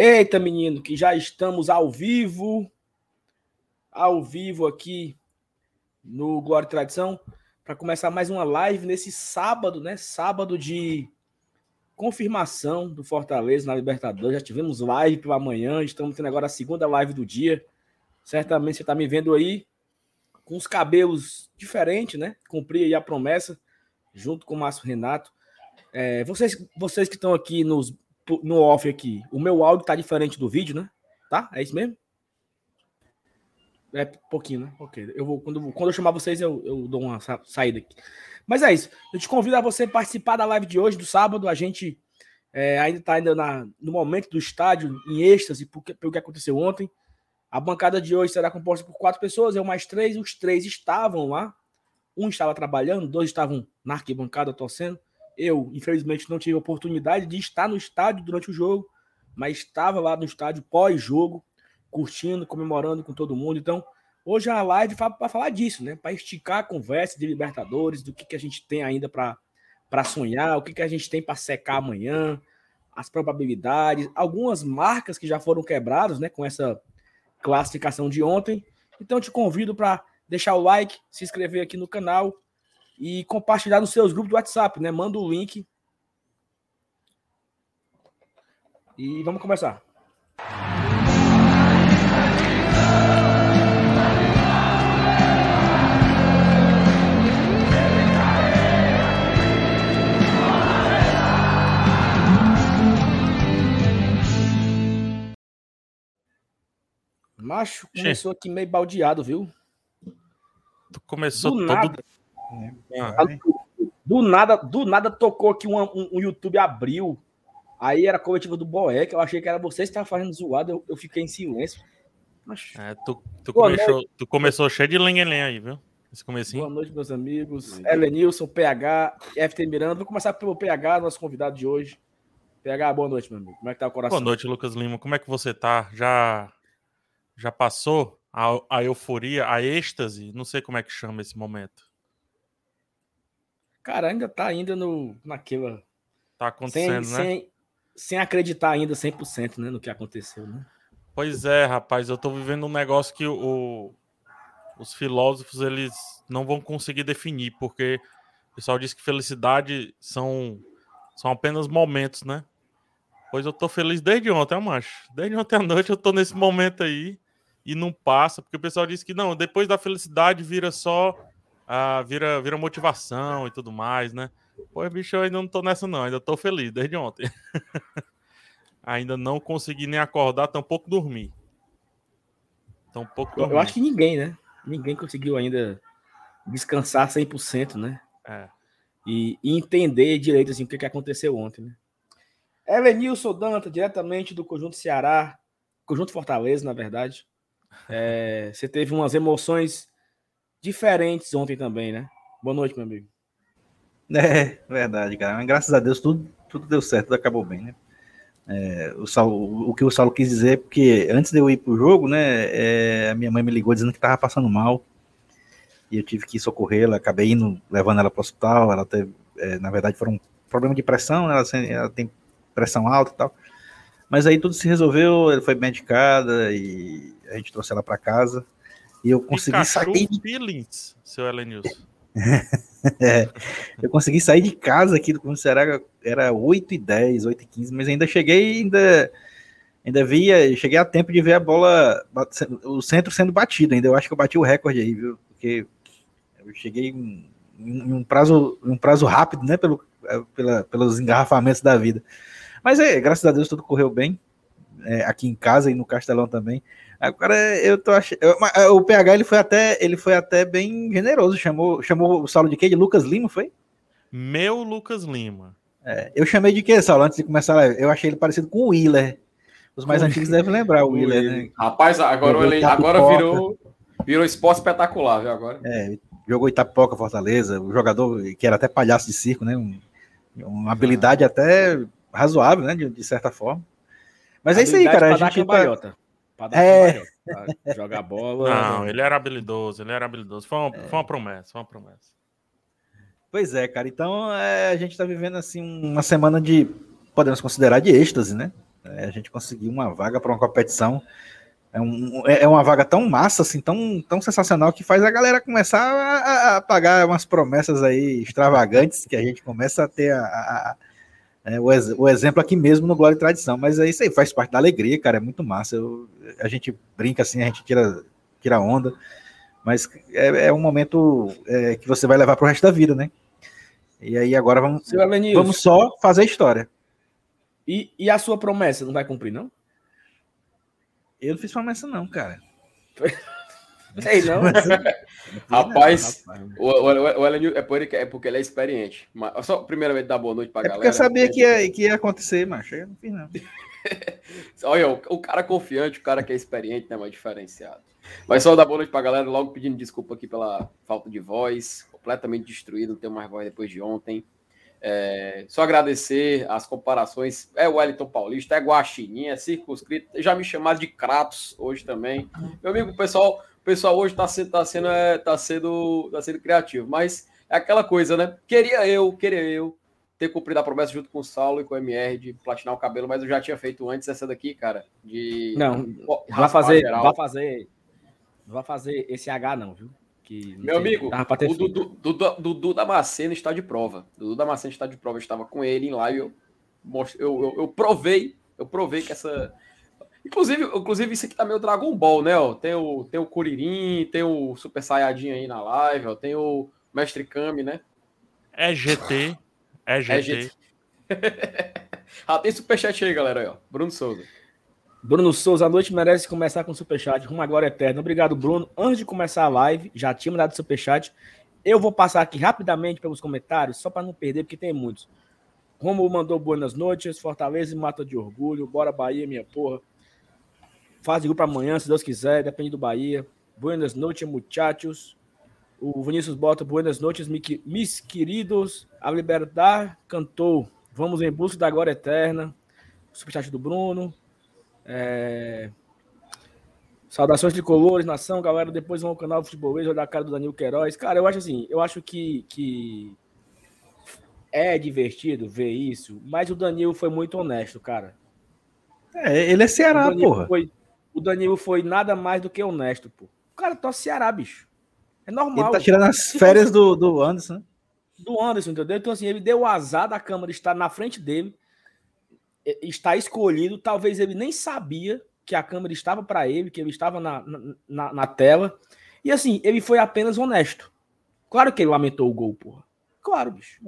Eita, menino, que já estamos ao vivo, ao vivo aqui no Glória e Tradição, para começar mais uma live nesse sábado, né? Sábado de confirmação do Fortaleza na Libertadores. Já tivemos live para amanhã, estamos tendo agora a segunda live do dia. Certamente você está me vendo aí com os cabelos diferentes, né? Cumprir aí a promessa, junto com o Márcio Renato. É, vocês, vocês que estão aqui nos no off aqui, o meu áudio tá diferente do vídeo, né? Tá? É isso mesmo? É pouquinho, né? Ok. Eu vou, quando, quando eu chamar vocês, eu, eu dou uma sa saída aqui. Mas é isso. Eu te convido a você participar da live de hoje, do sábado. A gente é, ainda está ainda na, no momento do estádio, em êxtase, porque, pelo que aconteceu ontem. A bancada de hoje será composta por quatro pessoas, eu mais três. Os três estavam lá. Um estava trabalhando, dois estavam na arquibancada torcendo. Eu, infelizmente, não tive oportunidade de estar no estádio durante o jogo, mas estava lá no estádio pós-jogo, curtindo, comemorando com todo mundo. Então, hoje a live para falar disso, né? Para esticar a conversa de Libertadores, do que, que a gente tem ainda para sonhar, o que, que a gente tem para secar amanhã, as probabilidades, algumas marcas que já foram quebradas, né? Com essa classificação de ontem. Então, te convido para deixar o like, se inscrever aqui no canal e compartilhar nos seus grupos do WhatsApp, né? Manda o link. E vamos começar. Macho, começou aqui meio baldeado, viu? Tu começou do todo. Nada. Ah. Do nada, do nada tocou aqui um, um, um, YouTube abriu. Aí era a coletiva do Boeck. Eu achei que era você que estava fazendo zoado. Eu, eu, fiquei em silêncio. Mas... É, tu, tu, começou, tu, começou, cheio de lenha aí, viu? Esse comecinho. Boa noite, meus amigos. Elenilson, PH, FT Miranda. Vou começar pelo PH, nosso convidado de hoje. PH, boa noite, meu amigo. Como é que tá o coração? Boa noite, Lucas Lima. Como é que você tá? Já, já passou a, a euforia, a êxtase? Não sei como é que chama esse momento. Cara, ainda tá ainda no, naquela. Tá acontecendo, sem, né? Sem, sem acreditar ainda 100% né, no que aconteceu, né? Pois é, rapaz, eu tô vivendo um negócio que o, os filósofos eles não vão conseguir definir, porque o pessoal diz que felicidade são, são apenas momentos, né? Pois eu tô feliz desde ontem, macho. Desde ontem à noite eu tô nesse momento aí e não passa, porque o pessoal diz que não, depois da felicidade vira só ah, vira, vira motivação e tudo mais, né? Pô, bicho, eu ainda não tô nessa, não, ainda tô feliz desde ontem. ainda não consegui nem acordar, tampouco dormir. Tampouco dormir. Eu acho que ninguém, né? Ninguém conseguiu ainda descansar 100%, né? É. E, e entender direito assim, o que, que aconteceu ontem, né? Elenilson Danta, diretamente do Conjunto Ceará, Conjunto Fortaleza, na verdade. É, você teve umas emoções diferentes ontem também, né? Boa noite, meu amigo. É, verdade, cara. Mas, graças a Deus tudo, tudo deu certo, tudo acabou bem, né? É, o, Saulo, o que o Saulo quis dizer é porque antes de eu ir pro jogo, né, é, a minha mãe me ligou dizendo que tava passando mal e eu tive que socorrê-la, acabei indo, levando ela para o hospital, ela teve, é, na verdade, foram um problema de pressão, né, ela, ela, tem pressão alta e tal, mas aí tudo se resolveu, ela foi medicada e a gente trouxe ela para casa, e eu consegui Pikachu sair. Feelings, seu Elenilson. é, eu consegui sair de casa aqui do Ceará, era 8 e 10, 8 e 15, mas ainda cheguei, ainda, ainda via, cheguei a tempo de ver a bola, o centro sendo batido ainda. Eu acho que eu bati o recorde aí, viu? Porque eu cheguei em, em um, prazo, um prazo rápido, né? Pelo, pela, pelos engarrafamentos da vida. Mas é, graças a Deus tudo correu bem. É, aqui em casa e no Castelão também. Agora eu tô achando. O PH ele foi até ele foi até bem generoso. Chamou, chamou o Saulo de quê? De Lucas Lima, foi? Meu Lucas Lima. É, eu chamei de quê, Saulo? Antes de começar a live? Eu achei ele parecido com o Wheeler. Os mais antigos devem lembrar o Wheeler, né? Rapaz, agora, ele, agora virou, virou esporte espetacular, viu? Agora. É, jogou Itapoca, Fortaleza, o jogador que era até palhaço de circo, né? Um, uma habilidade ah. até razoável, né? De, de certa forma. Mas é isso aí, cara. A gente tá para dar é... pra jogar bola. Não, né? ele era habilidoso, ele era habilidoso. Foi uma, é. foi uma promessa, foi uma promessa. Pois é, cara. Então é, a gente está vivendo assim uma semana de, podemos considerar de êxtase, né? É, É, a gente conseguiu uma vaga para uma competição. É, um, é, é uma vaga tão massa, assim, tão, tão sensacional, que faz a galera começar a, a pagar umas promessas aí extravagantes, que a gente começa a ter a, a, é, o, ex, o, exemplo aqui mesmo no Glória e Tradição. Mas é isso aí, faz parte da alegria, cara, é muito massa. Eu, a gente brinca assim, a gente tira, tira onda, mas é, é um momento é, que você vai levar para o resto da vida, né? E aí agora vamos, vamos só fazer história. E, e a sua promessa não vai cumprir, não? Eu não fiz promessa, não, cara. Sei não. rapaz, o, o, o, é, porque, é porque ele é experiente. Mas, só primeiramente dar boa noite pra é galera. Porque eu sabia que ia, que ia acontecer, macho. Eu não fiz, não. Olha, o, o, cara confiante, o cara que é experiente, né, mais diferenciado. Mas só dar boa noite pra galera, logo pedindo desculpa aqui pela falta de voz, completamente destruído, não tenho mais voz depois de ontem. É, só agradecer as comparações. É o Wellington Paulista, é Guaxinim, é circunscrito. Já me chamaram de Kratos hoje também. Meu amigo, o pessoal, pessoal hoje está sendo, tá sendo, é, tá sendo, tá sendo criativo, mas é aquela coisa, né? Queria eu, queria eu ter cumprido a promessa junto com o Saulo e com o MR de platinar o cabelo, mas eu já tinha feito antes essa daqui, cara. De. Não, vai fazer, vai fazer. Não vai fazer esse H, não, viu? Que Meu amigo, o Dudu, Dudu, Dudu Damasceno está de prova. Dudu Damasceno está de prova. Eu estava com ele em live. Eu, eu, eu, eu provei. Eu provei que essa. Inclusive, inclusive, isso aqui tá meio Dragon Ball, né? Ó. Tem, o, tem o Kuririn, tem o Super Saiyajin aí na live, ó. tem o Mestre Kami, né? É GT. É GT. É GT. ah, tem superchat aí, galera. Aí, ó. Bruno Souza. Bruno Souza, a noite merece começar com superchat. Rumo agora eterno. Obrigado, Bruno. Antes de começar a live, já tinha mandado superchat. Eu vou passar aqui rapidamente pelos comentários, só para não perder, porque tem muitos. Romulo mandou boas noites. Fortaleza e mata de orgulho. Bora, Bahia, minha porra. Faz de grupo amanhã, se Deus quiser, depende do Bahia. Buenas noites, muchachos. O Vinícius bota buenas noites, mis queridos. A Liberdade cantou. Vamos em busca da glória eterna. Superchat do Bruno. É... Saudações de colores, nação, galera. Depois vão ao canal Futebolês, olhar a cara do Danilo Queiroz. Cara, eu acho assim, eu acho que, que é divertido ver isso, mas o Danilo foi muito honesto, cara. É, ele é Ceará, porra. Foi, o Danilo foi nada mais do que honesto, pô. O cara torce Ceará, bicho. É normal. Ele tá tirando as férias do, do Anderson. Do Anderson, entendeu? Então, assim, ele deu o azar da câmera estar na frente dele está escolhido, talvez ele nem sabia que a câmera estava para ele, que ele estava na, na, na, tela. E assim, ele foi apenas honesto. Claro que ele lamentou o gol, porra. Claro, bicho.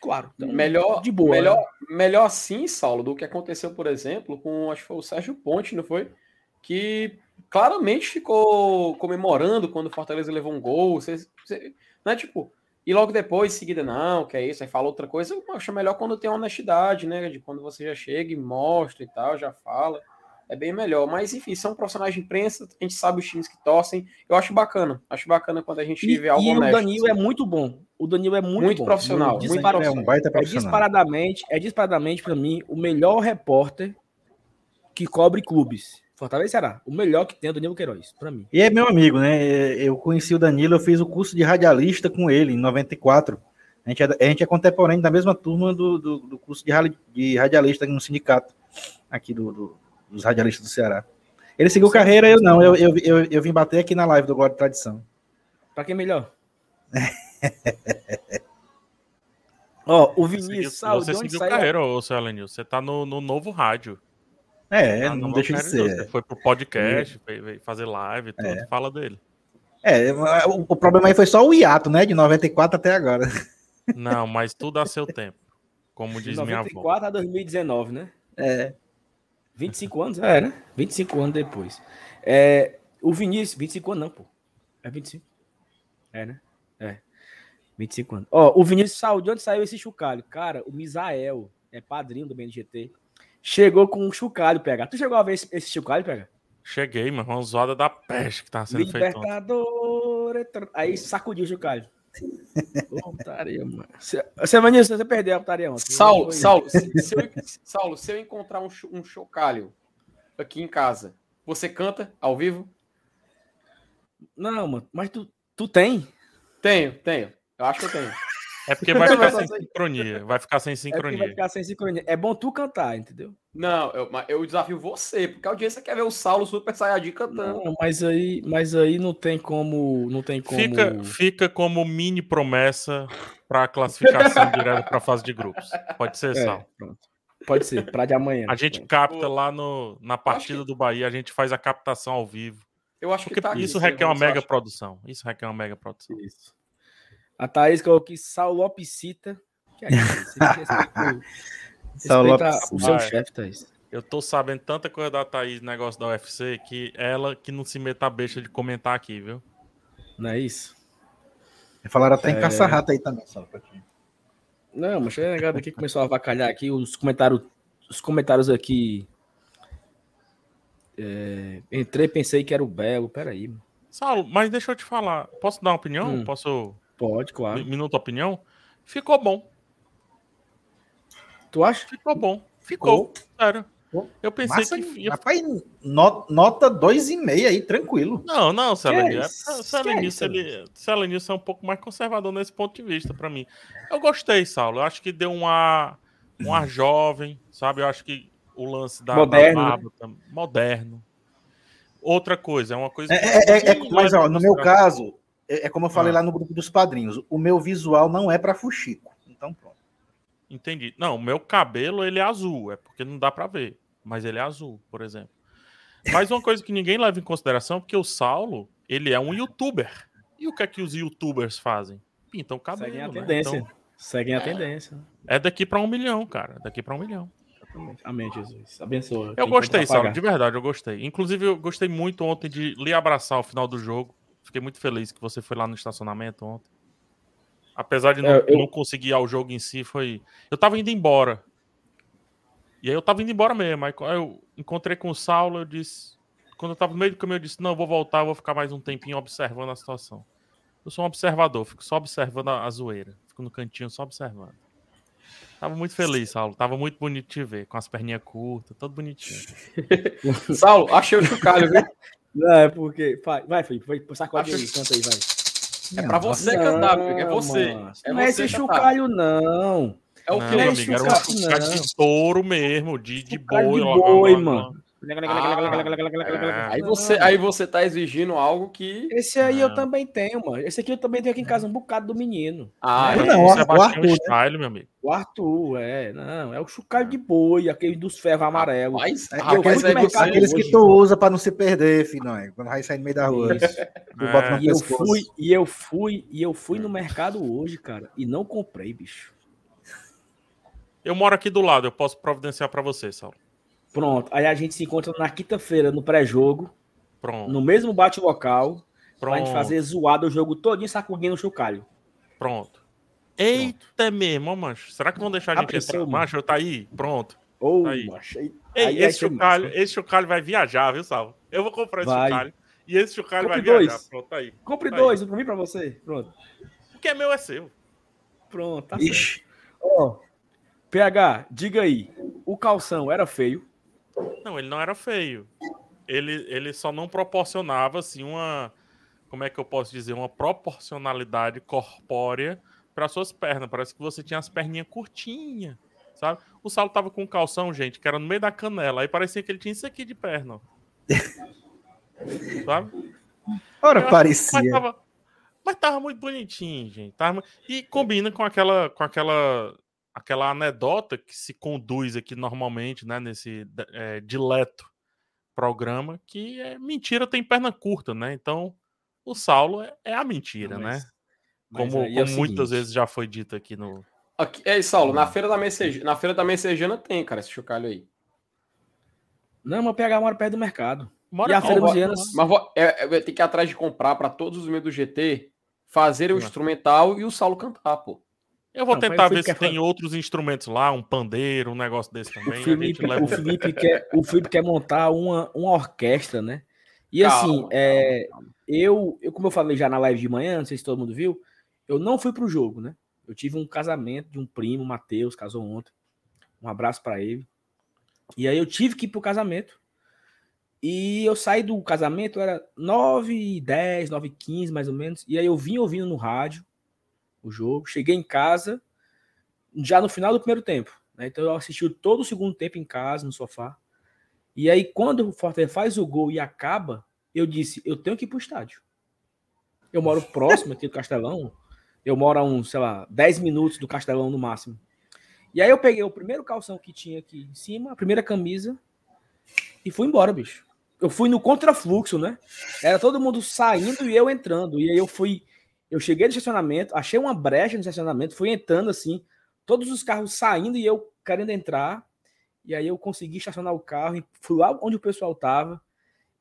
Claro. Então, melhor, de boa. Melhor, né? melhor sim, Saulo, do que aconteceu, por exemplo, com acho que foi o Sérgio Ponte, não foi? Que claramente ficou comemorando quando o Fortaleza levou um gol. Você, você, não é tipo, e logo depois, em seguida, não, que é isso, aí fala outra coisa, eu acho melhor quando tem honestidade, né? De quando você já chega e mostra e tal, já fala. É bem melhor. Mas, enfim, são profissionais de imprensa, a gente sabe os times que torcem. Eu acho bacana. Acho bacana quando a gente e, vê algo e honesto. o Danilo assim. é muito bom. O Danilo é muito, muito bom. Profissional, muito, dispara... profissional. É um baita profissional. É disparadamente, é disparadamente para mim, o melhor repórter que cobre clubes. Fortaleza e Ceará. O melhor que tem é o Danilo Queiroz, para mim. E é meu amigo, né? Eu conheci o Danilo, eu fiz o curso de radialista com ele em 94. A gente é, a gente é contemporâneo da mesma turma do, do, do curso de, de radialista no sindicato aqui do, do, dos radialistas do Ceará. Ele seguiu Sim, carreira, eu não. Eu, eu, eu, eu, vim bater aqui na live do Glória de Tradição. Para quem é melhor? Ó, oh, o Vinícius. Você seguiu, você carreira, ô, seu Você tá no, no novo rádio. É, ah, não, não deixa de ser. Você foi pro podcast, é. fazer live, tudo, é. fala dele. É, o, o, problema aí foi só o hiato, né? De 94 até agora. Não, mas tudo a seu tempo. Como diz minha avó. 94 a 2019, né? É. 25 anos? É, né? 25 anos depois. É, o Vinícius, 25 anos não, pô. É 25. É, né? É. 25 anos. Ó, o Vinícius saiu. De onde saiu esse chocalho? Cara, o Misael é padrinho do BNGT chegou com um chocalho pegar. Tu chegou a ver esse, esse chocalho pegar? Cheguei, mas uma zoada da peste que tá sendo feita. Aí sacudiu o chocalho. Mano. Semaninho, você perdeu a putaria ontem. Saulo, Saulo, se, se, eu, Saulo, se eu encontrar um, um chocalho aqui em casa, você canta ao vivo? Não, mano, mas tu, tu tem? Tenho, tenho. Eu acho que eu tenho. É porque vai ficar sem sincronia. Vai ficar sem sincronia. É vai ficar sem sincronia. É bom tu cantar, entendeu? Não, eu, eu desafio você, porque a audiência quer ver o Saulo Super Saiyajin cantando. Não, mas aí, mas aí não tem como, não tem como. Fica, fica como mini promessa para classificação direta para a fase de grupos. Pode ser, é, Saulo. Pronto. Pode ser, para de amanhã. A gente capta lá no, na partida que... do Bahia, a gente faz a captação ao vivo. Eu acho Porque que tá isso aqui, requer uma mega produção. Isso requer uma mega produção. Isso. A Thaís colocou aqui Saulopicita. Que é isso? Saulopicita. O seu chefe, Thaís. Eu tô sabendo tanta coisa da Thaís, negócio da UFC, que ela que não se meta a besta de comentar aqui, viu? Não é isso? Falaram até é... em caça-rata aí também, só pra ti. Não, mas é negado aqui começou a avacalhar aqui os comentários, os comentários aqui. É, entrei, pensei que era o Belo. Peraí. Saulo, mas deixa eu te falar. Posso dar uma opinião? Hum, Posso? Pode, claro. Minuto opinião? Ficou bom. Tu acha? Ficou bom. Ficou. Sério. Eu pensei Massa, que. Ia... Rapaz, nota 2,5 aí, tranquilo. Não, não, ele, Selenilson é um pouco mais conservador nesse ponto de vista, para mim. Eu gostei, Saulo. Eu acho que deu um ar, um ar jovem, sabe? Eu acho que o lance da. Moderno. Da moderno. Outra coisa, é uma coisa. É, é, é, é mas, ó, no meu caso, é, é, como eu falei ah. lá no grupo dos padrinhos: o meu visual não é para Fuxico. Então, pronto. Entendi. Não, o meu cabelo ele é azul, é porque não dá para ver, mas ele é azul, por exemplo. Mas uma coisa que ninguém leva em consideração é porque o Saulo, ele é um youtuber. E o que é que os youtubers fazem? Pintam o cabelo. Seguem a né? tendência. Então, Seguem a é, tendência. É daqui para um milhão, cara. Daqui para um milhão. Amém, Jesus. Abençoa. Eu gostei, Saulo, de verdade, eu gostei. Inclusive, eu gostei muito ontem de lhe abraçar ao final do jogo. Fiquei muito feliz que você foi lá no estacionamento ontem. Apesar de não, é, eu... não conseguir ir ao jogo em si, foi. Eu tava indo embora. E aí eu tava indo embora mesmo. Aí eu encontrei com o Saulo, eu disse. Quando eu tava no meio do caminho, eu disse: Não, eu vou voltar, vou ficar mais um tempinho observando a situação. Eu sou um observador, fico só observando a, a zoeira. Fico no cantinho só observando. Tava muito feliz, Saulo. Tava muito bonito de te ver, com as perninhas curtas, todo bonitinho. Saulo, achei o chocalho, viu? Não, é porque. Vai, vai Felipe, vai, sacode aí, canta aí, vai. É pra você não, cantar, Felipe, é você. É não é esse chocalho, não. É o que, não, amigo? Era um chocalho de touro mesmo, de, de boi. De boi, mano. Ah, aí, você, aí você tá exigindo algo que. Esse aí eu também tenho, mano. Esse aqui eu também tenho aqui em casa, um bocado do menino. Ah, é, não, o, o Arthur. Né? Style, meu amigo. O Arthur, é. Não, é o chocalho de boi, aquele dos ferros amarelos. Rapaz, é, rapaz, é, é aqueles que tu usa pra não se perder, filho. Quando vai sair no meio da rua. É. E eu fui, e eu fui, e eu fui no mercado hoje, cara, e não comprei, bicho. Eu moro aqui do lado, eu posso providenciar para você, Saulo. Pronto. Aí a gente se encontra na quinta-feira no pré-jogo. Pronto. No mesmo bate-local. Pra gente fazer zoado o jogo todinho sacudindo o chocalho. Pronto. Eita Pronto. mesmo, mancho. Será que vão deixar a gente entrar? Macho, tá aí? Pronto. Ô, tá aí. Macho, Ei, aí esse, chocalho, esse chocalho vai viajar, viu, Salvo? Eu vou comprar esse chocalho. E esse chocalho Compre vai dois. viajar. Pronto, tá aí. Compre tá dois, aí. pra mim pra você. Pronto. O que é meu é seu. Pronto, tá Ixi. certo. Ó, oh, PH, diga aí. O calção era feio? Não, ele não era feio. Ele, ele só não proporcionava assim uma como é que eu posso dizer, uma proporcionalidade corpórea para suas pernas. Parece que você tinha as perninhas curtinhas, sabe? O Saulo tava com um calção, gente, que era no meio da canela. Aí parecia que ele tinha isso aqui de perna. sabe? Ora, parecia. Mas tava, mas tava, muito bonitinho, gente. Tava, e combina com aquela, com aquela aquela anedota que se conduz aqui normalmente, né, nesse é, dileto programa, que é mentira tem perna curta, né? Então, o Saulo é, é a mentira, Não, mas, né? Mas como, é como muitas vezes já foi dito aqui no. Aqui, é, Saulo, na feira da Messejana, na feira da Messejana tem, cara, esse chocalho aí. Não, mas pegar uma perto do mercado. Mora e a feira dos Mas vou, é, é, tem que ir atrás de comprar para todos os membros do GT, fazer o instrumental e o Saulo cantar, pô. Eu vou não, tentar ver se tem outros instrumentos lá, um pandeiro, um negócio desse também. O Felipe, o Felipe, quer, o Felipe quer montar uma, uma orquestra, né? E calma, assim, é, Eu, eu, como eu falei já na live de manhã, não sei se todo mundo viu, eu não fui pro jogo, né? Eu tive um casamento de um primo, Matheus, casou ontem. Um abraço para ele. E aí eu tive que ir pro casamento. E eu saí do casamento, era 9 e 10, 9 e 15 mais ou menos. E aí eu vim ouvindo no rádio o jogo. Cheguei em casa já no final do primeiro tempo. Né? Então eu assisti todo o segundo tempo em casa, no sofá. E aí, quando o Fortaleza faz o gol e acaba, eu disse: eu tenho que ir pro estádio. Eu moro próximo aqui do Castelão. Eu moro a uns, sei lá, 10 minutos do Castelão no máximo. E aí eu peguei o primeiro calção que tinha aqui em cima, a primeira camisa, e fui embora, bicho. Eu fui no contrafluxo, né? Era todo mundo saindo e eu entrando. E aí eu fui. Eu cheguei no estacionamento, achei uma brecha no estacionamento, fui entrando assim, todos os carros saindo e eu querendo entrar. E aí eu consegui estacionar o carro, e fui lá onde o pessoal tava.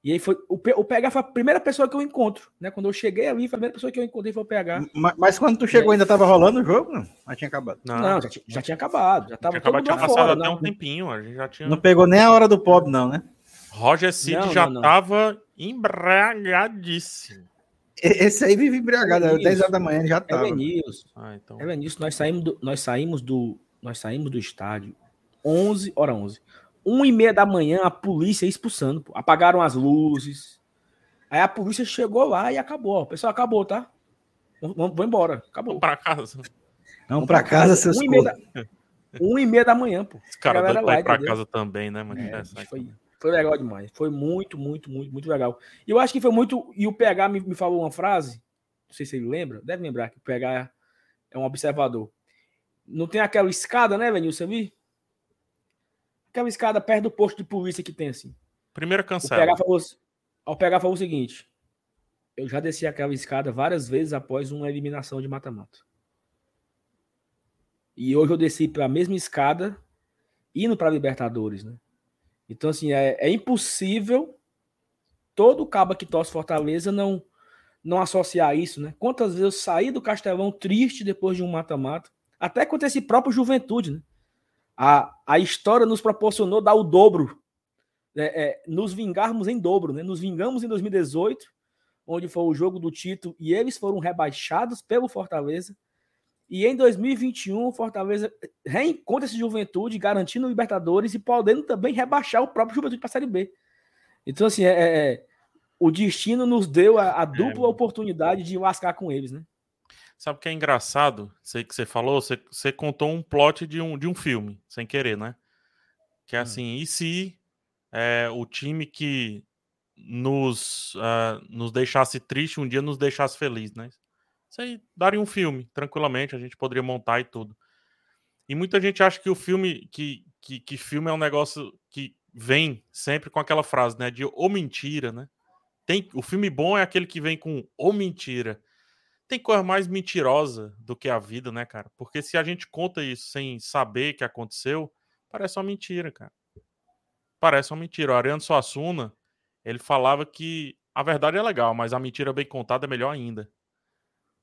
E aí foi o, o PH foi a primeira pessoa que eu encontro, né? Quando eu cheguei ali, foi a primeira pessoa que eu encontrei foi o PH. Mas, mas quando tu chegou, aí, ainda tava rolando o jogo? Não, já tinha acabado. Não, não já, já, tinha acabado. Já tava tinha acabado, tinha passado fora, até não. um tempinho. A gente já tinha... Não pegou nem a hora do pobre, não, né? Roger Cid não, já não, tava embriagadíssimo. Esse aí vive embriagado, é 10 horas da manhã já tava. Elenilson, ah, então... Elenilson, nós saímos do, nós saímos do, nós saímos do estádio 11, hora 11. 1 e meia da manhã, a polícia expulsando, pô. apagaram as luzes. Aí a polícia chegou lá e acabou. O pessoal acabou, tá? Vamos, embora. Acabou. Vamos pra casa. Vamos pra casa, seus um e, meia da, um e meia da manhã, pô. Os caras doidos pra ir pra casa também, né, mano? É, foi, foi legal demais. Foi muito, muito, muito, muito legal. E eu acho que foi muito. E o PH me, me falou uma frase, não sei se ele lembra, deve lembrar que o PH é um observador. Não tem aquela escada, né, Venilson? Ali? Aquela escada perto do posto de polícia que tem assim. Primeira cancela. O PH falou, ao PH falou o seguinte: eu já desci aquela escada várias vezes após uma eliminação de mata-mata. E hoje eu desci pela mesma escada indo para Libertadores, né? Então, assim, é, é impossível todo cabo que torce Fortaleza não não associar isso, né? Quantas vezes eu saí do Castelão triste depois de um mata-mata, até contra esse próprio Juventude, né? A, a história nos proporcionou dar o dobro, né? é, nos vingarmos em dobro, né? Nos vingamos em 2018, onde foi o jogo do título e eles foram rebaixados pelo Fortaleza. E em 2021, o Fortaleza reencontra esse Juventude, garantindo o Libertadores e podendo também rebaixar o próprio Juventude para a Série B. Então, assim, é, é, é, o destino nos deu a, a dupla é, oportunidade de lascar com eles, né? Sabe o que é engraçado? Sei que você falou, você, você contou um plot de um, de um filme, sem querer, né? Que é hum. assim, hum. e se é, o time que nos, uh, nos deixasse triste um dia nos deixasse feliz, né? Isso aí daria um filme, tranquilamente, a gente poderia montar e tudo. E muita gente acha que o filme, que, que, que filme é um negócio que vem sempre com aquela frase, né? De ou mentira, né? Tem, o filme bom é aquele que vem com ou mentira. Tem coisa mais mentirosa do que a vida, né, cara? Porque se a gente conta isso sem saber que aconteceu, parece uma mentira, cara. Parece uma mentira. O Ariano Suassuna, ele falava que a verdade é legal, mas a mentira bem contada é melhor ainda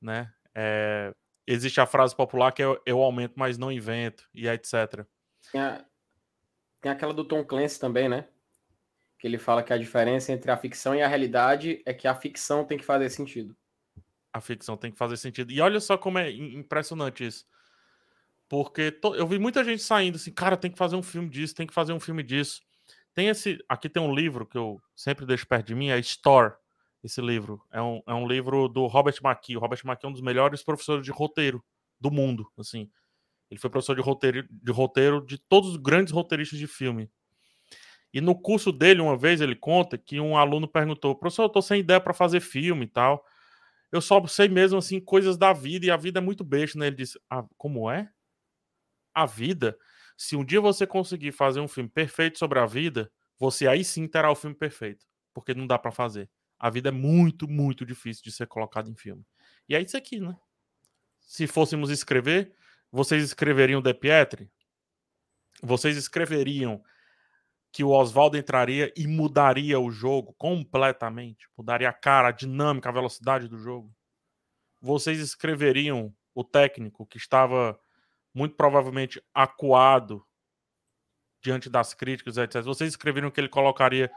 né? É, existe a frase popular que é eu aumento, mas não invento, e etc. Tem, a, tem aquela do Tom Clancy também, né? Que ele fala que a diferença entre a ficção e a realidade é que a ficção tem que fazer sentido. A ficção tem que fazer sentido. E olha só como é impressionante isso. Porque to... eu vi muita gente saindo assim, cara, tem que fazer um filme disso, tem que fazer um filme disso. Tem esse. Aqui tem um livro que eu sempre deixo perto de mim, é Store, esse livro. É um, é um livro do Robert McKee. O Robert McKee é um dos melhores professores de roteiro do mundo, assim. Ele foi professor de roteiro, de roteiro de todos os grandes roteiristas de filme. E no curso dele, uma vez, ele conta que um aluno perguntou: professor, eu tô sem ideia para fazer filme e tal. Eu só sei mesmo, assim, coisas da vida, e a vida é muito besta, né? Ele disse: ah, como é? A vida? Se um dia você conseguir fazer um filme perfeito sobre a vida, você aí sim terá o filme perfeito. Porque não dá para fazer. A vida é muito, muito difícil de ser colocada em filme. E é isso aqui, né? Se fôssemos escrever, vocês escreveriam De Pietri? Vocês escreveriam que o Oswaldo entraria e mudaria o jogo completamente? Mudaria a cara, a dinâmica, a velocidade do jogo? Vocês escreveriam o técnico que estava muito provavelmente acuado diante das críticas, etc. Vocês escreveriam que ele colocaria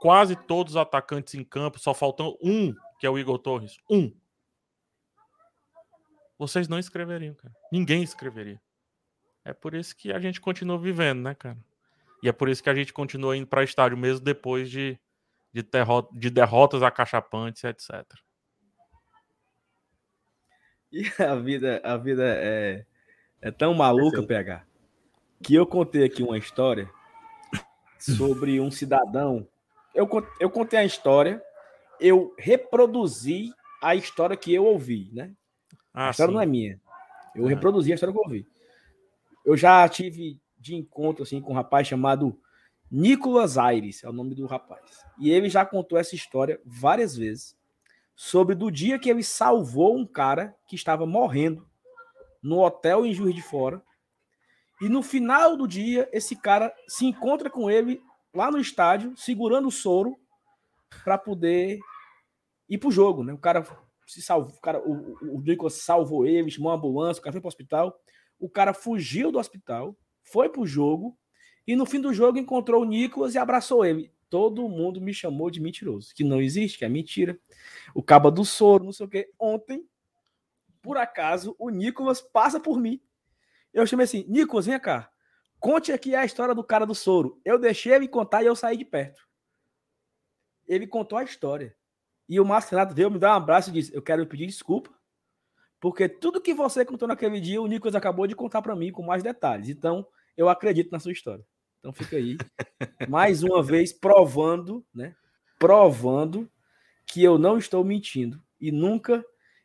quase todos os atacantes em campo, só faltam um, que é o Igor Torres. Um. Vocês não escreveriam, cara. Ninguém escreveria. É por isso que a gente continua vivendo, né, cara? E é por isso que a gente continua indo para estádio mesmo depois de, de, derrota, de derrotas acachapantes, etc. E a vida, a vida é, é tão maluca, PH, que eu contei aqui uma história sobre um cidadão. Eu, eu contei a história, eu reproduzi a história que eu ouvi, né? Ah, a história sim. não é minha. Eu reproduzi a história que eu ouvi. Eu já tive de encontro assim com um rapaz chamado Nicolas Aires, é o nome do rapaz. E ele já contou essa história várias vezes sobre do dia que ele salvou um cara que estava morrendo no hotel em Juiz de Fora. E no final do dia, esse cara se encontra com ele lá no estádio, segurando o soro para poder ir pro jogo, né? O cara se salvou, o cara, o, o Nicolas salvou ele, chamou uma ambulância, o cara foi pro hospital. O cara fugiu do hospital, foi pro jogo e no fim do jogo encontrou o Nicolas e abraçou ele. Todo mundo me chamou de mentiroso, que não existe, que é mentira. O caba do soro, não sei o quê. Ontem, por acaso, o Nicolas passa por mim. Eu chamei assim: Nicolas, vem cá. Conte aqui a história do cara do soro. Eu deixei ele contar e eu saí de perto. Ele contou a história. E o Márcio Renato veio me dar um abraço e disse: Eu quero pedir desculpa, porque tudo que você contou naquele dia, o Nicolas acabou de contar para mim com mais detalhes. Então, eu acredito na sua história. Então fica aí, mais uma vez, provando, né? Provando que eu não estou mentindo. E nunca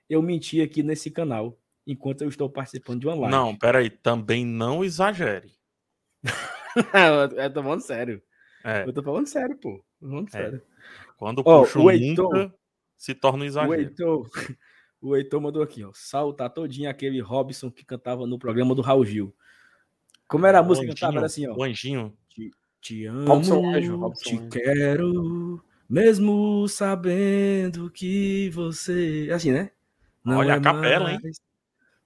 eu menti aqui nesse canal, enquanto eu estou participando de uma live. Não, peraí, também não exagere. eu tô falando sério. É. Eu tô falando sério, pô. Falando é. sério. Quando oh, puxo o Heitor, nunca se torna um exagero. O Heitor, o Heitor mandou aqui, ó. Salta todinho aquele Robson que cantava no programa do Raul Gil. Como era a música que cantava? Era assim, ó. O anjinho. Te, te amo, Robson Anjo, Robson te Anjo. quero, mesmo sabendo que você... Assim, né? Não Olha é a capela, hein?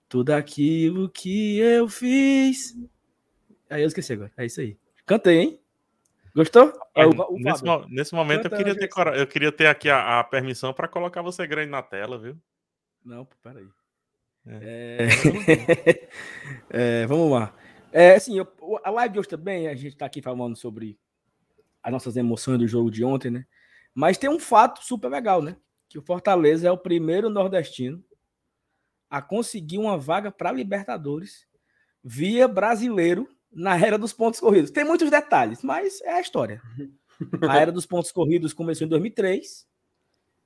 Tudo aquilo que eu fiz. Aí eu esqueci agora. É isso aí. Cantei, hein? Gostou? É, o, o nesse, nesse, momento eu queria, ter, eu queria ter aqui a, a permissão para colocar você grande na tela, viu? Não, peraí. É. É... é, vamos lá. É, assim, eu, a live de hoje também, a gente está aqui falando sobre as nossas emoções do jogo de ontem, né? Mas tem um fato super legal, né? Que o Fortaleza é o primeiro nordestino a conseguir uma vaga para Libertadores via brasileiro na era dos pontos corridos. Tem muitos detalhes, mas é a história. A era dos pontos corridos começou em 2003.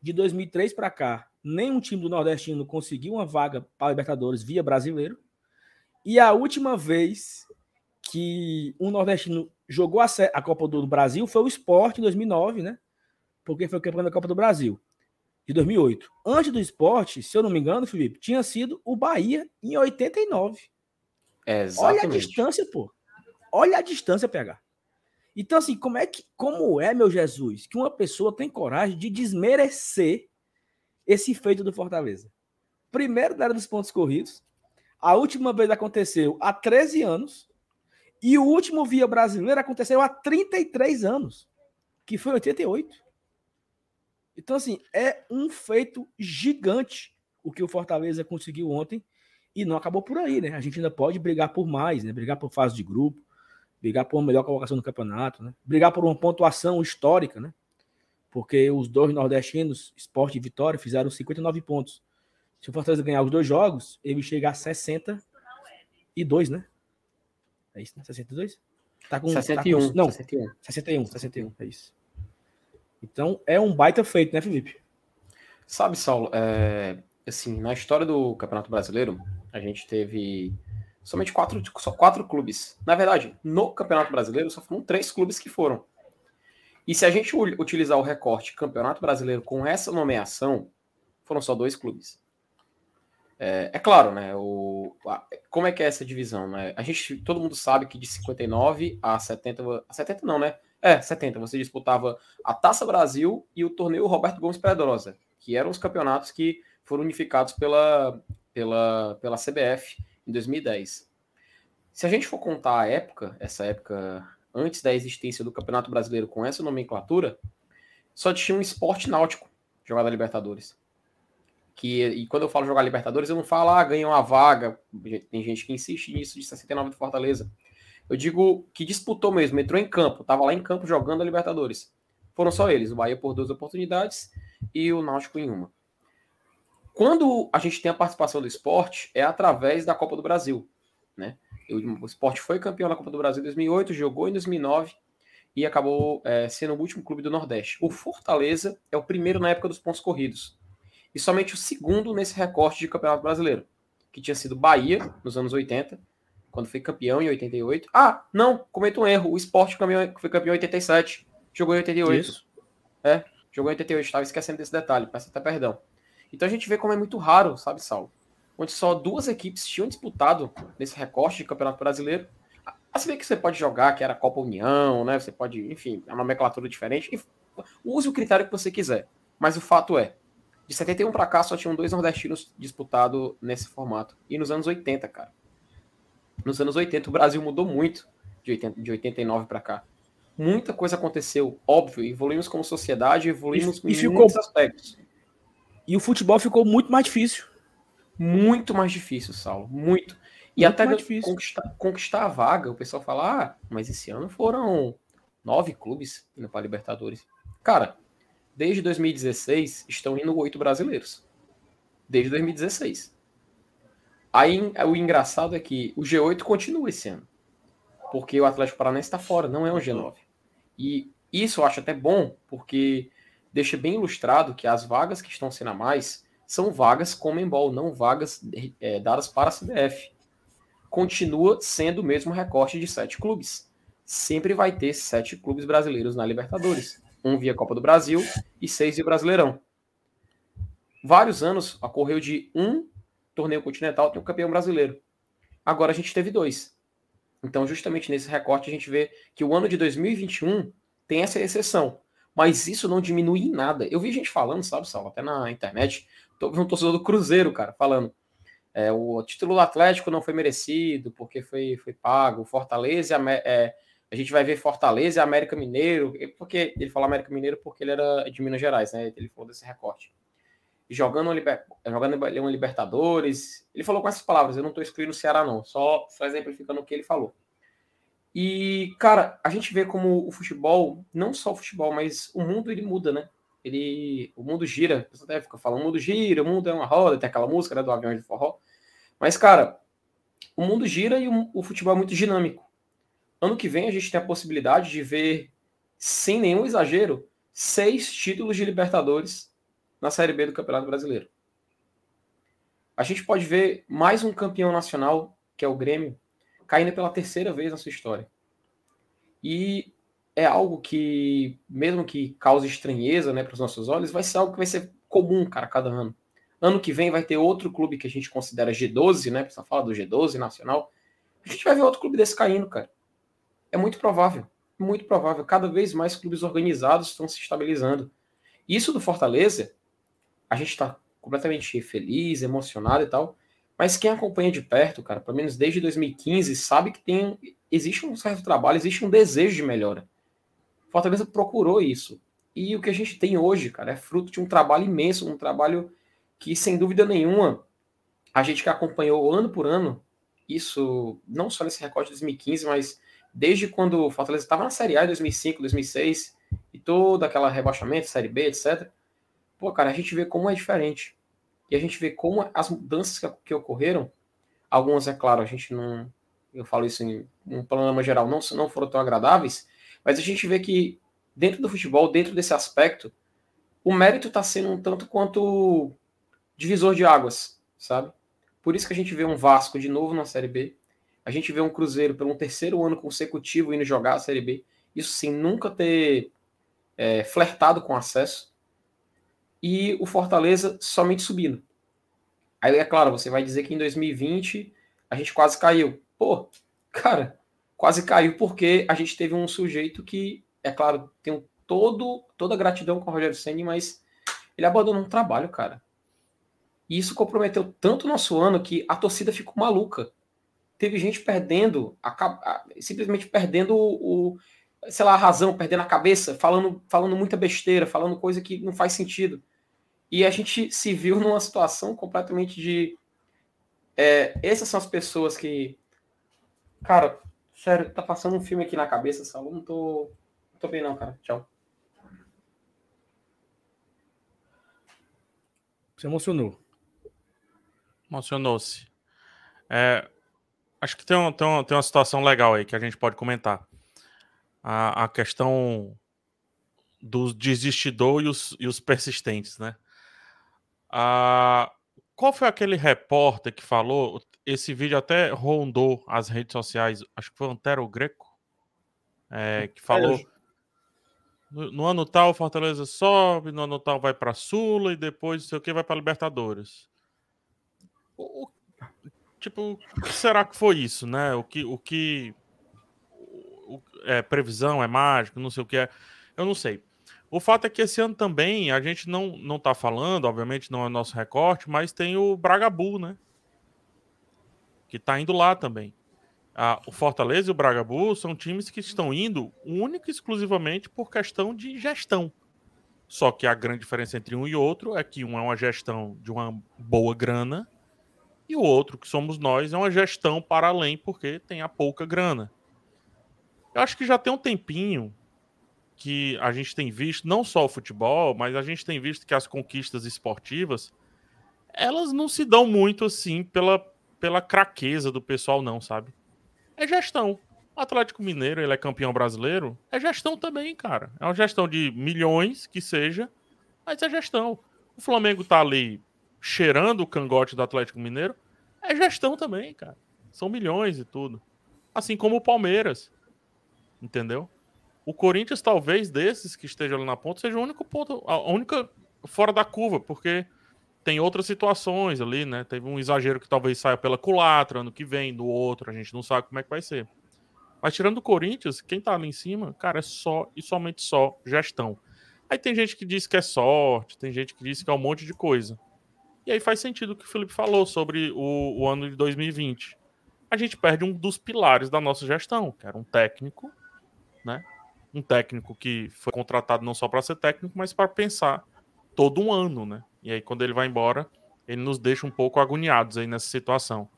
De 2003 para cá, nenhum time do Nordestino conseguiu uma vaga para Libertadores via brasileiro. E a última vez que um nordestino jogou a, Copa do Brasil foi o Sport em 2009, né? Porque foi o campeão da Copa do Brasil de 2008. Antes do Sport, se eu não me engano, Felipe, tinha sido o Bahia em 89. É. Olha a distância, pô. Olha a distância, PH. Então, assim, como é que, como é, meu Jesus, que uma pessoa tem coragem de desmerecer esse feito do Fortaleza? Primeiro, na era dos pontos corridos. A última vez aconteceu há 13 anos. E o último via brasileiro aconteceu há 33 anos, que foi 88. Então, assim, é um feito gigante o que o Fortaleza conseguiu ontem. E não acabou por aí, né? A gente ainda pode brigar por mais, né? Brigar por fase de grupo, brigar por uma melhor colocação no campeonato, né? Brigar por uma pontuação histórica, né? Porque os dois nordestinos, Esporte e Vitória, fizeram 59 pontos. Se o Fortaleza ganhar os dois jogos, ele chega a 62, né? É isso, né? 62? Tá com 61. Tá com, não, 61. 61, 61, é isso. Então é um baita feito, né, Felipe? Sabe, Saulo, é, assim, na história do Campeonato Brasileiro, a gente teve somente quatro, só quatro clubes. Na verdade, no Campeonato Brasileiro só foram três clubes que foram. E se a gente utilizar o recorte Campeonato Brasileiro com essa nomeação, foram só dois clubes. É, é claro, né? O, a, como é que é essa divisão, né? A gente, todo mundo sabe que de 59 a 70, a 70 não, né? É, 70, você disputava a Taça Brasil e o torneio Roberto Gomes Pedrosa, que eram os campeonatos que foram unificados pela, pela, pela CBF em 2010. Se a gente for contar a época, essa época antes da existência do Campeonato Brasileiro com essa nomenclatura, só tinha um esporte náutico jogado a Libertadores. Que, e quando eu falo jogar Libertadores, eu não falo, ah, ganhou uma vaga. Tem gente que insiste nisso de 69 do Fortaleza. Eu digo que disputou mesmo, entrou em campo, estava lá em campo jogando a Libertadores. Foram só eles, o Bahia por duas oportunidades e o Náutico em uma. Quando a gente tem a participação do esporte, é através da Copa do Brasil. Né? O esporte foi campeão da Copa do Brasil em 2008, jogou em 2009 e acabou é, sendo o último clube do Nordeste. O Fortaleza é o primeiro na época dos pontos corridos e somente o segundo nesse recorte de Campeonato Brasileiro, que tinha sido Bahia nos anos 80, quando foi campeão em 88. Ah, não, cometo um erro. O esporte foi campeão em 87, jogou em 88. Isso. É, jogou em 88, estava esquecendo desse detalhe, peço até perdão. Então a gente vê como é muito raro, sabe, Saulo? Onde só duas equipes tinham disputado nesse recorte de Campeonato Brasileiro. Assim bem que você pode jogar, que era Copa União, né? Você pode, enfim, é uma nomenclatura diferente. Use o critério que você quiser. Mas o fato é, de 71 para cá só tinham dois nordestinos disputados nesse formato. E nos anos 80, cara. Nos anos 80 o Brasil mudou muito de, 80, de 89 para cá. Muita coisa aconteceu, óbvio, evoluímos como sociedade, evoluímos e, em ficou, muitos aspectos. E o futebol ficou muito mais difícil. Muito mais difícil, Saulo, muito. E muito até conquistar, conquistar, a vaga, o pessoal fala, ah, mas esse ano foram nove clubes indo para Libertadores. Cara, desde 2016 estão indo oito brasileiros. Desde 2016. Aí o engraçado é que o G8 continua esse ano. Porque o Atlético Paranaense está fora, não é um G9. E isso eu acho até bom, porque deixa bem ilustrado que as vagas que estão sendo a mais são vagas Comembol, não vagas é, dadas para a CBF. Continua sendo o mesmo recorte de sete clubes. Sempre vai ter sete clubes brasileiros na Libertadores um via Copa do Brasil e seis via Brasileirão. Vários anos ocorreu de um torneio continental ter um campeão brasileiro. Agora a gente teve dois. Então, justamente nesse recorte, a gente vê que o ano de 2021 tem essa exceção. Mas isso não diminui em nada. Eu vi gente falando, sabe, Sal, até na internet, um torcedor do Cruzeiro, cara, falando. É, o título do Atlético não foi merecido porque foi, foi pago. Fortaleza é, a gente vai ver Fortaleza e América Mineiro, porque ele falou América Mineiro porque ele era de Minas Gerais, né? Ele falou desse recorte. Jogando liber... jogando uma Libertadores, ele falou com essas palavras, eu não estou excluindo o Ceará não, só, só exemplificando o que ele falou. E, cara, a gente vê como o futebol, não só o futebol, mas o mundo ele muda, né? Ele, o mundo gira, você até fica falando, o mundo gira, o mundo é uma roda, tem aquela música né, do avião de forró. Mas, cara, o mundo gira e o, o futebol é muito dinâmico. Ano que vem a gente tem a possibilidade de ver, sem nenhum exagero, seis títulos de Libertadores na Série B do Campeonato Brasileiro. A gente pode ver mais um campeão nacional, que é o Grêmio, caindo pela terceira vez na sua história. E é algo que, mesmo que cause estranheza né, para os nossos olhos, vai ser algo que vai ser comum, cara, cada ano. Ano que vem vai ter outro clube que a gente considera G12, né? Precisa falar do G12 nacional. A gente vai ver outro clube desse caindo, cara. É muito provável, muito provável. Cada vez mais clubes organizados estão se estabilizando. Isso do Fortaleza, a gente está completamente feliz, emocionado e tal. Mas quem acompanha de perto, cara, pelo menos desde 2015, sabe que tem existe um certo trabalho, existe um desejo de melhora. Fortaleza procurou isso. E o que a gente tem hoje, cara, é fruto de um trabalho imenso, um trabalho que, sem dúvida nenhuma, a gente que acompanhou ano por ano, isso não só nesse recorde de 2015, mas desde quando o Fortaleza estava na Série A em 2005, 2006, e todo aquela rebaixamento, Série B, etc. Pô, cara, a gente vê como é diferente. E a gente vê como as mudanças que, que ocorreram, algumas, é claro, a gente não. Eu falo isso em um panorama geral, não, não foram tão agradáveis, mas a gente vê que dentro do futebol, dentro desse aspecto, o mérito está sendo um tanto quanto divisor de águas, sabe? Por isso que a gente vê um Vasco de novo na Série B, a gente vê um Cruzeiro pelo um terceiro ano consecutivo indo jogar a Série B, isso sem nunca ter é, flertado com acesso, e o Fortaleza somente subindo. Aí é claro, você vai dizer que em 2020 a gente quase caiu. Pô, cara, quase caiu porque a gente teve um sujeito que, é claro, tem todo, toda a gratidão com o Rogério Senni, mas ele abandonou um trabalho, cara. E isso comprometeu tanto o nosso ano que a torcida ficou maluca teve gente perdendo, a, simplesmente perdendo o, sei lá, a razão, perdendo a cabeça, falando, falando muita besteira, falando coisa que não faz sentido. E a gente se viu numa situação completamente de. É, essas são as pessoas que. Cara, sério, tá passando um filme aqui na cabeça, Saulo. Não tô. Não tô bem, não, cara. Tchau. Você emocionou. Emocionou-se. É, acho que tem, um, tem, uma, tem uma situação legal aí que a gente pode comentar. A, a questão dos desistidores e os, e os persistentes, né? Ah, qual foi aquele repórter que falou? Esse vídeo até rondou as redes sociais. Acho que foi o Antero Greco, é, que falou. No, no, ano tal, Fortaleza sobe, no ano tal vai para Sula e depois, não sei o que, vai para Libertadores. O, o, tipo, o que será que foi isso, né? O que, o que o, é previsão, é mágico, não sei o que é. Eu não sei. O fato é que esse ano também a gente não não tá falando, obviamente não é nosso recorte, mas tem o Bragabu, né? Que tá indo lá também. Ah, o Fortaleza e o Bragabu são times que estão indo única e exclusivamente por questão de gestão. Só que a grande diferença entre um e outro é que um é uma gestão de uma boa grana e o outro, que somos nós, é uma gestão para além porque tem a pouca grana. Eu acho que já tem um tempinho que a gente tem visto, não só o futebol, mas a gente tem visto que as conquistas esportivas, elas não se dão muito assim pela, pela craqueza do pessoal, não, sabe? É gestão. O Atlético Mineiro, ele é campeão brasileiro, é gestão também, cara. É uma gestão de milhões que seja, mas é gestão. O Flamengo tá ali cheirando o cangote do Atlético Mineiro, é gestão também, cara. São milhões e tudo. Assim como o Palmeiras. Entendeu? O Corinthians, talvez, desses que estejam ali na ponta, seja o único ponto, a única fora da curva, porque tem outras situações ali, né? Teve um exagero que talvez saia pela culatra ano que vem, do outro, a gente não sabe como é que vai ser. Mas tirando o Corinthians, quem tá ali em cima, cara, é só e somente só gestão. Aí tem gente que diz que é sorte, tem gente que diz que é um monte de coisa. E aí faz sentido o que o Felipe falou sobre o, o ano de 2020. A gente perde um dos pilares da nossa gestão, que era um técnico, né? Um técnico que foi contratado não só para ser técnico, mas para pensar todo um ano, né? E aí quando ele vai embora, ele nos deixa um pouco agoniados aí nessa situação.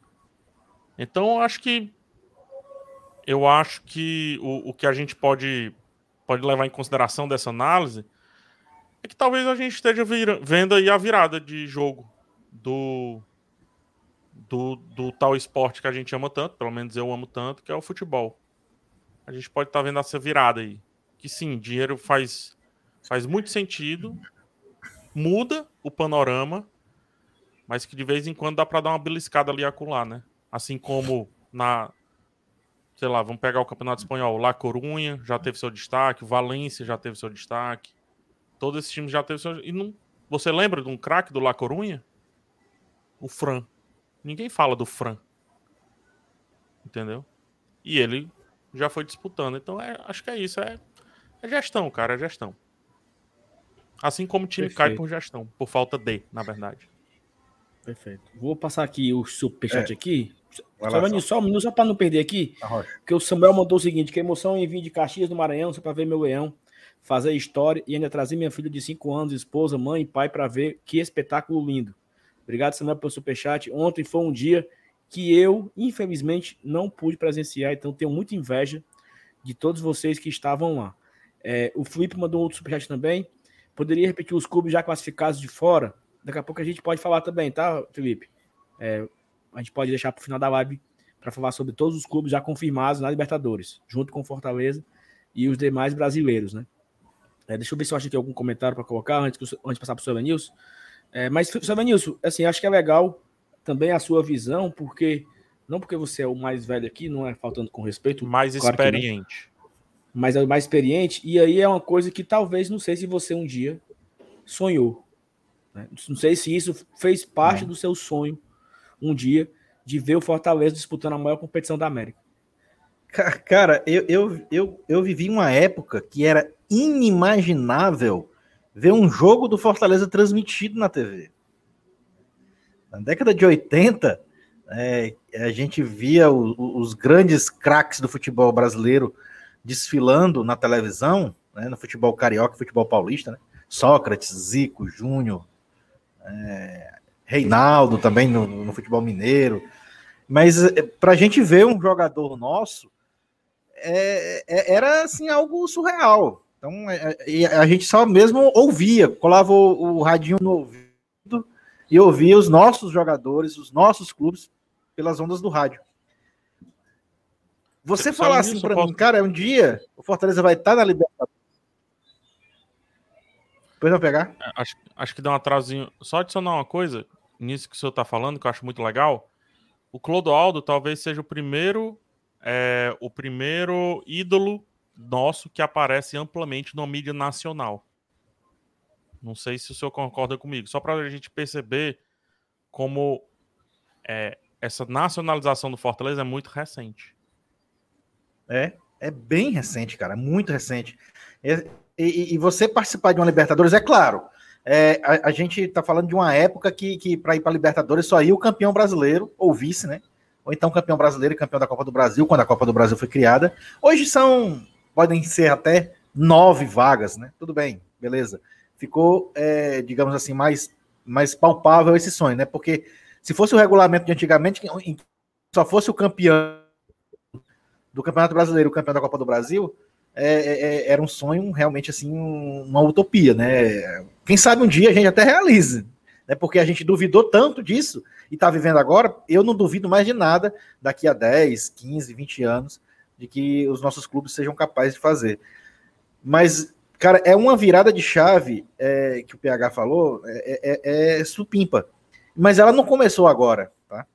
Então, acho que eu acho que o, o que a gente pode pode levar em consideração dessa análise é que talvez a gente esteja vira, vendo aí a virada de jogo do, do, do tal esporte que a gente ama tanto, pelo menos eu amo tanto, que é o futebol. A gente pode estar tá vendo essa virada aí que sim, dinheiro faz, faz muito sentido, muda o panorama, mas que de vez em quando dá para dar uma beliscada ali acular, né? Assim como na, sei lá, vamos pegar o Campeonato Espanhol, La Corunha já teve seu destaque, Valência já teve seu destaque, todos esses times já teve seu e não, você lembra de um craque do La Corunha? O Fran. Ninguém fala do Fran. Entendeu? E ele já foi disputando. Então, é, acho que é isso. É é gestão, cara, é gestão. Assim como o time Perfeito. cai por gestão, por falta de, na verdade. Perfeito. Vou passar aqui o superchat é. aqui. Só, só. só um minuto, só para não perder aqui. Porque o Samuel mandou o seguinte: que emoção em vir de Caxias do Maranhão só para ver meu leão fazer história e ainda trazer minha filha de 5 anos, esposa, mãe e pai para ver que espetáculo lindo. Obrigado, Samuel, pelo superchat. Ontem foi um dia que eu, infelizmente, não pude presenciar, então tenho muita inveja de todos vocês que estavam lá. É, o Felipe mandou outro superchat também. Poderia repetir os clubes já classificados de fora? Daqui a pouco a gente pode falar também, tá, Felipe? É, a gente pode deixar para o final da live para falar sobre todos os clubes já confirmados na Libertadores, junto com Fortaleza e os demais brasileiros, né? É, deixa eu ver se eu acho aqui algum comentário para colocar antes, antes de passar para o Evanilson. É, mas, Evanilson, assim, acho que é legal também a sua visão, porque não porque você é o mais velho aqui, não é faltando com respeito. Mais claro experiente mas é o mais experiente, e aí é uma coisa que talvez, não sei se você um dia sonhou. Né? Não sei se isso fez parte é. do seu sonho um dia de ver o Fortaleza disputando a maior competição da América. Cara, eu, eu, eu, eu vivi uma época que era inimaginável ver um jogo do Fortaleza transmitido na TV. Na década de 80, é, a gente via o, os grandes craques do futebol brasileiro desfilando na televisão, né, no futebol carioca, futebol paulista, né? Sócrates, Zico, Júnior, é, Reinaldo também no, no, futebol mineiro. Mas é, para a gente ver um jogador nosso, é, é, era assim algo surreal. Então é, é, a gente só mesmo ouvia, colava o, o radinho no ouvido e ouvia os nossos jogadores, os nossos clubes pelas ondas do rádio. Você falar assim para mim, cara, um dia o Fortaleza vai estar tá na Libertadores. Depois eu pegar. É, acho, acho que dá um atrasinho. Só adicionar uma coisa nisso que o senhor está falando, que eu acho muito legal. O Clodoaldo talvez seja o primeiro, é, o primeiro ídolo nosso que aparece amplamente na mídia nacional. Não sei se o senhor concorda comigo. Só para a gente perceber como é, essa nacionalização do Fortaleza é muito recente. É, é bem recente, cara, muito recente. E, e, e você participar de uma Libertadores, é claro, é, a, a, gente está falando de uma época que, que para ir para Libertadores só ia o campeão brasileiro, ou vice, né? Ou então campeão brasileiro e campeão da Copa do Brasil, quando a Copa do Brasil foi criada. Hoje são, podem ser até nove vagas, né? Tudo bem, beleza. Ficou, é, digamos assim, mais, mais palpável esse sonho, né? Porque se fosse o regulamento de antigamente, só fosse o campeão do Campeonato Brasileiro, o campeão da Copa do Brasil, é, é, é, era um sonho realmente assim, uma utopia, né? Quem sabe um dia a gente até realize, né? Porque a gente duvidou tanto disso e está vivendo agora, eu não duvido mais de nada daqui a 10, 15, 20 anos de que os nossos clubes sejam capazes de fazer. Mas, cara, é uma virada de chave é, que o PH falou, é, é, é, supimpa. Mas ela não começou agora, tá?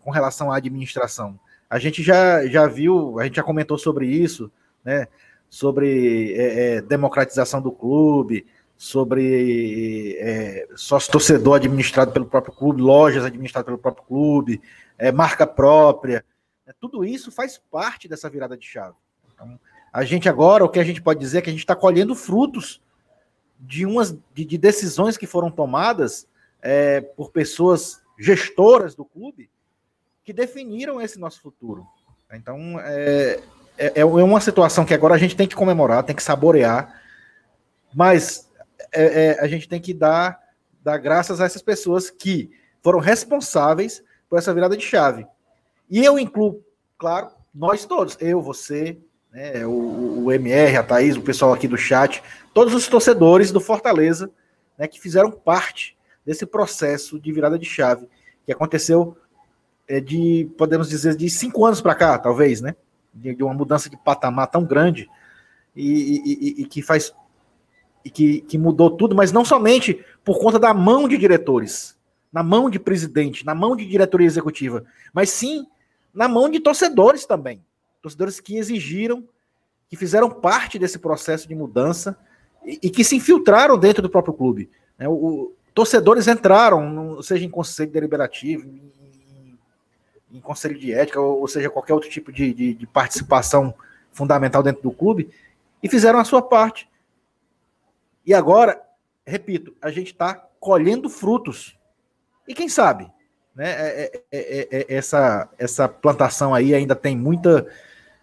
Com relação à administração. A gente já, já viu, a gente já comentou sobre isso, né? Sobre é, é, democratização do clube, sobre é, sócio torcedor administrado pelo próprio clube, lojas administradas pelo próprio clube, é, marca própria. Né? Tudo isso faz parte dessa virada de chave. Então, a gente agora, o que a gente pode dizer é que a gente está colhendo frutos de umas de, de, decisões que foram tomadas é, por pessoas gestoras do clube que definiram esse nosso futuro. Então, é, é, é uma situação que agora a gente tem que comemorar, tem que saborear, mas é, é, a gente tem que dar, dar graças a essas pessoas que foram responsáveis por essa virada de chave. E eu incluo, claro, nós todos, eu, você, né, o, o MR, a Thaís, o pessoal aqui do chat, todos os torcedores do Fortaleza, né, que fizeram parte desse processo de virada de chave que aconteceu é, de, podemos dizer, de cinco anos para cá, talvez, né? De, de, uma mudança de patamar tão grande e, e, e, que faz e que, que mudou tudo, mas não somente por conta da mão de diretores, na mão de presidente, na mão de diretoria executiva, mas sim na mão de torcedores também, torcedores que exigiram, que fizeram parte desse processo de mudança e, e que se infiltraram dentro do próprio clube. Né? O, o, torcedores entraram, seja em conselho deliberativo, em conselho de ética, ou, ou seja, qualquer outro tipo de, de, de, participação fundamental dentro do clube, e fizeram a sua parte. E agora, repito, a gente está colhendo frutos. E quem sabe, né? É, é, é, é, essa, essa plantação aí ainda tem muita,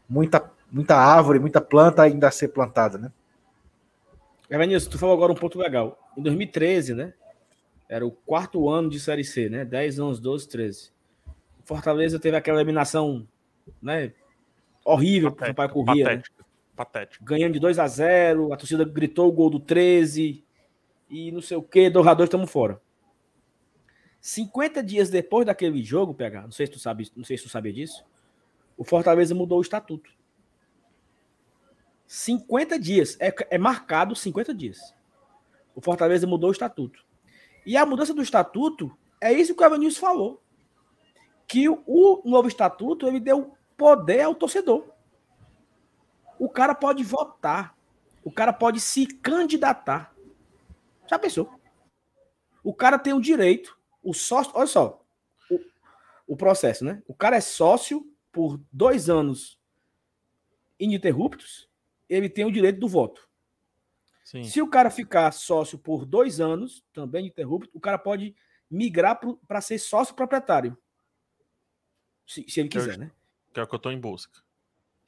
muita, muita árvore, muita planta ainda a ser plantada, né? Evanilson, tu falou agora um ponto legal. Em 2013, né? Era o quarto ano de Série C, né? 10, 11, 12, 13. Fortaleza teve aquela eliminação, né? Horrível para o Sampaio Corria. Patético, né? Ganhando de 2 a 0 a torcida gritou o gol do 13 e não sei o que, Dorador estamos fora. 50 dias depois daquele jogo, PH, não sei se tu sabe, não sei se tu sabia disso, o Fortaleza mudou o estatuto. 50 dias, é, é marcado 50 dias. O Fortaleza mudou o estatuto. E a mudança do estatuto é isso que o Evanilson falou que o novo estatuto ele deu poder ao torcedor. O cara pode votar, o cara pode se candidatar. Já pensou? O cara tem o direito, o sócio, olha só, o, o processo, né? O cara é sócio por dois anos ininterruptos, ele tem o direito do voto. Sim. Se o cara ficar sócio por dois anos, também ininterrupto, o cara pode migrar para ser sócio proprietário. Se, se ele quiser, que né? Que é o que eu estou em busca.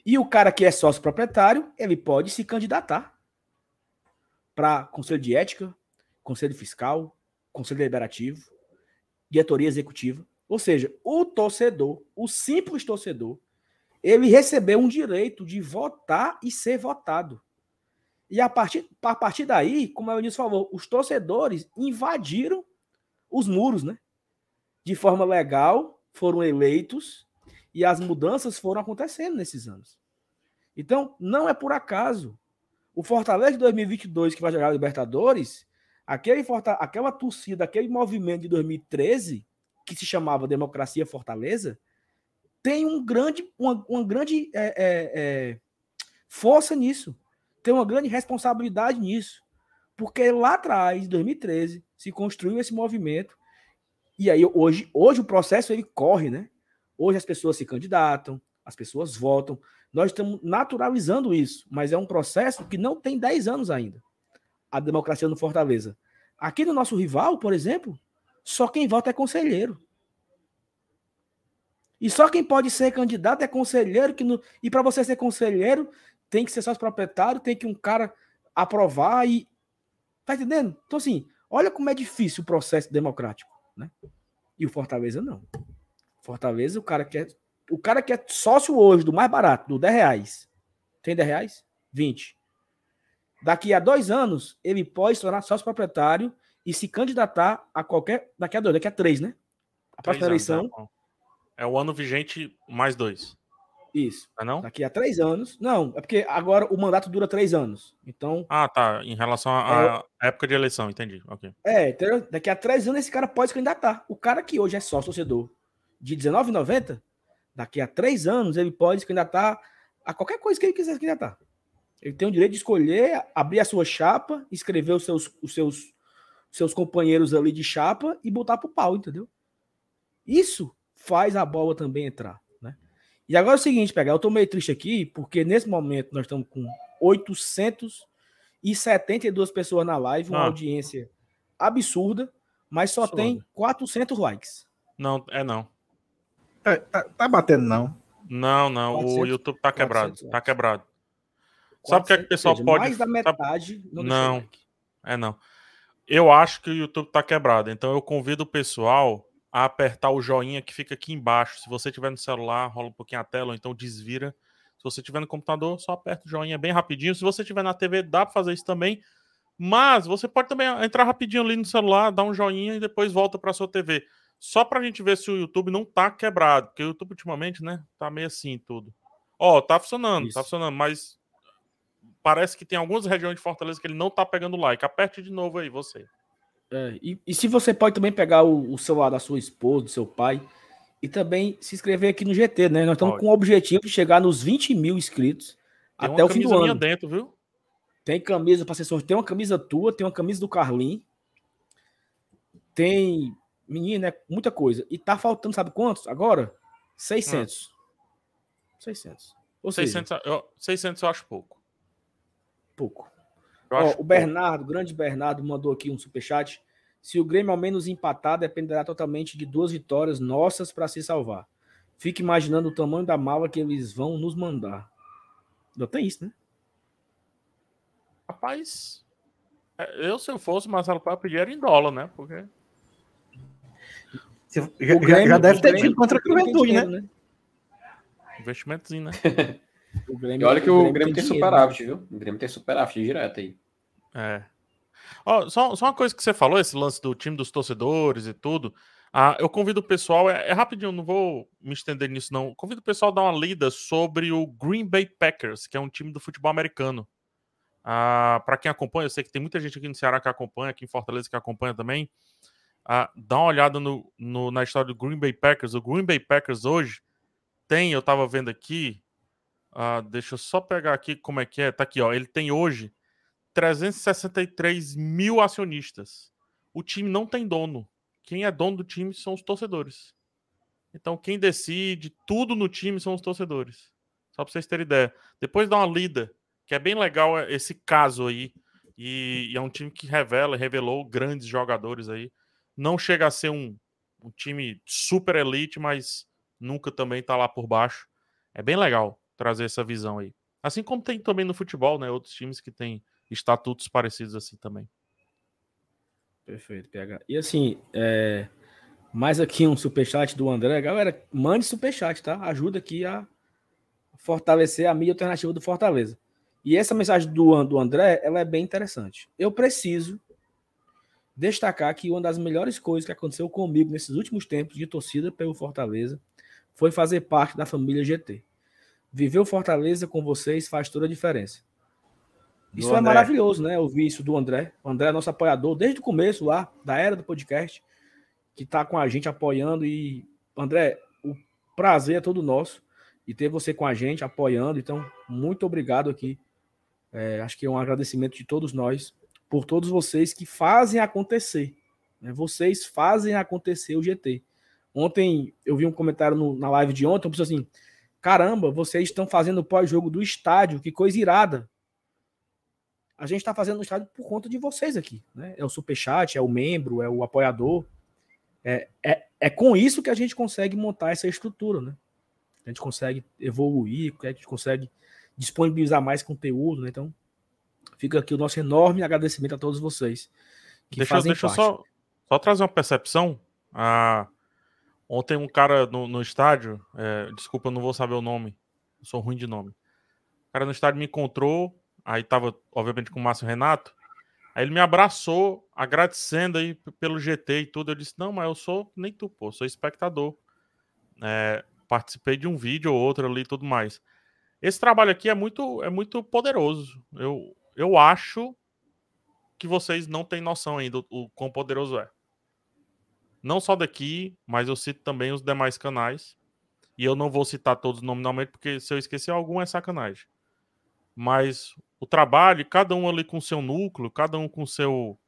E o cara que é sócio proprietário, ele pode se candidatar para conselho de ética, conselho fiscal, conselho deliberativo, diretoria executiva. Ou seja, o torcedor, o simples torcedor, ele recebeu um direito de votar e ser votado. E a partir, a partir daí, como a Eunice falou, os torcedores invadiram os muros, né? De forma legal, foram eleitos e as mudanças foram acontecendo nesses anos. Então, não é por acaso. O Fortaleza de 2022, que vai jogar a Libertadores, aquele, aquela torcida, aquele movimento de 2013, que se chamava Democracia Fortaleza, tem um grande, uma, uma grande é, é, é, força nisso. Tem uma grande responsabilidade nisso. Porque lá atrás, em 2013, se construiu esse movimento. E aí, hoje, hoje o processo ele corre, né? Hoje as pessoas se candidatam, as pessoas votam. Nós estamos naturalizando isso, mas é um processo que não tem 10 anos ainda. A democracia no Fortaleza. Aqui no nosso rival, por exemplo, só quem vota é conselheiro. E só quem pode ser candidato é conselheiro. Que no... E para você ser conselheiro, tem que ser sócio proprietário, tem que um cara aprovar e. Tá entendendo? Então, assim, olha como é difícil o processo democrático. Né? E o Fortaleza não. Fortaleza, o cara que é, o cara que é sócio hoje do mais barato, do 10 reais. Tem 10 reais? 20. Daqui a dois anos, ele pode se tornar sócio proprietário e se candidatar a qualquer. Daqui a dois, daqui a três, né? A próxima eleição. É, é o ano vigente mais dois. Isso. É não? Daqui a três anos. Não, é porque agora o mandato dura três anos. Então. Ah, tá. Em relação à é, época de eleição, entendi. Okay. É, daqui a três anos esse cara pode se candidatar. O cara que hoje é sócio torcedor de R$19,90, daqui a três anos ele pode se candidatar a qualquer coisa que ele quiser se candidatar. Ele tem o direito de escolher, abrir a sua chapa, escrever os seus, os seus, seus companheiros ali de chapa e botar pro pau, entendeu? Isso faz a bola também entrar. E agora é o seguinte, pegar, eu tô meio triste aqui, porque nesse momento nós estamos com 872 pessoas na live, uma ah. audiência absurda, mas só absurda. tem 400 likes. Não, é não. Tá, tá, tá batendo, não. Não, não. 400, o YouTube tá quebrado. 400, tá quebrado. Sabe o que, é que o pessoal pode. Mais da metade não. Não, é não. Eu acho que o YouTube tá quebrado. Então eu convido o pessoal a apertar o joinha que fica aqui embaixo. Se você tiver no celular, rola um pouquinho a tela, ou então desvira. Se você tiver no computador, só aperta o joinha bem rapidinho. Se você tiver na TV, dá para fazer isso também. Mas você pode também entrar rapidinho ali no celular, dar um joinha e depois volta para sua TV. Só pra gente ver se o YouTube não tá quebrado, porque o YouTube ultimamente, né, tá meio assim tudo. Ó, tá funcionando, tá Isso. tá funcionando, mas parece que tem algumas regiões de Fortaleza que ele não tá pegando like. Aperte de novo aí, você. É, e, e, se você pode também pegar o, o, celular da sua esposa, do seu pai, e também se inscrever aqui no GT, né? Nós estamos com o objetivo de chegar nos 20 mil inscritos tem até o fim do ano. dentro, viu? Tem camisa para ser Tem uma camisa tua, tem uma camisa do Carlin. Tem Menino, é muita coisa. E tá faltando, sabe quantos? Agora? 600. Hum. 600. Ou 600, seja, eu, 600 eu acho pouco. Pouco. Ó, o Bernardo, grande Bernardo, mandou aqui um superchat. Se o Grêmio ao menos empatar, dependerá totalmente de duas vitórias nossas para se salvar. Fique imaginando o tamanho da mala que eles vão nos mandar. Não tem isso, né? Rapaz, é, eu se eu fosse Marcelo Papo pedir era em dólar, né? Porque já, Grêmio, já, deve ter tido contra a Juventude, né? né? Investimentozinho, né? o Grêmio, e olha que o Grêmio, Grêmio tem, tem superávit, viu? O Grêmio tem superávit direto aí. É. Ó, só, só uma coisa que você falou, esse lance do time dos torcedores e tudo. Ah, eu convido o pessoal, é, é, rapidinho, não vou me estender nisso, não. Convido o pessoal a dar uma lida sobre o Green Bay Packers, que é um time do futebol americano. Ah, para quem acompanha, eu sei que tem muita gente aqui no Ceará que acompanha, aqui em Fortaleza que acompanha também ah, dá uma olhada no, no, na história do Green Bay Packers. O Green Bay Packers hoje tem, eu tava vendo aqui, ah, deixa eu só pegar aqui como é que é. Tá aqui, ó. Ele tem hoje 363 mil acionistas. O time não tem dono. Quem é dono do time são os torcedores. Então, quem decide tudo no time são os torcedores. Só para vocês terem ideia. Depois dá uma lida, que é bem legal esse caso aí. E, e é um time que revela, revelou grandes jogadores aí. Não chega a ser um, um time super elite, mas nunca também tá lá por baixo. É bem legal trazer essa visão aí. Assim como tem também no futebol, né? Outros times que têm estatutos parecidos assim também. Perfeito, PH. E assim, é... mais aqui um superchat do André. Galera, mande superchat, tá? Ajuda aqui a fortalecer a mídia alternativa do Fortaleza. E essa mensagem do, do André, ela é bem interessante. Eu preciso destacar que uma das melhores coisas que aconteceu comigo nesses últimos tempos de torcida pelo Fortaleza foi fazer parte da família GT. Viver o Fortaleza com vocês faz toda a diferença. Isso é maravilhoso, né? Ouvir isso do André. O André é nosso apoiador desde o começo lá, da era do podcast, que está com a gente apoiando. E, André, o prazer é todo nosso e ter você com a gente apoiando. Então, muito obrigado aqui. É, acho que é um agradecimento de todos nós por todos vocês que fazem acontecer. Né? Vocês fazem acontecer o GT. Ontem eu vi um comentário no, na live de ontem, eu assim: caramba, vocês estão fazendo o pós-jogo do estádio, que coisa irada. A gente está fazendo no estádio por conta de vocês aqui. Né? É o superchat, é o membro, é o apoiador. É, é, é com isso que a gente consegue montar essa estrutura, né? A gente consegue evoluir, a gente consegue disponibilizar mais conteúdo, né? Então, Fica aqui o nosso enorme agradecimento a todos vocês que deixa, fazem deixa parte. Só, só trazer uma percepção. Ah, ontem um cara no, no estádio, é, desculpa, eu não vou saber o nome, sou ruim de nome. O cara no estádio me encontrou, aí tava, obviamente, com o Márcio Renato. Aí ele me abraçou, agradecendo aí pelo GT e tudo. Eu disse: Não, mas eu sou nem tu, pô, sou espectador. É, participei de um vídeo ou outro ali e tudo mais. Esse trabalho aqui é muito, é muito poderoso. Eu, eu acho que vocês não têm noção ainda o quão poderoso é. Não só daqui, mas eu cito também os demais canais. E eu não vou citar todos nominalmente, porque se eu esquecer algum é sacanagem. Mas o trabalho, cada um ali com seu núcleo, cada um com seu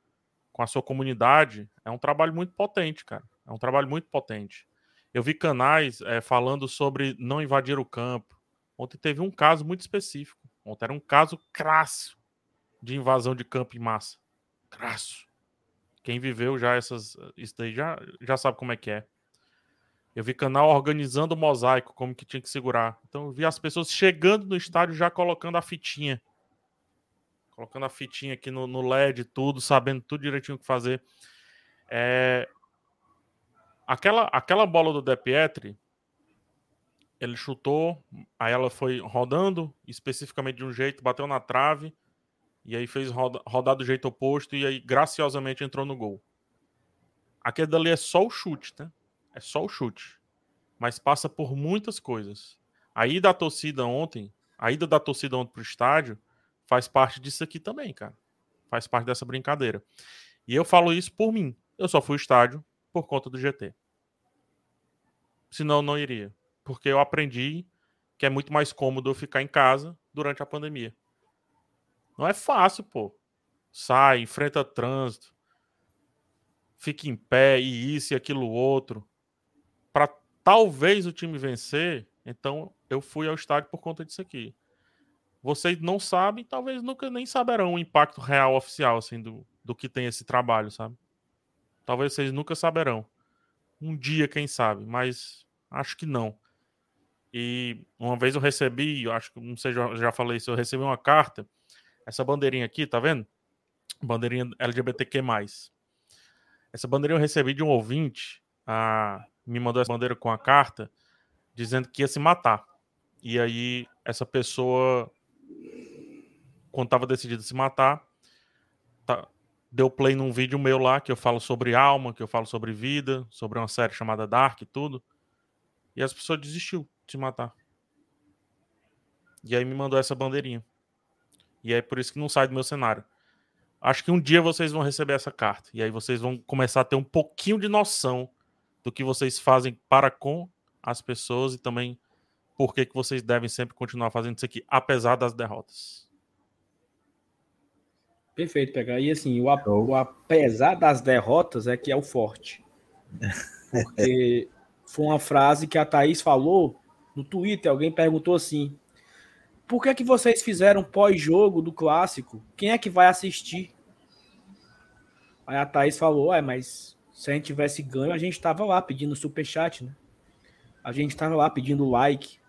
com a sua comunidade, é um trabalho muito potente, cara. É um trabalho muito potente. Eu vi canais é, falando sobre não invadir o campo. Ontem teve um caso muito específico. Ontem era um caso crasso de invasão de campo em massa. Crasso. Quem viveu já essas. Isso daí já, já sabe como é que é. Eu vi canal organizando o mosaico, como que tinha que segurar. Então eu vi as pessoas chegando no estádio já colocando a fitinha. Colocando a fitinha aqui no, no LED, tudo, sabendo tudo direitinho o que fazer. É... Aquela, aquela bola do De Pietri, ele chutou, aí ela foi rodando, especificamente de um jeito, bateu na trave e aí fez roda, rodar do jeito oposto e aí graciosamente entrou no gol. Aquele dali é só o chute, tá? É só o chute. Mas passa por muitas coisas. A ida da torcida ontem, a ida da torcida ontem pro estádio, faz parte disso aqui também, cara. Faz parte dessa brincadeira. E eu falo isso por mim. Eu só fui ao estádio por conta do GT. Senão não iria. Porque eu aprendi que é muito mais cômodo eu ficar em casa durante a pandemia. Não é fácil, pô. Sai, enfrenta trânsito, fica em pé e isso e aquilo outro. Para talvez o time vencer, então eu fui ao estádio por conta disso aqui. Vocês não sabem, talvez nunca nem saberão o impacto real oficial assim do, do que tem esse trabalho, sabe? Talvez vocês nunca saberão. Um dia, quem sabe, mas acho que não. E uma vez eu recebi, acho que não sei, já, já falei isso, eu recebi uma carta essa bandeirinha aqui, tá vendo? Bandeirinha LGBTQ+. Essa bandeirinha eu recebi de um ouvinte, a, me mandou essa bandeira com a carta, dizendo que ia se matar. E aí, essa pessoa, quando estava decidido se matar, tá, deu play num vídeo meu lá, que eu falo sobre alma, que eu falo sobre vida, sobre uma série chamada Dark e tudo. E as pessoas desistiu de se matar. E aí me mandou essa bandeirinha. E é por isso que não sai do meu cenário. Acho que um dia vocês vão receber essa carta. E aí vocês vão começar a ter um pouquinho de noção do que vocês fazem para com as pessoas e também por que, que vocês devem sempre continuar fazendo isso aqui, apesar das derrotas. Perfeito, pegar. E assim, o, o apesar das derrotas é que é o forte. Porque foi uma frase que a Thaís falou no Twitter. Alguém perguntou assim: por que, que vocês fizeram pós-jogo do clássico? Quem é que vai assistir? Aí a Thaís falou: é, mas se a gente tivesse ganho, a gente estava lá pedindo superchat, né? A gente estava lá pedindo like.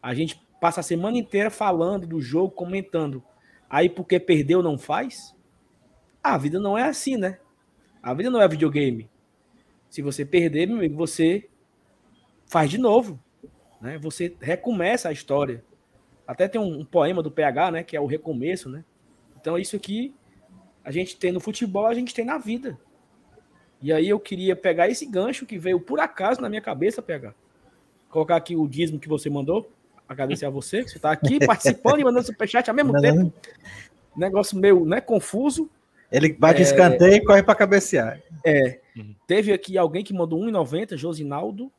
A gente passa a semana inteira falando do jogo, comentando. Aí porque perdeu não faz? a vida não é assim, né? A vida não é videogame. Se você perder, meu amigo, você faz de novo, né? Você recomeça a história. Até tem um, um, poema do PH, né? Que é o recomeço, né? Então isso aqui a gente tem no futebol, a gente tem na vida. E aí eu queria pegar esse gancho que veio por acaso na minha cabeça, pegar. Colocar aqui o dízimo que você mandou. Agradecer a você, que você está aqui participando e mandando superchat ao mesmo não, tempo. Não. Negócio meio né, confuso. Ele bate é... escanteio e corre para cabecear. É. Uhum. Teve aqui alguém que mandou 1,90, Josinaldo.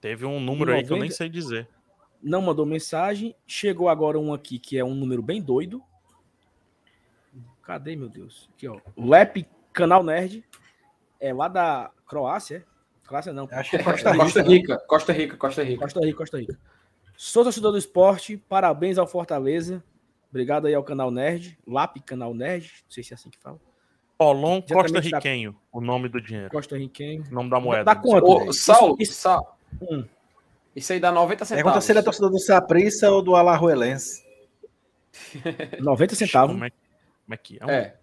Teve um número 1, aí que eu nem sei dizer. Não mandou mensagem. Chegou agora um aqui que é um número bem doido. Cadê, meu Deus? Aqui, ó. Lep Canal Nerd. É lá da Croácia, é? Croácia não. Acho que é Costa Rica. Costa Rica, Costa Rica, Costa Rica. Costa Rica, Costa Rica. Sou torcedor do esporte, parabéns ao Fortaleza. Obrigado aí ao canal Nerd, Lap Canal Nerd, não sei se é assim que fala. Polon Costa Riquenho, da... o nome do dinheiro. Costa Riquenho. O nome da moeda. Dá quanto? Ô, Saulo, isso, isso, hum. Isso aí dá 90 centavos. Pergunta se ele é torcedor do Saprissa ou do Alajuelense. 90 centavos. Como é, como é que é? É.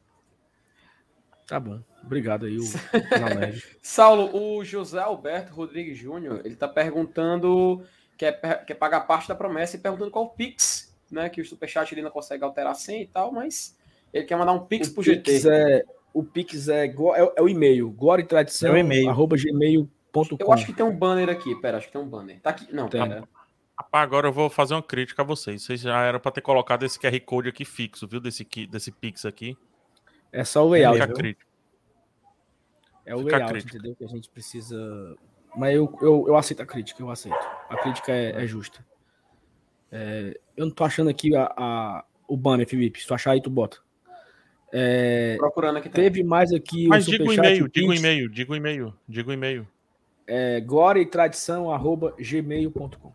Tá bom. Obrigado aí, o Saulo, o José Alberto Rodrigues Júnior, ele tá perguntando, quer, quer pagar parte da promessa e perguntando qual o Pix, né? Que o Superchat ele não consegue alterar sem e tal, mas ele quer mandar um Pix o pro Pix GT. É, o Pix é, é, é o e-mail, glória e tradição, é e-mail. arroba Eu acho que tem um banner aqui, pera, acho que tem um banner. Tá aqui, não, tem. Pera. Rapaz, agora eu vou fazer uma crítica a vocês. Vocês já eram para ter colocado esse QR Code aqui fixo, viu? Desse, desse Pix aqui. É só o layout. Fica crítica. É o Fica layout, entendeu? Que a gente precisa. Mas eu, eu, eu aceito a crítica, eu aceito. A crítica é, é justa. É, eu não tô achando aqui a, a, o banner, Felipe. Se tu achar aí, tu bota. É, Procurando aqui. Teve mais aqui. Mas diga o e-mail, diga o e-mail, diga o e-mail, diga o e-mail. É, glória e tradição, arroba gmail.com.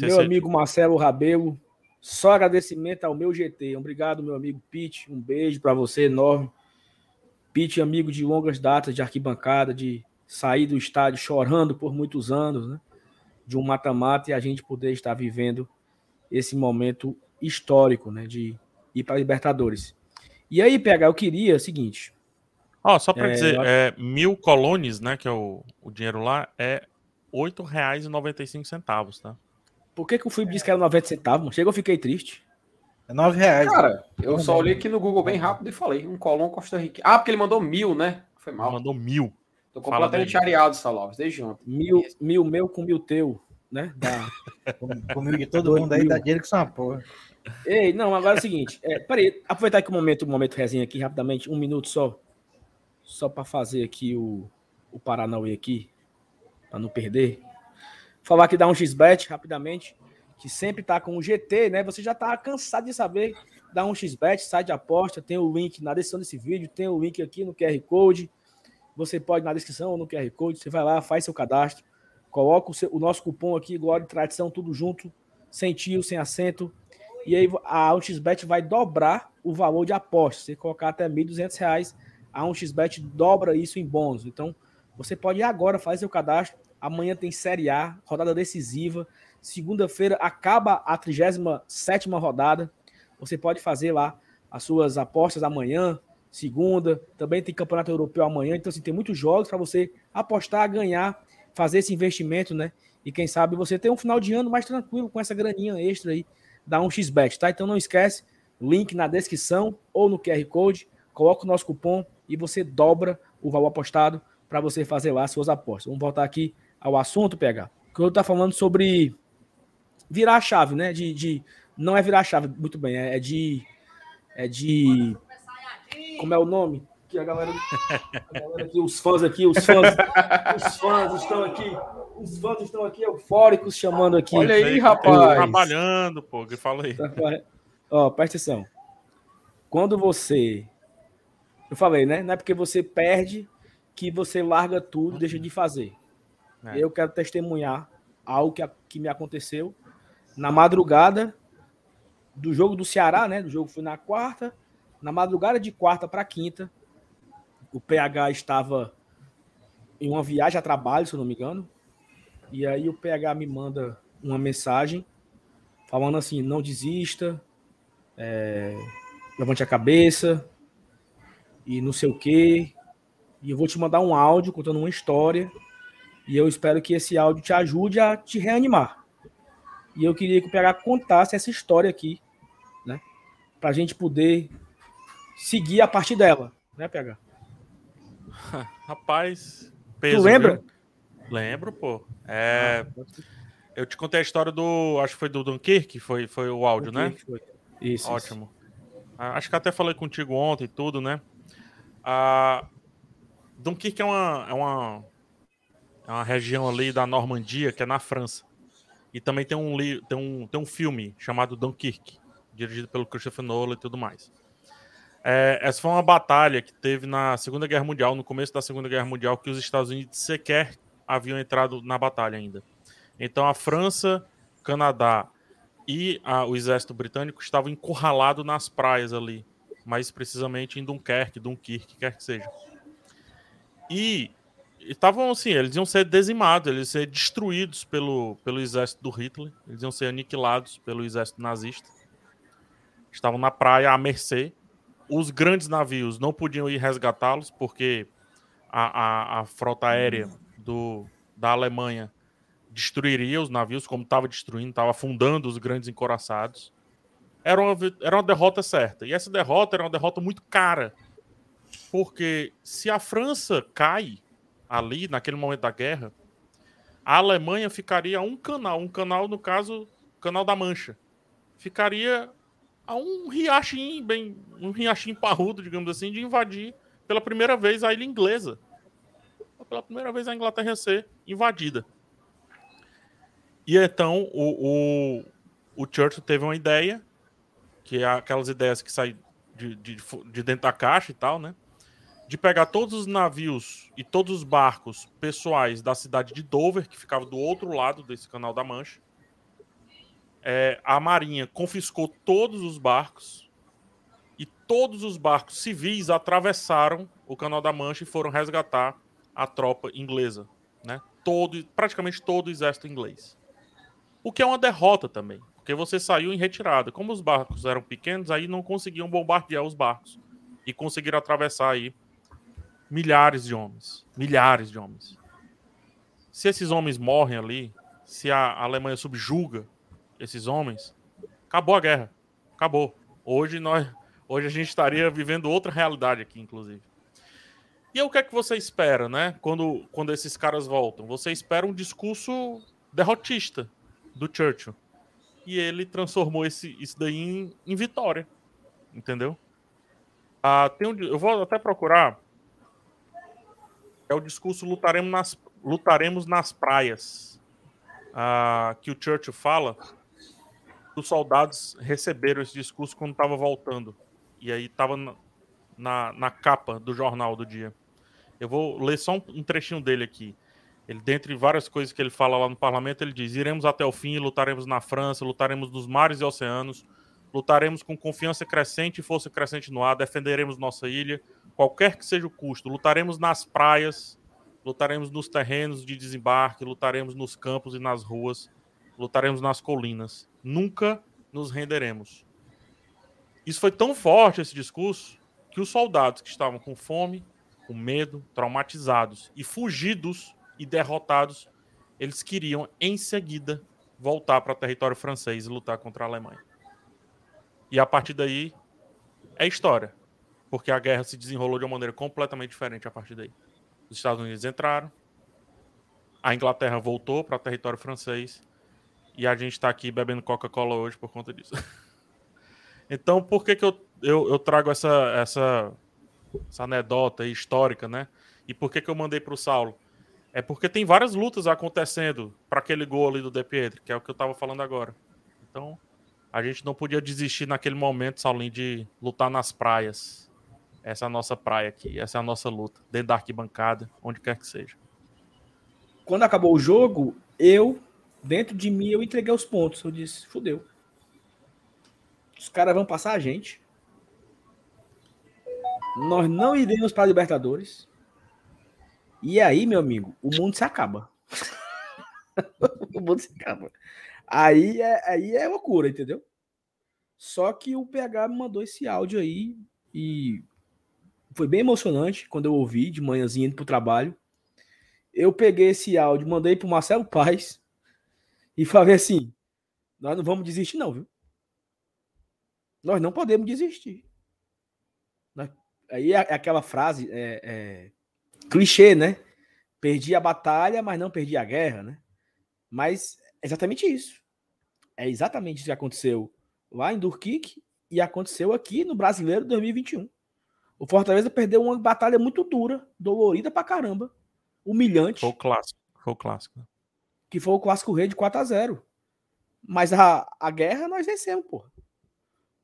Meu amigo Marcelo Rabelo, só agradecimento ao meu GT. Obrigado, meu amigo Pete. Um beijo para você enorme. Pete, amigo de longas datas de arquibancada, de sair do estádio chorando por muitos anos, né? De um mata-mata e a gente poder estar vivendo esse momento histórico, né? De ir para Libertadores. E aí, PH, eu queria o seguinte. Ó, oh, só para é, dizer, eu... é, mil colones, né? Que é o, o dinheiro lá, é R$ 8,95, tá? Por que, que o Felipe disse que era 90 centavos? Chega, eu fiquei triste. É 9 reais. Cara, eu só olhei aqui no Google bem rápido e falei. Um colão Costa Rica. Ah, porque ele mandou mil, né? Foi mal. Mandou mil. Tô completamente areado, Salovas, desde ontem. Mil, mil meu com mil teu, né? Dá. Comigo de todo mundo aí, dá dinheiro que são uma porra. Ei, não, agora é o seguinte. É, peraí, aproveitar aqui o um momento, um momento resenha aqui, rapidamente, um minuto só. Só para fazer aqui o, o Paranauê aqui, para não perder. Falar que dá um XBet rapidamente que sempre está com o GT, né? Você já está cansado de saber, dá um XBet, site de aposta, tem o link na descrição desse vídeo, tem o link aqui no QR Code. Você pode na descrição ou no QR Code, você vai lá, faz seu cadastro, coloca o, seu, o nosso cupom aqui, Glória e Tradição, tudo junto, sem tio, sem acento. E aí a 1xBet vai dobrar o valor de aposta. Se colocar até R$ 1.200, a 1xBet dobra isso em bônus. Então, você pode ir agora, fazer seu cadastro. Amanhã tem Série A, rodada decisiva. Segunda-feira acaba a 37 rodada. Você pode fazer lá as suas apostas amanhã, segunda. Também tem Campeonato Europeu amanhã. Então, assim, tem muitos jogos para você apostar, ganhar, fazer esse investimento, né? E quem sabe você ter um final de ano mais tranquilo com essa graninha extra aí da 1xBet, tá? Então não esquece, link na descrição ou no QR Code, coloca o nosso cupom e você dobra o valor apostado para você fazer lá as suas apostas. Vamos voltar aqui ao assunto, PH. Que eu tô falando sobre virar a chave, né? De, de não é virar a chave, muito bem, é, é de é de como é o nome? Que a galera, a galera aqui, os fãs aqui, os fãs, os fãs estão aqui, os fãs estão aqui eufóricos chamando aqui. Olha aí, rapaz. Trabalhando, pô, que fala aí. Ó, presta atenção. Quando você eu falei, né? Não é porque você perde que você larga tudo, deixa de fazer. É. Eu quero testemunhar algo que, que me aconteceu na madrugada do jogo do Ceará, né? Do jogo foi na quarta. Na madrugada de quarta para quinta, o PH estava em uma viagem a trabalho, se eu não me engano. E aí o PH me manda uma mensagem falando assim: não desista, é, levante a cabeça e não sei o quê. E eu vou te mandar um áudio contando uma história. E eu espero que esse áudio te ajude a te reanimar. E eu queria que o PH contasse essa história aqui, né? Para a gente poder seguir a partir dela, né, PH? Rapaz, peso, tu lembra? viu? Lembro, pô. É, eu te contei a história do. Acho que foi do Dunkirk, foi, foi o áudio, né? Foi. Isso. Ótimo. Ah, Acho que até falei contigo ontem e tudo, né? Ah, Dunkirk é uma, é, uma, é uma região ali da Normandia, que é na França. E também tem um, tem um, tem um filme chamado Dunkirk, dirigido pelo Christopher Nolan e tudo mais. É, essa foi uma batalha que teve na Segunda Guerra Mundial, no começo da Segunda Guerra Mundial, que os Estados Unidos sequer haviam entrado na batalha ainda. Então a França, Canadá e a- o exército britânico estavam encurralados nas praias ali, mais precisamente em Dunkerque, Dunkirk, quer que seja. E estavam assim, eles iam ser dizimados, eles iam ser destruídos pelo, pelo exército do Hitler, eles iam ser aniquilados pelo exército nazista. Estavam na praia à mercê. Os grandes navios não podiam ir resgatá-los, porque a, a, a frota aérea do, da Alemanha destruiria os navios, como estava destruindo, estava afundando os grandes encoraçados. Era uma, era uma derrota certa. E essa derrota era uma derrota muito cara. Porque se a França cai ali, naquele momento da guerra, a Alemanha ficaria a um canal, um canal, no caso, Canal da Mancha. Ficaria a um riachinho, bem, um riachinho parrudo, digamos assim, de invadir pela primeira vez a ilha inglesa. Pela primeira vez a Inglaterra ia ser invadida. E então o, o, o Churchill teve uma ideia, que é aquelas ideias que saem de, de, de dentro da caixa e tal, né? De pegar todos os navios e todos os barcos pessoais da cidade de Dover, que ficava do outro lado desse canal da Mancha. É, a Marinha confiscou todos os barcos e todos os barcos civis atravessaram o canal da Mancha e foram resgatar a tropa inglesa, né? Todo, praticamente todo o exército inglês. O que é uma derrota também, porque você saiu em retirada. Como os barcos eram pequenos, aí não conseguiam bombardear os barcos e conseguiram atravessar aí milhares de homens, milhares de homens. Se esses homens morrem ali, se a Alemanha subjuga esses homens, acabou a guerra, acabou. Hoje nós, hoje a gente estaria vivendo outra realidade aqui, inclusive. E o que é que você espera, né? Quando, quando esses caras voltam, você espera um discurso derrotista do Churchill. E ele transformou esse, isso daí em, em vitória. Entendeu? Ah, tem um, eu vou até procurar. É o discurso lutaremos nas, lutaremos nas praias. Ah, que o Churchill fala. Os soldados receberam esse discurso quando estava voltando. E aí estava na, na, na capa do jornal do dia. Eu vou ler só um, um trechinho dele aqui. Ele, dentre várias coisas que ele fala lá no parlamento, ele diz: iremos até o fim, lutaremos na França, lutaremos nos mares e oceanos, lutaremos com confiança crescente e força crescente no ar, defenderemos nossa ilha, qualquer que seja o custo, lutaremos nas praias, lutaremos nos terrenos de desembarque, lutaremos nos campos e nas ruas, lutaremos nas colinas. Nunca nos renderemos. Isso foi tão forte, esse discurso, que os soldados que estavam com fome, com medo, traumatizados e fugidos e derrotados, eles queriam em seguida voltar para o território francês e lutar contra a Alemanha. E a partir daí é história, porque a guerra se desenrolou de uma maneira completamente diferente a partir daí. Os Estados Unidos entraram, a Inglaterra voltou para o território francês e a gente está aqui bebendo Coca-Cola hoje por conta disso. então, por que, que eu, eu, eu trago essa, essa, essa anedota histórica, né? E por que, que eu mandei para o Saulo? É porque tem várias lutas acontecendo para aquele gol ali do De que é o que eu estava falando agora. Então, a gente não podia desistir naquele momento, Saulinho, de lutar nas praias. Essa é a nossa praia aqui, essa é a nossa luta, dentro da arquibancada, onde quer que seja. Quando acabou o jogo, eu, dentro de mim, eu entreguei os pontos. Eu disse, fudeu. Os caras vão passar a gente. Nós não iremos para a Libertadores. E aí, meu amigo, o mundo se acaba. o mundo se acaba. Aí é, aí é loucura, entendeu? Só que o PH me mandou esse áudio aí e foi bem emocionante quando eu ouvi de manhãzinha indo pro trabalho. Eu peguei esse áudio, mandei pro Marcelo Paz e falei assim: nós não vamos desistir, não, viu? Nós não podemos desistir. Aí é aquela frase é, é, clichê, né? Perdi a batalha, mas não perdi a guerra, né? Mas é exatamente isso. É exatamente isso que aconteceu lá em Durkik e aconteceu aqui no Brasileiro 2021. O Fortaleza perdeu uma batalha muito dura, dolorida pra caramba, humilhante. Foi o clássico. Foi o clássico. Que foi o clássico rei de 4 a 0 Mas a, a guerra nós vencemos, pô.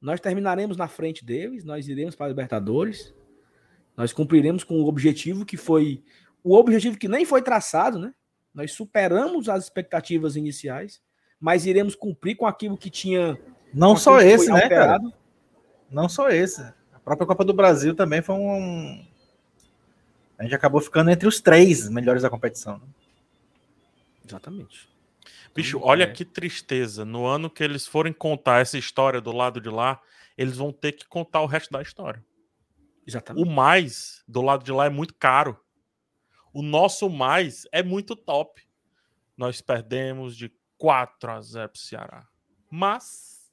Nós terminaremos na frente deles, nós iremos para a Libertadores. Nós cumpriremos com o objetivo que foi o objetivo que nem foi traçado, né? Nós superamos as expectativas iniciais, mas iremos cumprir com aquilo que tinha. Não só esse, né, alterado. cara? Não só esse. A própria Copa do Brasil também foi um. A gente acabou ficando entre os três melhores da competição. Né? Exatamente. Bicho, olha é. que tristeza. No ano que eles forem contar essa história do lado de lá, eles vão ter que contar o resto da história. Exatamente. O mais do lado de lá é muito caro. O nosso mais é muito top. Nós perdemos de 4 a 0 pro Ceará. Mas.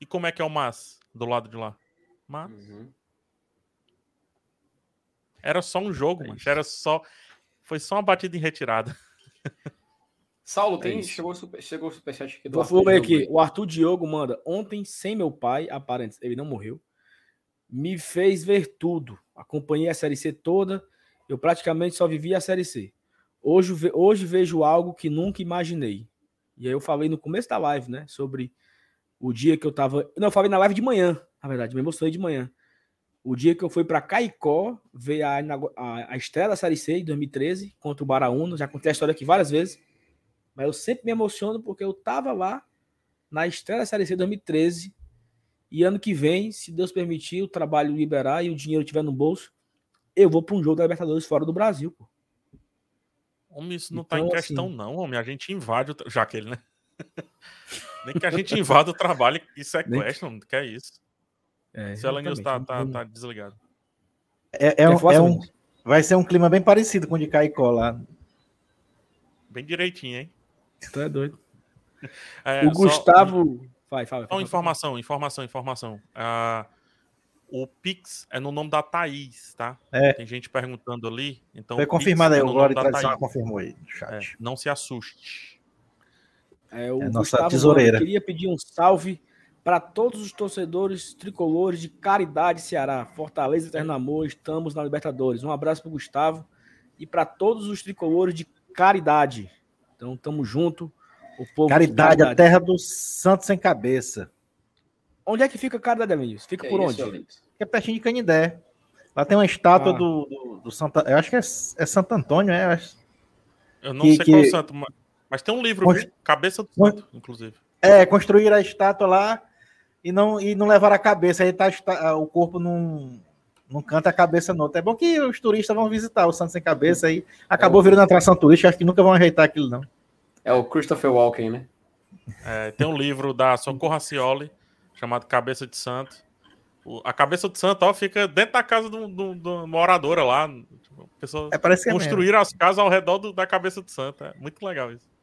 E como é que é o mas do lado de lá? Mas. Uhum. Era só um jogo, é mas era só. Foi só uma batida em retirada. Saulo, é tem, chegou, super, chegou o superchat aqui do Vou ver aqui. O Arthur Diogo manda. Ontem, sem meu pai, aparente, ele não morreu, me fez ver tudo. Acompanhei a Série C toda. Eu praticamente só vivi a Série C. Hoje, hoje vejo algo que nunca imaginei. E aí eu falei no começo da live, né? Sobre o dia que eu tava. Não, eu falei na live de manhã, na verdade, me emocionei de manhã. O dia que eu fui para Caicó ver a, a, a estreia da Série C em 2013 contra o Baraúna. Já contei a história aqui várias vezes. Mas eu sempre me emociono porque eu tava lá na estreia da Série C 2013 e ano que vem, se Deus permitir, o trabalho liberar e o dinheiro estiver no bolso, eu vou para um jogo da Libertadores fora do Brasil, pô. Homem, isso não então, tá em então, questão, assim... não, homem. A gente invade o. Já que ele, né? Nem que a gente invada o trabalho e sequestra, não quer isso. É, o News tá, tá, tá, desligado. É, é, um, é um, vai ser um clima bem parecido com o de Caicó lá. Bem direitinho, hein? Tu é doido. É, o Gustavo. Só... Vai, fala. Então, informação, informação, informação. Uh, o Pix é no nome da Thaís, tá? É. Tem gente perguntando ali. Então, Foi confirmado aí, é o Glória Tradição confirmou aí no chat. É, não se assuste. É, o é nossa Gustavo tesoureira. queria pedir um salve para todos os torcedores tricolores de Caridade Ceará, Fortaleza Ternamor, estamos na Libertadores. Um abraço para Gustavo e para todos os tricolores de Caridade. Então, tamo junto. O povo Caridade, a terra do santo sem cabeça. Onde é que fica Caridade, Amigos? Fica que por é onde? Fica pertinho de Canidé. Lá tem uma estátua ah. do, do, do, Santa. Eu acho que é, é Santo Antônio, é? Eu não que, sei qual é o santo, mas, mas tem um livro, Const... Cabeça do Santo, inclusive. É, construir a estátua lá e não, e não levar a cabeça. Aí tá o corpo num, num canto a cabeça no outro. É bom que os turistas vão visitar o Santo Sem Cabeça aí. Acabou é virando atração turística, acho que nunca vão ajeitar aquilo, não. É o Christopher Walken, né? É, tem um livro da Socorro Racioli chamado Cabeça de Santo. O, a Cabeça de Santo ó, fica dentro da casa de uma moradora lá. Tipo, pessoa é, parece construir é as casas ao redor do, da Cabeça de Santo. É muito legal isso.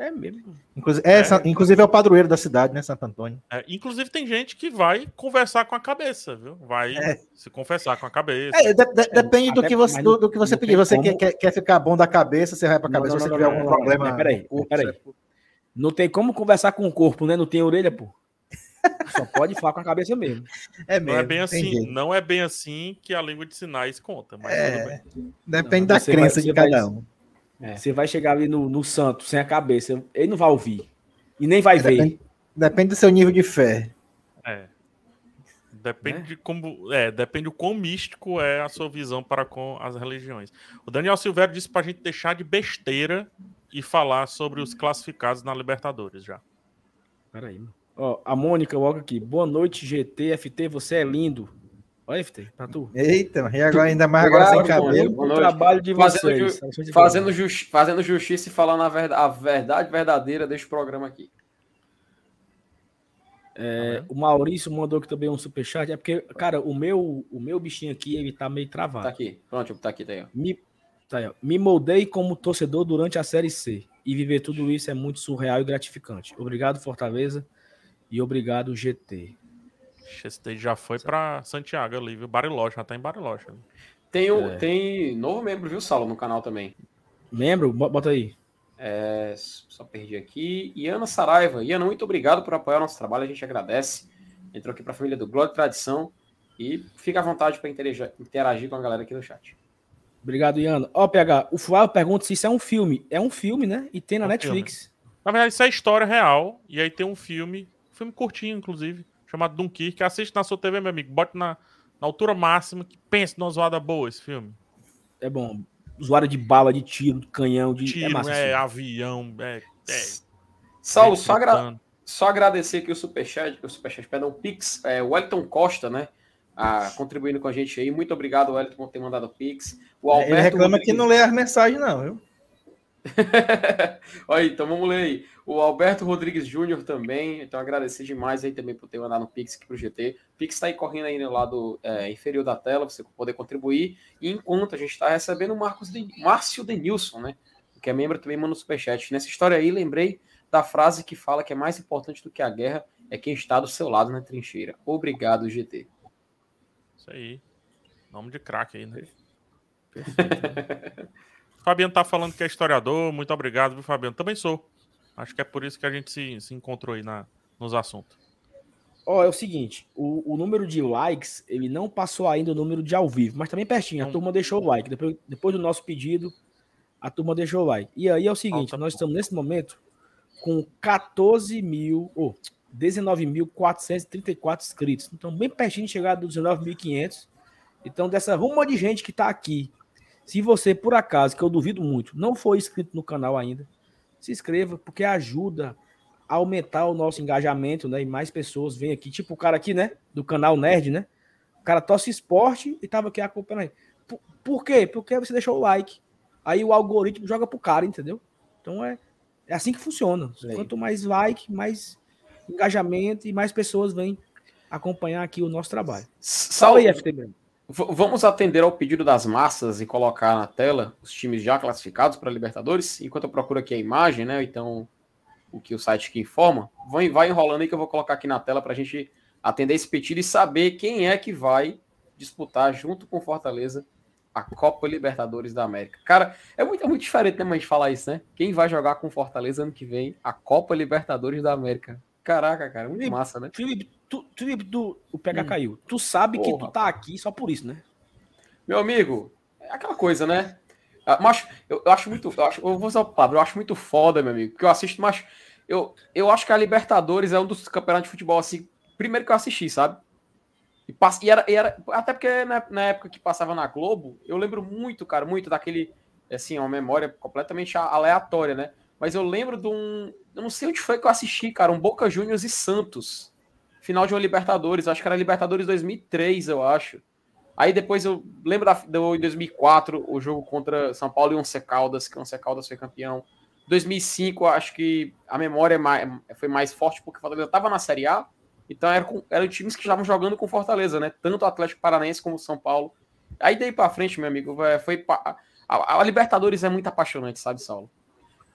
É mesmo. Inclusive é, é, inclusive é o padroeiro da cidade, né, Santo Antônio? É, inclusive tem gente que vai conversar com a cabeça, viu? Vai é. se confessar com a cabeça. É, de, de, depende do que você, do, do que você pedir. Você como... quer, quer ficar bom da cabeça, você vai pra cabeça. Não, não, Se você tiver algum problema. Peraí, peraí. Não tem como conversar com o corpo, né? Não tem orelha, pô. Só pode falar com a cabeça mesmo. É mesmo. Não é bem assim, não é bem assim que a língua de sinais conta, mas é, Depende não, da crença vai, de cada um. É. Você vai chegar ali no, no santo sem a cabeça, ele não vai ouvir. E nem vai ver. Depende, depende do seu nível de fé. É. Depende né? de como. É, depende do quão místico é a sua visão para com as religiões. O Daniel Silveira disse para a gente deixar de besteira e falar sobre os classificados na Libertadores já. Peraí. Ó, a Mônica coloca aqui. Boa noite, GT, FT, você é lindo. Olha, FT, pra tu. Eita, e agora ainda mais agora sem cabelo. O trabalho de vocês. Fazendo, fazendo, justi fazendo justiça e falando a verdade, a verdade verdadeira deste programa aqui. É, o Maurício mandou aqui também um superchat. É porque, cara, o meu, o meu bichinho aqui, ele tá meio travado. Tá aqui, pronto, tá aqui, tá aí. Ó. Me, tá aí, ó. Me moldei como torcedor durante a Série C. E viver tudo isso é muito surreal e gratificante. Obrigado, Fortaleza. E obrigado, GT. Daí já foi para Santiago ali, viu? Bariloche, já tá em Bariloche. Tem, um, é. tem novo membro, viu, Saulo, no canal também. Membro? Bota aí. É, só perdi aqui. Iana Saraiva. Iana, muito obrigado por apoiar o nosso trabalho, a gente agradece. Entrou aqui para a família do Glória e Tradição e fica à vontade para interagir, interagir com a galera aqui no chat. Obrigado, Iana. Ó, PH, o Flávio pergunta se isso é um filme. É um filme, né? E tem na é um Netflix. Filme. Na verdade, isso é história real. E aí tem um filme, um filme curtinho, inclusive, chamado Dunkirk. Assiste na sua TV, meu amigo. Bote na, na altura máxima que pense numa zoada boa esse filme. É bom. Usuário de bala, de tiro, de canhão, de. É tiro, é, massa, é avião, é. é Saulo, só, agra... só agradecer aqui o Superchat, o Superchat, perdão, o Pix, é, o Wellington Costa, né? Ah, contribuindo com a gente aí. Muito obrigado, Wellington, por ter mandado o Pix. O Alberto Ele reclama Rodrigues... que não lê as mensagens, não, viu? Olha, então vamos ler aí. O Alberto Rodrigues Júnior também. Então agradecer demais aí também por ter mandado um Pix aqui pro GT. O Pix está aí correndo aí no lado é, inferior da tela, você poder contribuir. E enquanto a gente está recebendo o Marcos de... Márcio Denilson, né? Que é membro também manda o superchat. Nessa história aí, lembrei da frase que fala que é mais importante do que a guerra é quem está do seu lado na trincheira. Obrigado, GT. Isso aí. Nome de craque aí, né? Perfeito. Fabiano tá falando que é historiador. Muito obrigado, viu, Fabiano? Também sou. Acho que é por isso que a gente se, se encontrou aí na, nos assuntos. Ó, oh, é o seguinte, o, o, número de likes, ele não passou ainda o número de ao vivo, mas também pertinho, a turma deixou o like. Depois, depois do nosso pedido, a turma deixou o like. E aí é o seguinte, nós estamos nesse momento com 14 mil, ou oh, 19.434 inscritos. Então, bem pertinho de chegar dos 19.500. Então, dessa ruma de gente que está aqui se você, por acaso, que eu duvido muito, não for inscrito no canal ainda, se inscreva, porque ajuda a aumentar o nosso engajamento, né? E mais pessoas vêm aqui, tipo o cara aqui, né? Do canal Nerd, né? O cara tosse esporte e tava aqui acompanhando. Por, por quê? Porque você deixou o like. Aí o algoritmo joga pro cara, entendeu? Então é, é assim que funciona. Quanto mais like, mais engajamento e mais pessoas vêm acompanhar aqui o nosso trabalho. Salve aí, FTB. Vamos atender ao pedido das massas e colocar na tela os times já classificados para Libertadores, enquanto eu procuro aqui a imagem, né? Então, o que o site que informa, vai, vai enrolando aí que eu vou colocar aqui na tela para a gente atender esse pedido e saber quem é que vai disputar junto com Fortaleza a Copa Libertadores da América. Cara, é muito, é muito diferente né, a gente falar isso, né? Quem vai jogar com Fortaleza ano que vem a Copa Libertadores da América? Caraca, cara, muito massa, né? Felipe, tu, Felipe, tu, o PH hum. caiu. Tu sabe Porra. que tu tá aqui só por isso, né? Meu amigo, é aquela coisa, né? Ah, mas eu, eu, acho muito. Eu, acho, eu vou usar a palavra, eu acho muito foda, meu amigo, porque eu assisto, mas eu, eu acho que a Libertadores é um dos campeonatos de futebol, assim, primeiro que eu assisti, sabe? E, pass, e, era, e era, até porque na, na, época que passava na Globo, eu lembro muito, cara, muito daquele, assim, uma memória completamente aleatória, né? Mas eu lembro de um. Eu não sei onde foi que eu assisti, cara, um Boca Juniors e Santos. Final de uma Libertadores, acho que era Libertadores 2003, eu acho. Aí depois eu lembro da, do, em 2004, o jogo contra São Paulo e Once Caldas, que Once Caldas foi campeão. 2005, acho que a memória é mais, foi mais forte porque o Fortaleza estava na Série A, então eram, eram times que estavam jogando com Fortaleza, né? Tanto o Atlético Paranaense como o São Paulo. Aí daí para frente, meu amigo, é, foi a, a, Libertadores é muito apaixonante, sabe, Saulo?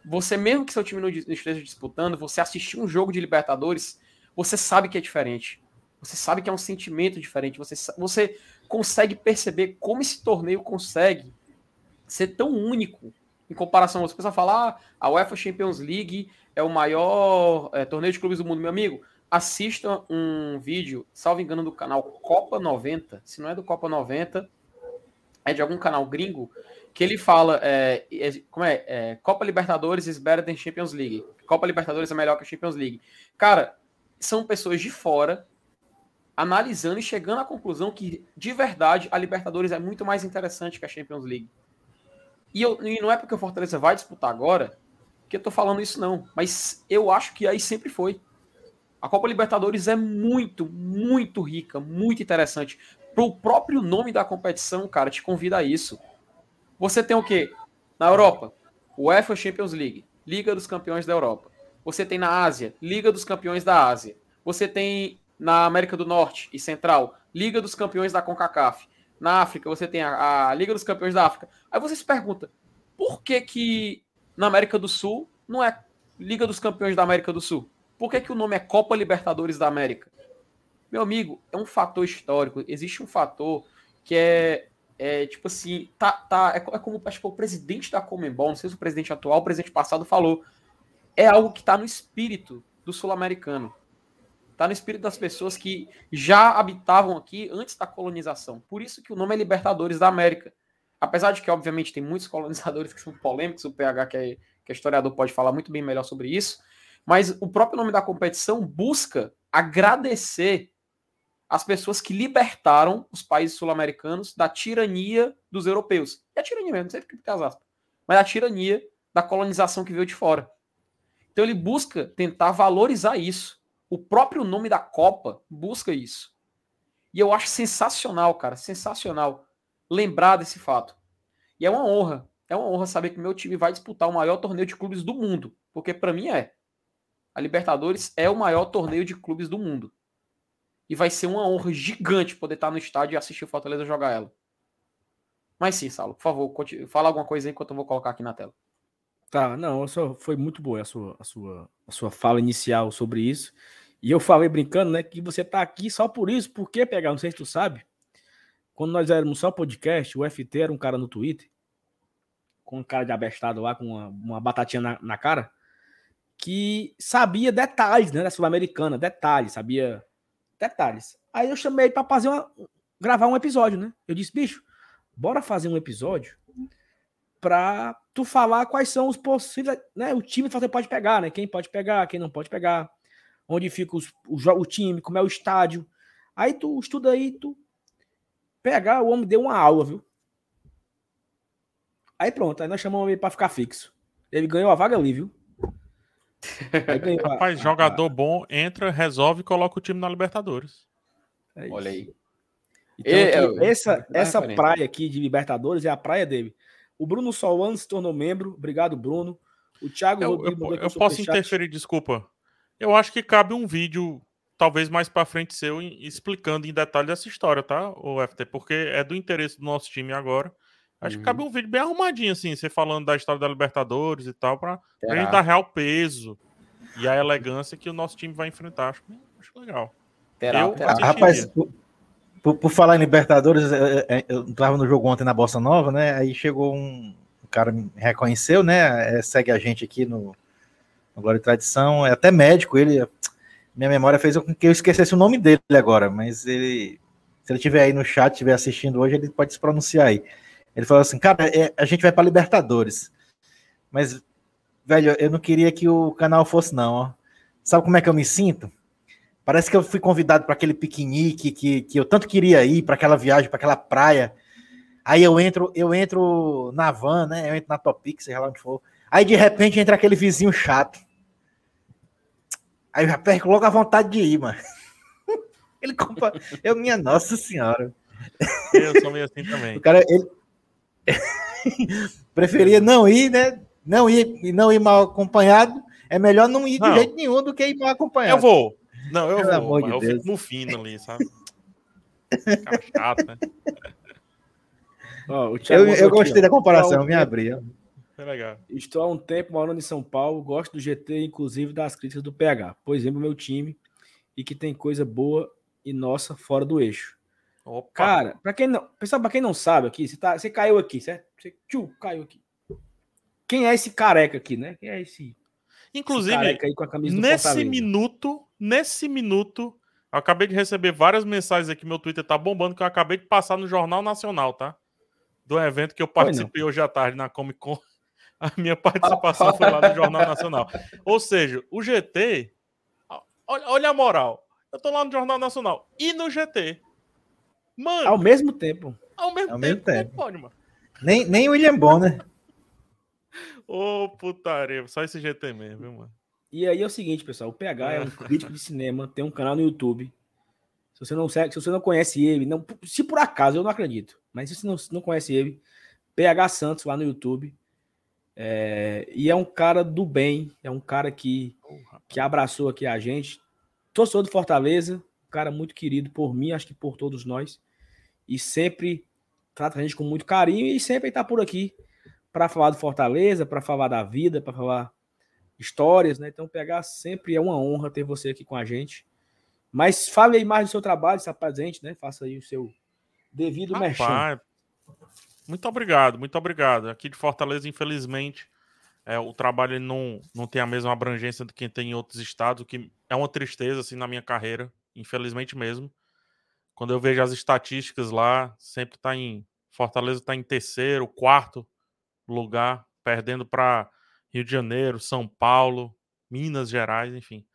Você mesmo que seu time não esteja disputando, você assistir um jogo de Libertadores, você sabe que é diferente. Você sabe que é um sentimento diferente. Você, você consegue perceber como esse torneio consegue ser tão único em comparação. Você precisa falar, ah, a UEFA Champions League é o maior é, torneio de clubes do mundo. Meu amigo, assista um vídeo, salvo engano, do canal Copa 90. Se não é do Copa 90, é de algum canal gringo, que ele fala, é, é, como é, é, Copa Libertadores is better than Champions League. Copa Libertadores é melhor que a Champions League. Cara, são pessoas de fora analisando e chegando à conclusão que, de verdade, a Libertadores é muito mais interessante que a Champions League. E, eu, e não é porque o Fortaleza vai disputar agora que eu tô falando isso, não. Mas eu acho que aí sempre foi. A Copa Libertadores é muito, muito rica, muito interessante. Pro próprio nome da competição, cara, te convida a isso. Você tem o quê? Na Europa, UEFA Champions League, Liga dos Campeões da Europa. Você tem na Ásia, Liga dos Campeões da Ásia. Você tem na América do Norte e Central, Liga dos Campeões da CONCACAF. Na África, você tem a, a Liga dos Campeões da África. Aí você se pergunta, por que que na América do Sul não é Liga dos Campeões da América do Sul? Por que, que o nome é Copa Libertadores da América? Meu amigo, é um fator histórico. Existe um fator que é, é tipo assim, tá, tá, é, é como acho que o presidente da Comembol, não sei se o presidente atual, o presidente passado falou, é algo que está no espírito do sul-americano. Está no espírito das pessoas que já habitavam aqui antes da colonização. Por isso que o nome é Libertadores da América. Apesar de que, obviamente, tem muitos colonizadores que são polêmicos, o PH, que é, que é historiador, pode falar muito bem melhor sobre isso. Mas o próprio nome da competição busca agradecer as pessoas que libertaram os países sul-americanos da tirania dos europeus. E a tirania mesmo, não sei porque as aspas, mas a tirania da colonização que veio de fora. Então ele busca tentar valorizar isso. O próprio nome da Copa busca isso. E eu acho sensacional, cara, sensacional lembrar desse fato. E é uma honra, é uma honra saber que meu time vai disputar o maior torneio de clubes do mundo, porque para mim é. A Libertadores é o maior torneio de clubes do mundo. E vai ser uma honra gigante poder estar no estádio e assistir o Fortaleza jogar ela. Mas sim, Saulo, por favor, fala alguma coisa aí enquanto eu vou colocar aqui na tela. Tá, não, só, foi muito boa a sua, a, sua, a sua fala inicial sobre isso. E eu falei brincando, né, que você tá aqui só por isso, porque pegar, não sei se tu sabe, quando nós éramos só podcast, o FT era um cara no Twitter, com um cara de abestado lá, com uma, uma batatinha na, na cara, que sabia detalhes, né, da Sul-Americana, detalhes, sabia detalhes. Aí eu chamei para fazer uma, gravar um episódio, né? Eu disse, bicho, bora fazer um episódio para tu falar quais são os possíveis, né? O time que você pode pegar, né? Quem pode pegar, quem não pode pegar, onde fica os, o, o time, como é o estádio. Aí tu estuda aí, tu pegar, o homem deu uma aula, viu? Aí pronto, aí nós chamamos ele para ficar fixo. Ele ganhou a vaga ali, viu? Rapaz, jogador bom entra, resolve e coloca o time na Libertadores. É Olha aí. Então, e, essa, essa praia aqui de Libertadores é a praia dele. O Bruno Solano se tornou membro. Obrigado, Bruno. O Thiago eu, Rodrigo. Eu, eu posso interferir, desculpa. Eu acho que cabe um vídeo, talvez mais para frente seu, explicando em detalhe essa história, tá, o FT? Porque é do interesse do nosso time agora. Acho uhum. que cabe um vídeo bem arrumadinho, assim, você falando da história da Libertadores e tal, para a gente dar real peso e a elegância que o nosso time vai enfrentar. Acho, acho legal. Terá, eu, terá. Rapaz, por, por, falar em Libertadores, eu estava no jogo ontem na Bossa Nova, né? Aí chegou um, um cara me reconheceu, né? É, segue a gente aqui no, no Glória e Tradição, é até médico, ele. Minha memória fez com que eu esquecesse o nome dele agora, mas ele. Se ele estiver aí no chat, estiver assistindo hoje, ele pode se pronunciar aí. Ele falou assim, cara, é, a gente vai para Libertadores. Mas, velho, eu não queria que o canal fosse, não. Ó. Sabe como é que eu me sinto? Parece que eu fui convidado para aquele piquenique que, que eu tanto queria ir, para aquela viagem, para aquela praia. Aí eu entro, eu entro na van, né? Eu entro na Topix, sei lá onde for. Aí de repente entra aquele vizinho chato. Aí eu já perco logo a vontade de ir, mano. Ele compra. Eu, minha Nossa Senhora. Eu sou meio assim também. O cara, ele, Preferia não ir, né? Não ir e não ir mal acompanhado. É melhor não ir de não. jeito nenhum do que ir mal acompanhado. Eu vou. Não, eu Pelo vou. De eu Deus. fico no fino ali, sabe? Cara chato, né? Oh, eu, eu gostei da comparação, me abri. É legal. Estou há um tempo morando em São Paulo, gosto do GT, inclusive das críticas do PH. Por exemplo, meu time, e que tem coisa boa e nossa fora do eixo. Opa. Cara, para quem não, pessoal, para quem não sabe aqui, você tá, você caiu aqui, certo? Você tchu, caiu aqui. Quem é esse careca aqui, né? Quem é esse? Inclusive, esse nesse minuto, nesse minuto, eu acabei de receber várias mensagens aqui, meu Twitter tá bombando que eu acabei de passar no Jornal Nacional, tá? Do evento que eu participei hoje à tarde na Comic Con. A minha participação foi lá no Jornal Nacional. Ou seja, o GT, olha, olha a moral. Eu tô lá no Jornal Nacional e no GT. Mano. Ao mesmo tempo. Ao mesmo ao tempo. Mesmo tempo. Pode, mano. Nem, nem William Bonner. Ô, oh, putaria. Só esse GT mesmo, viu, mano? E aí é o seguinte, pessoal. O PH é um crítico de cinema, tem um canal no YouTube. Se você não, se você não conhece ele, não, se por acaso, eu não acredito, mas se você não, não conhece ele, PH Santos lá no YouTube. É, e é um cara do bem, é um cara que, que abraçou aqui a gente. Torcedor do Fortaleza, um cara muito querido por mim, acho que por todos nós e sempre trata a gente com muito carinho e sempre está por aqui para falar do Fortaleza, para falar da vida, para falar histórias, né? Então pegar sempre é uma honra ter você aqui com a gente. Mas fale aí mais do seu trabalho, está presente, né? Faça aí o seu devido Rapaz, merchan. Muito obrigado, muito obrigado. Aqui de Fortaleza, infelizmente, é, o trabalho não, não tem a mesma abrangência do que tem em outros estados, o que é uma tristeza assim na minha carreira, infelizmente mesmo. Quando eu vejo as estatísticas lá, sempre está em Fortaleza está em terceiro, quarto lugar, perdendo para Rio de Janeiro, São Paulo, Minas Gerais, enfim.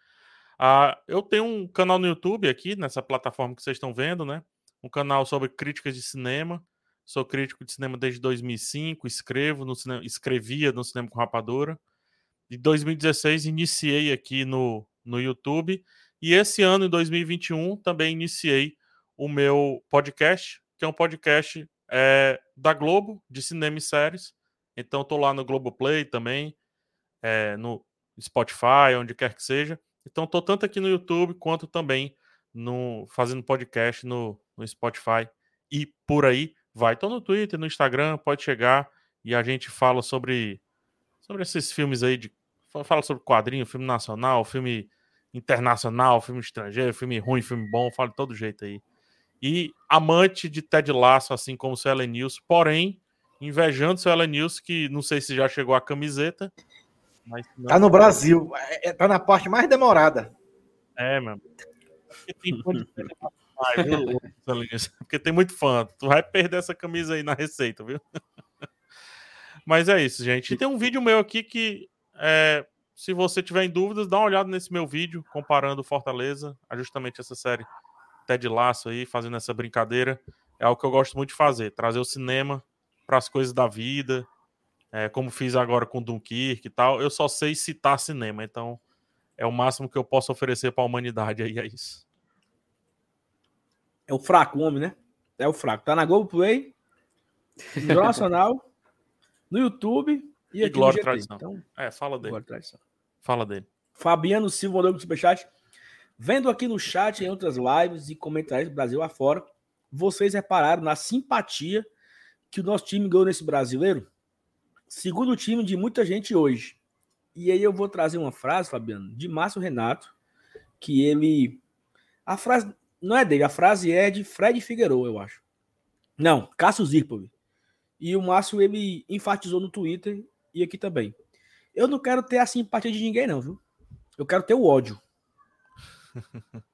Uh, eu tenho um canal no YouTube aqui, nessa plataforma que vocês estão vendo, né? Um canal sobre críticas de cinema. Sou crítico de cinema desde 2005, escrevo no cinema, escrevia no Cinema com Rapadura. Em 2016 iniciei aqui no, no YouTube e esse ano, em 2021, também iniciei o meu podcast, que é um podcast é, da Globo, de cinema e séries. Então, estou lá no Globoplay também, é, no Spotify, onde quer que seja. Então, estou tanto aqui no YouTube quanto também no fazendo podcast no, no Spotify e por aí vai. Estou no Twitter, no Instagram, pode chegar e a gente fala sobre, sobre esses filmes aí de. Fala sobre quadrinho, filme nacional, filme internacional, filme estrangeiro, filme ruim, filme bom, fala de todo jeito aí. E amante de Ted Lasso, assim como o Ellen News, porém, invejando o Ellen News, que não sei se já chegou a camiseta. Mas não... Tá no Brasil, é, é, tá na parte mais demorada. É, mano. Porque tem Porque tem muito fã. Tu vai perder essa camisa aí na receita, viu? Mas é isso, gente. E tem um vídeo meu aqui que, é, se você tiver em dúvidas, dá uma olhada nesse meu vídeo comparando Fortaleza a justamente essa série Ted Laço aí, fazendo essa brincadeira. É algo que eu gosto muito de fazer, trazer o cinema para as coisas da vida, é, como fiz agora com Dunkirk e tal. Eu só sei citar cinema, então é o máximo que eu posso oferecer para a humanidade aí, é isso. É o fraco, o homem, né? É o fraco. Tá na Globoplay, no Nacional, no YouTube e, e aqui Glória no Tradição. Então, é, fala dele. Fala dele. Fabiano Silva mandou no superchat. Vendo aqui no chat, em outras lives e comentários do Brasil afora, vocês repararam na simpatia que o nosso time ganhou nesse brasileiro? Segundo time de muita gente hoje. E aí eu vou trazer uma frase, Fabiano, de Márcio Renato, que ele. A frase não é dele, a frase é de Fred Figueiredo, eu acho. Não, Cássio Zirpoli. E o Márcio, ele enfatizou no Twitter e aqui também. Eu não quero ter a simpatia de ninguém, não, viu? Eu quero ter o ódio.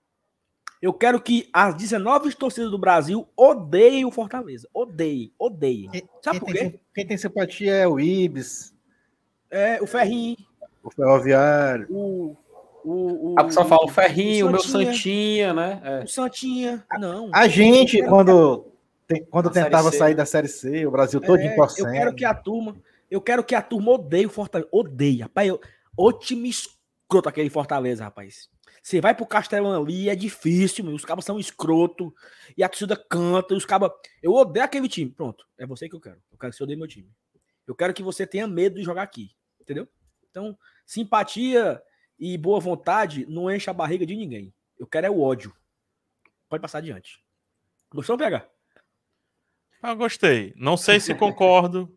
Eu quero que as 19 torcidas do Brasil odeiem o Fortaleza. Odeiem, odeiem. Sabe quem por quê? Tem, quem tem simpatia é o Ibis. É, o Ferrinho. O Ferroviário. O, o, o, a pessoa fala o Ferrinho, o, meu Santinha, né? É. O Santinha, não. A gente, quando, tem, quando tentava sair da Série C, o Brasil todo é, torcendo. Eu quero que a turma, eu quero que a turma odeie o Fortaleza. Odeia. Rapaz, eu, o time escroto aquele Fortaleza, rapaz. Você vai pro Castelão ali, é difícil, meu. os cabos são escroto, e a torcida canta, e os cabos. Eu odeio aquele time. Pronto, é você que eu quero. Eu quero que você odeie meu time. Eu quero que você tenha medo de jogar aqui. Entendeu? Então, simpatia e boa vontade não enche a barriga de ninguém. Eu quero é o ódio. Pode passar adiante. Gostou, PH? Ah, gostei. Não sei se concordo,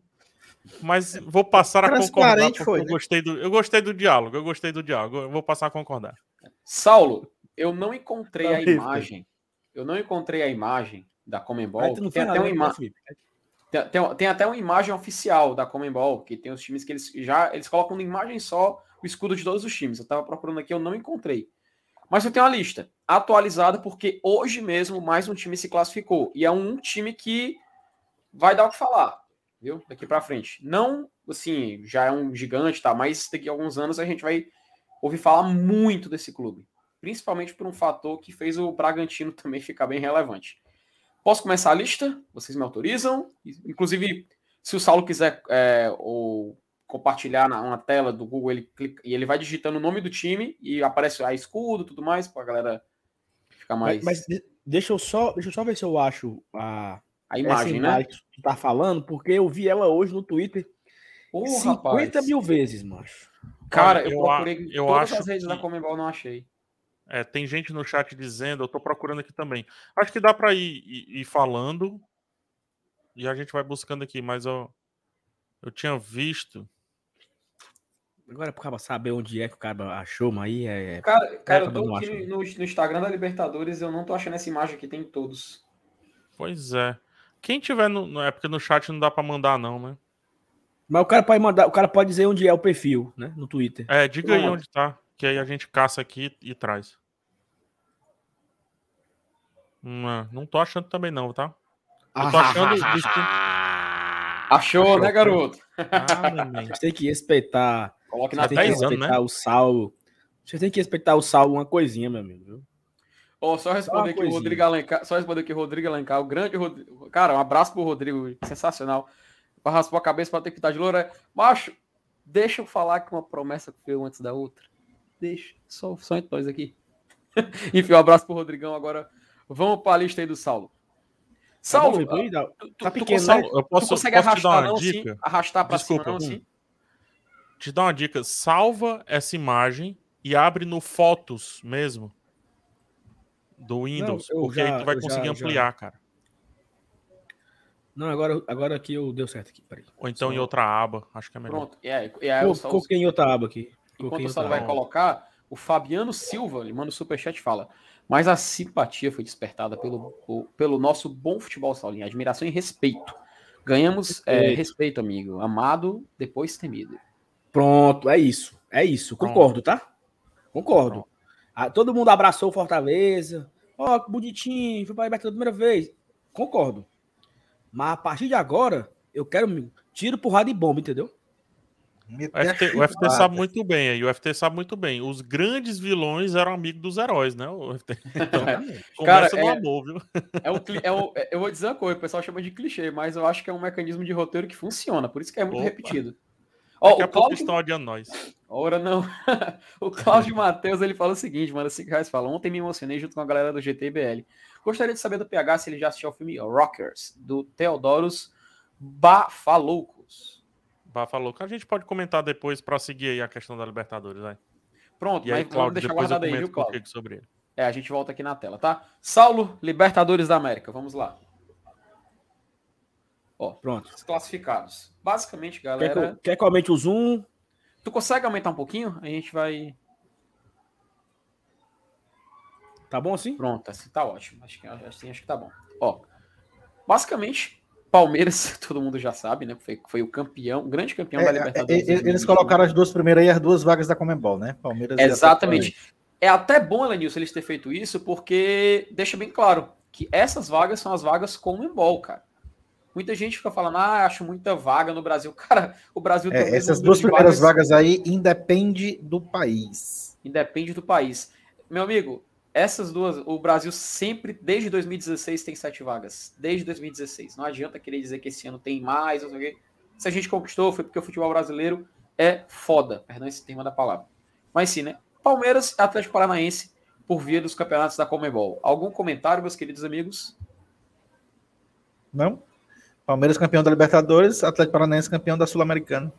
mas vou passar a concordar foi, eu né? gostei do eu gostei do diálogo, eu gostei do diálogo, eu vou passar a concordar. Saulo, eu não encontrei tá a imagem. Eu não encontrei a imagem da Comembol. Tem até, uma ima... tem, tem, até uma imagem oficial da Comembol, que tem os times que eles já eles colocam na imagem só o escudo de todos os times. Eu estava procurando aqui, eu não encontrei. Mas eu tenho uma lista atualizada porque hoje mesmo mais um time se classificou e é um time que vai dar o que falar, viu? Daqui para frente. Não, assim, já é um gigante, tá? Mas daqui a alguns anos a gente vai ouvi falar muito desse clube, principalmente por um fator que fez o Bragantino também ficar bem relevante. Posso começar a lista? Vocês me autorizam? Inclusive, se o Saulo quiser é, ou compartilhar na, na, tela do Google, ele clica, e ele vai digitando o nome do time e aparece a escudo tudo mais, para a galera ficar mais. Mas, mas, deixa, eu só, deixa eu só ver se eu acho a, a imagem, né? Que tu tá falando, porque eu vi ela hoje no Twitter oh, 50 rapaz. mil vezes, macho. Cara, eu, eu procurei eu todas acho as redes que... da Comembol, não achei. É, tem gente no chat dizendo, eu tô procurando aqui também. Acho que dá para ir, ir, ir, falando e a gente vai buscando aqui, mas eu, eu tinha visto. Agora, para saber onde é que o cara achou, mas aí é. Cara, cara eu tô aqui no, no, Instagram da Libertadores, eu não tô achando essa imagem aqui, tem todos. Pois é. Quem tiver no. É porque no chat não dá para mandar, não, né? Mas o cara pode mandar, o cara pode dizer onde é o perfil, né? No Twitter. É, diga aí onde tá. Que aí a gente caça aqui e traz. Não, não tô achando também, não, tá? Eu tô achando. Achou, né, garoto? Ah, Você tem que respeitar. Coloque na tem que respeitar anos, né? o Saulo. Você tem que respeitar o Saulo uma coisinha, meu amigo. Ó, oh, só responder aqui o Rodrigo Alencar. Só responder aqui o Rodrigo Alencar, o grande Rodrigo. Cara, um abraço pro Rodrigo, sensacional. Pra raspar a cabeça pra ter que estar de loura. Macho, deixa eu falar que uma promessa que veio antes da outra. Deixa. Só, só entre nós aqui. Enfim, um abraço pro Rodrigão. Agora vamos pra lista aí do Saulo. Saulo, tá, tu, tá pequeno, tu, né? Eu posso, tu consegue posso arrastar, te dar uma não, dica? Assim, arrastar pra Desculpa, cima, não, assim? Te dar uma dica. Salva essa imagem e abre no Fotos mesmo. Do Windows. Não, porque já, aí tu vai conseguir já, ampliar, já. cara. Não, agora, agora aqui eu deu certo aqui. Peraí. Ou então Só... em outra aba. Acho que é melhor. Pronto. É, é, eu coloquei em outra aba aqui. Enquanto o Saulo vai colocar, o Fabiano Silva, ele manda o superchat e fala: Mas a simpatia foi despertada pelo, pelo nosso bom futebol, Saulinho. Admiração e respeito. Ganhamos é, respeito, amigo. Amado, depois temido. Pronto, é isso. É isso. Concordo, tá? Concordo. Ah, todo mundo abraçou o Fortaleza. Ó, oh, que bonitinho, foi para a Libertadores primeira vez. Concordo. Mas a partir de agora, eu quero tiro, porrada e bomba, entendeu? O FT, o FT, sabe muito bem aí. O FT sabe muito bem. Os grandes vilões eram amigos dos heróis, né? O FT. Então, Cara, é, amor, viu? É um, é um, é, eu vou dizer uma coisa, o pessoal chama de clichê, mas eu acho que é um mecanismo de roteiro que funciona, por isso que é muito Opa. repetido. Ó, Daqui a pouco estão odiando nós. Ora não. o Cláudio Matheus, ele fala o seguinte, manda 5 reais, fala, ontem me emocionei junto com a galera do GTBL. Gostaria de saber do PH se ele já assistiu ao filme Rockers, do Theodorus Bafaloucos. Bafaloucos. A gente pode comentar depois para seguir aí a questão da Libertadores, vai. Pronto, e aí, mas Cláudio, deixa guardado aí, viu, Cláudio? Sobre ele. É, a gente volta aqui na tela, tá? Saulo, Libertadores da América, vamos lá. Ó, pronto. Os classificados. Basicamente, galera. Quer que, quer que eu aumente o zoom? Tu consegue aumentar um pouquinho? A gente vai. Tá bom assim? Pronto, assim tá ótimo. Acho que, assim, acho que tá bom. Ó, basicamente, Palmeiras, todo mundo já sabe, né? Foi, foi o campeão, o grande campeão é, da Libertadores. É, eles colocaram as duas primeiras e as duas vagas da Comembol, né? Palmeiras Exatamente. É até bom, Elenilson, eles ter feito isso, porque deixa bem claro que essas vagas são as vagas Comembol, cara. Muita gente fica falando, ah, acho muita vaga no Brasil. Cara, o Brasil é, Essas duas primeiras vagas... vagas aí independe do país. Independe do país. Meu amigo, essas duas, o Brasil sempre, desde 2016, tem sete vagas. Desde 2016. Não adianta querer dizer que esse ano tem mais. Não sei o quê. Se a gente conquistou, foi porque o futebol brasileiro é foda. Perdão esse tema da palavra. Mas sim, né? Palmeiras Atlético Paranaense por via dos campeonatos da Comebol. Algum comentário, meus queridos amigos? Não? Palmeiras campeão da Libertadores, Atlético Paranaense campeão da Sul-Americana.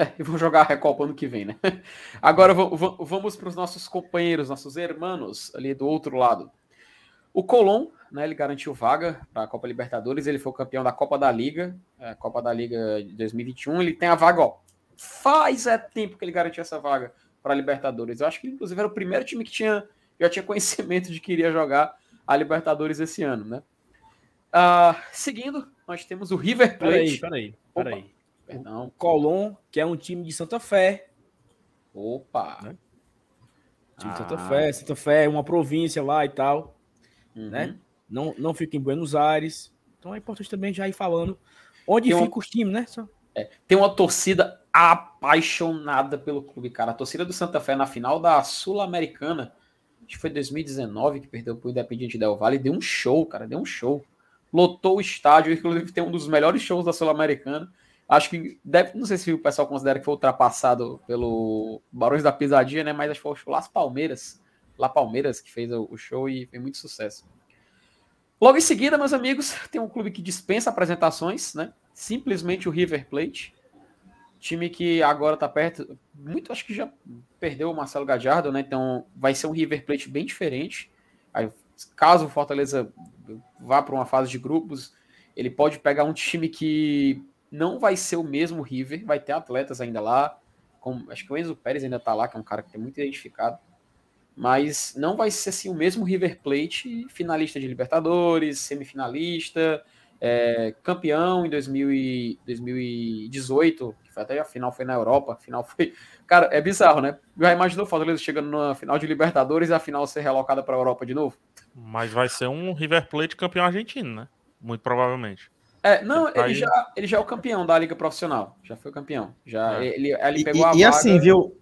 É, e vão jogar a Recopa ano que vem, né? Agora vamos para os nossos companheiros, nossos irmãos ali do outro lado. O Colom, né, ele garantiu vaga para a Copa Libertadores, ele foi o campeão da Copa da Liga, a Copa da Liga de 2021, ele tem a vaga, ó, faz é tempo que ele garantiu essa vaga para a Libertadores. Eu acho que inclusive era o primeiro time que tinha já tinha conhecimento de que iria jogar a Libertadores esse ano, né? Uh, seguindo, nós temos o River Plate. Peraí, peraí, peraí. Perdão. O Colón, que é um time de Santa Fé. Opa! Né? Time ah. de Santa. Fé. Santa Fé é uma província lá e tal. Uhum. Né? Não, não fica em Buenos Aires. Então é importante também já ir falando onde tem fica uma... os times, né? Só... É, tem uma torcida apaixonada pelo clube, cara. A torcida do Santa Fé na final da Sul-Americana, acho que foi 2019 que perdeu pro Independiente Del Valle, deu um show, cara, deu um show. Lotou o estádio, inclusive tem um dos melhores shows da Sul-Americana. Acho que deve, não sei se o pessoal considera que foi ultrapassado pelo Barões da Pisadinha, né? Mas acho que foi o Las Palmeiras, Lá Palmeiras que fez o show e fez muito sucesso. Logo em seguida, meus amigos, tem um clube que dispensa apresentações, né? Simplesmente o River Plate, time que agora tá perto, muito acho que já perdeu o Marcelo Gadiardo, né? Então vai ser um River Plate bem diferente. Aí, caso o Fortaleza vá para uma fase de grupos, ele pode pegar um time que não vai ser o mesmo River, vai ter atletas ainda lá. com, acho que o Enzo Pérez ainda tá lá, que é um cara que tem muito identificado. Mas não vai ser assim o mesmo River Plate, finalista de Libertadores, semifinalista, é, campeão em 2000 e, 2018, que até a final foi na Europa, final foi. Cara, é bizarro, né? Já imaginou o Fortaleza chegando na final de Libertadores e a final ser relocada para a Europa de novo? Mas vai ser um River Plate campeão argentino, né? Muito provavelmente. É, não, ele, Aí... já, ele já é o campeão da Liga Profissional. Já foi o campeão. Já, é. ele, ele pegou e, a e assim, viu?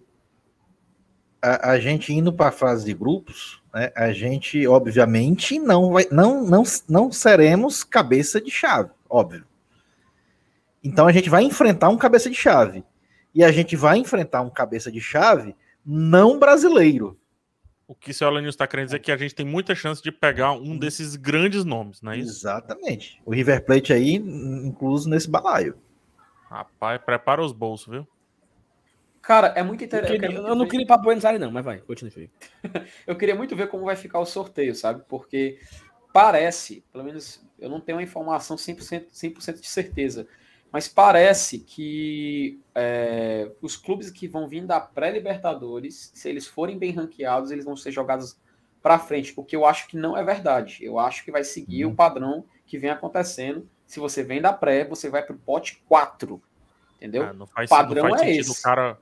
A, a, gente indo para a fase de grupos, né, a gente, obviamente, não vai. Não, não, não seremos cabeça de chave, óbvio. Então a gente vai enfrentar um cabeça de chave. E a gente vai enfrentar um cabeça de chave não brasileiro. O que o senhor Alanil está querendo dizer é que a gente tem muita chance de pegar um desses grandes nomes, não é isso? Exatamente. O River Plate aí, incluso nesse balaio. Rapaz, prepara os bolsos, viu? Cara, é muito interessante. Eu, eu, não queria ir para Buenos Aires, não, mas vai, continue, Felipe. eu queria muito ver como vai ficar o sorteio, sabe? Porque parece, pelo menos eu não tenho uma informação 100%, 100 de certeza, mas parece que é, os clubes que vão vir da pré-Libertadores, se eles forem bem ranqueados, eles vão ser jogados para frente, o que eu acho que não é verdade. Eu acho que vai seguir uhum. o padrão que vem acontecendo. Se você vem da pré, você vai para o pote 4. Entendeu? É, não faz, padrão não faz é esse. cara.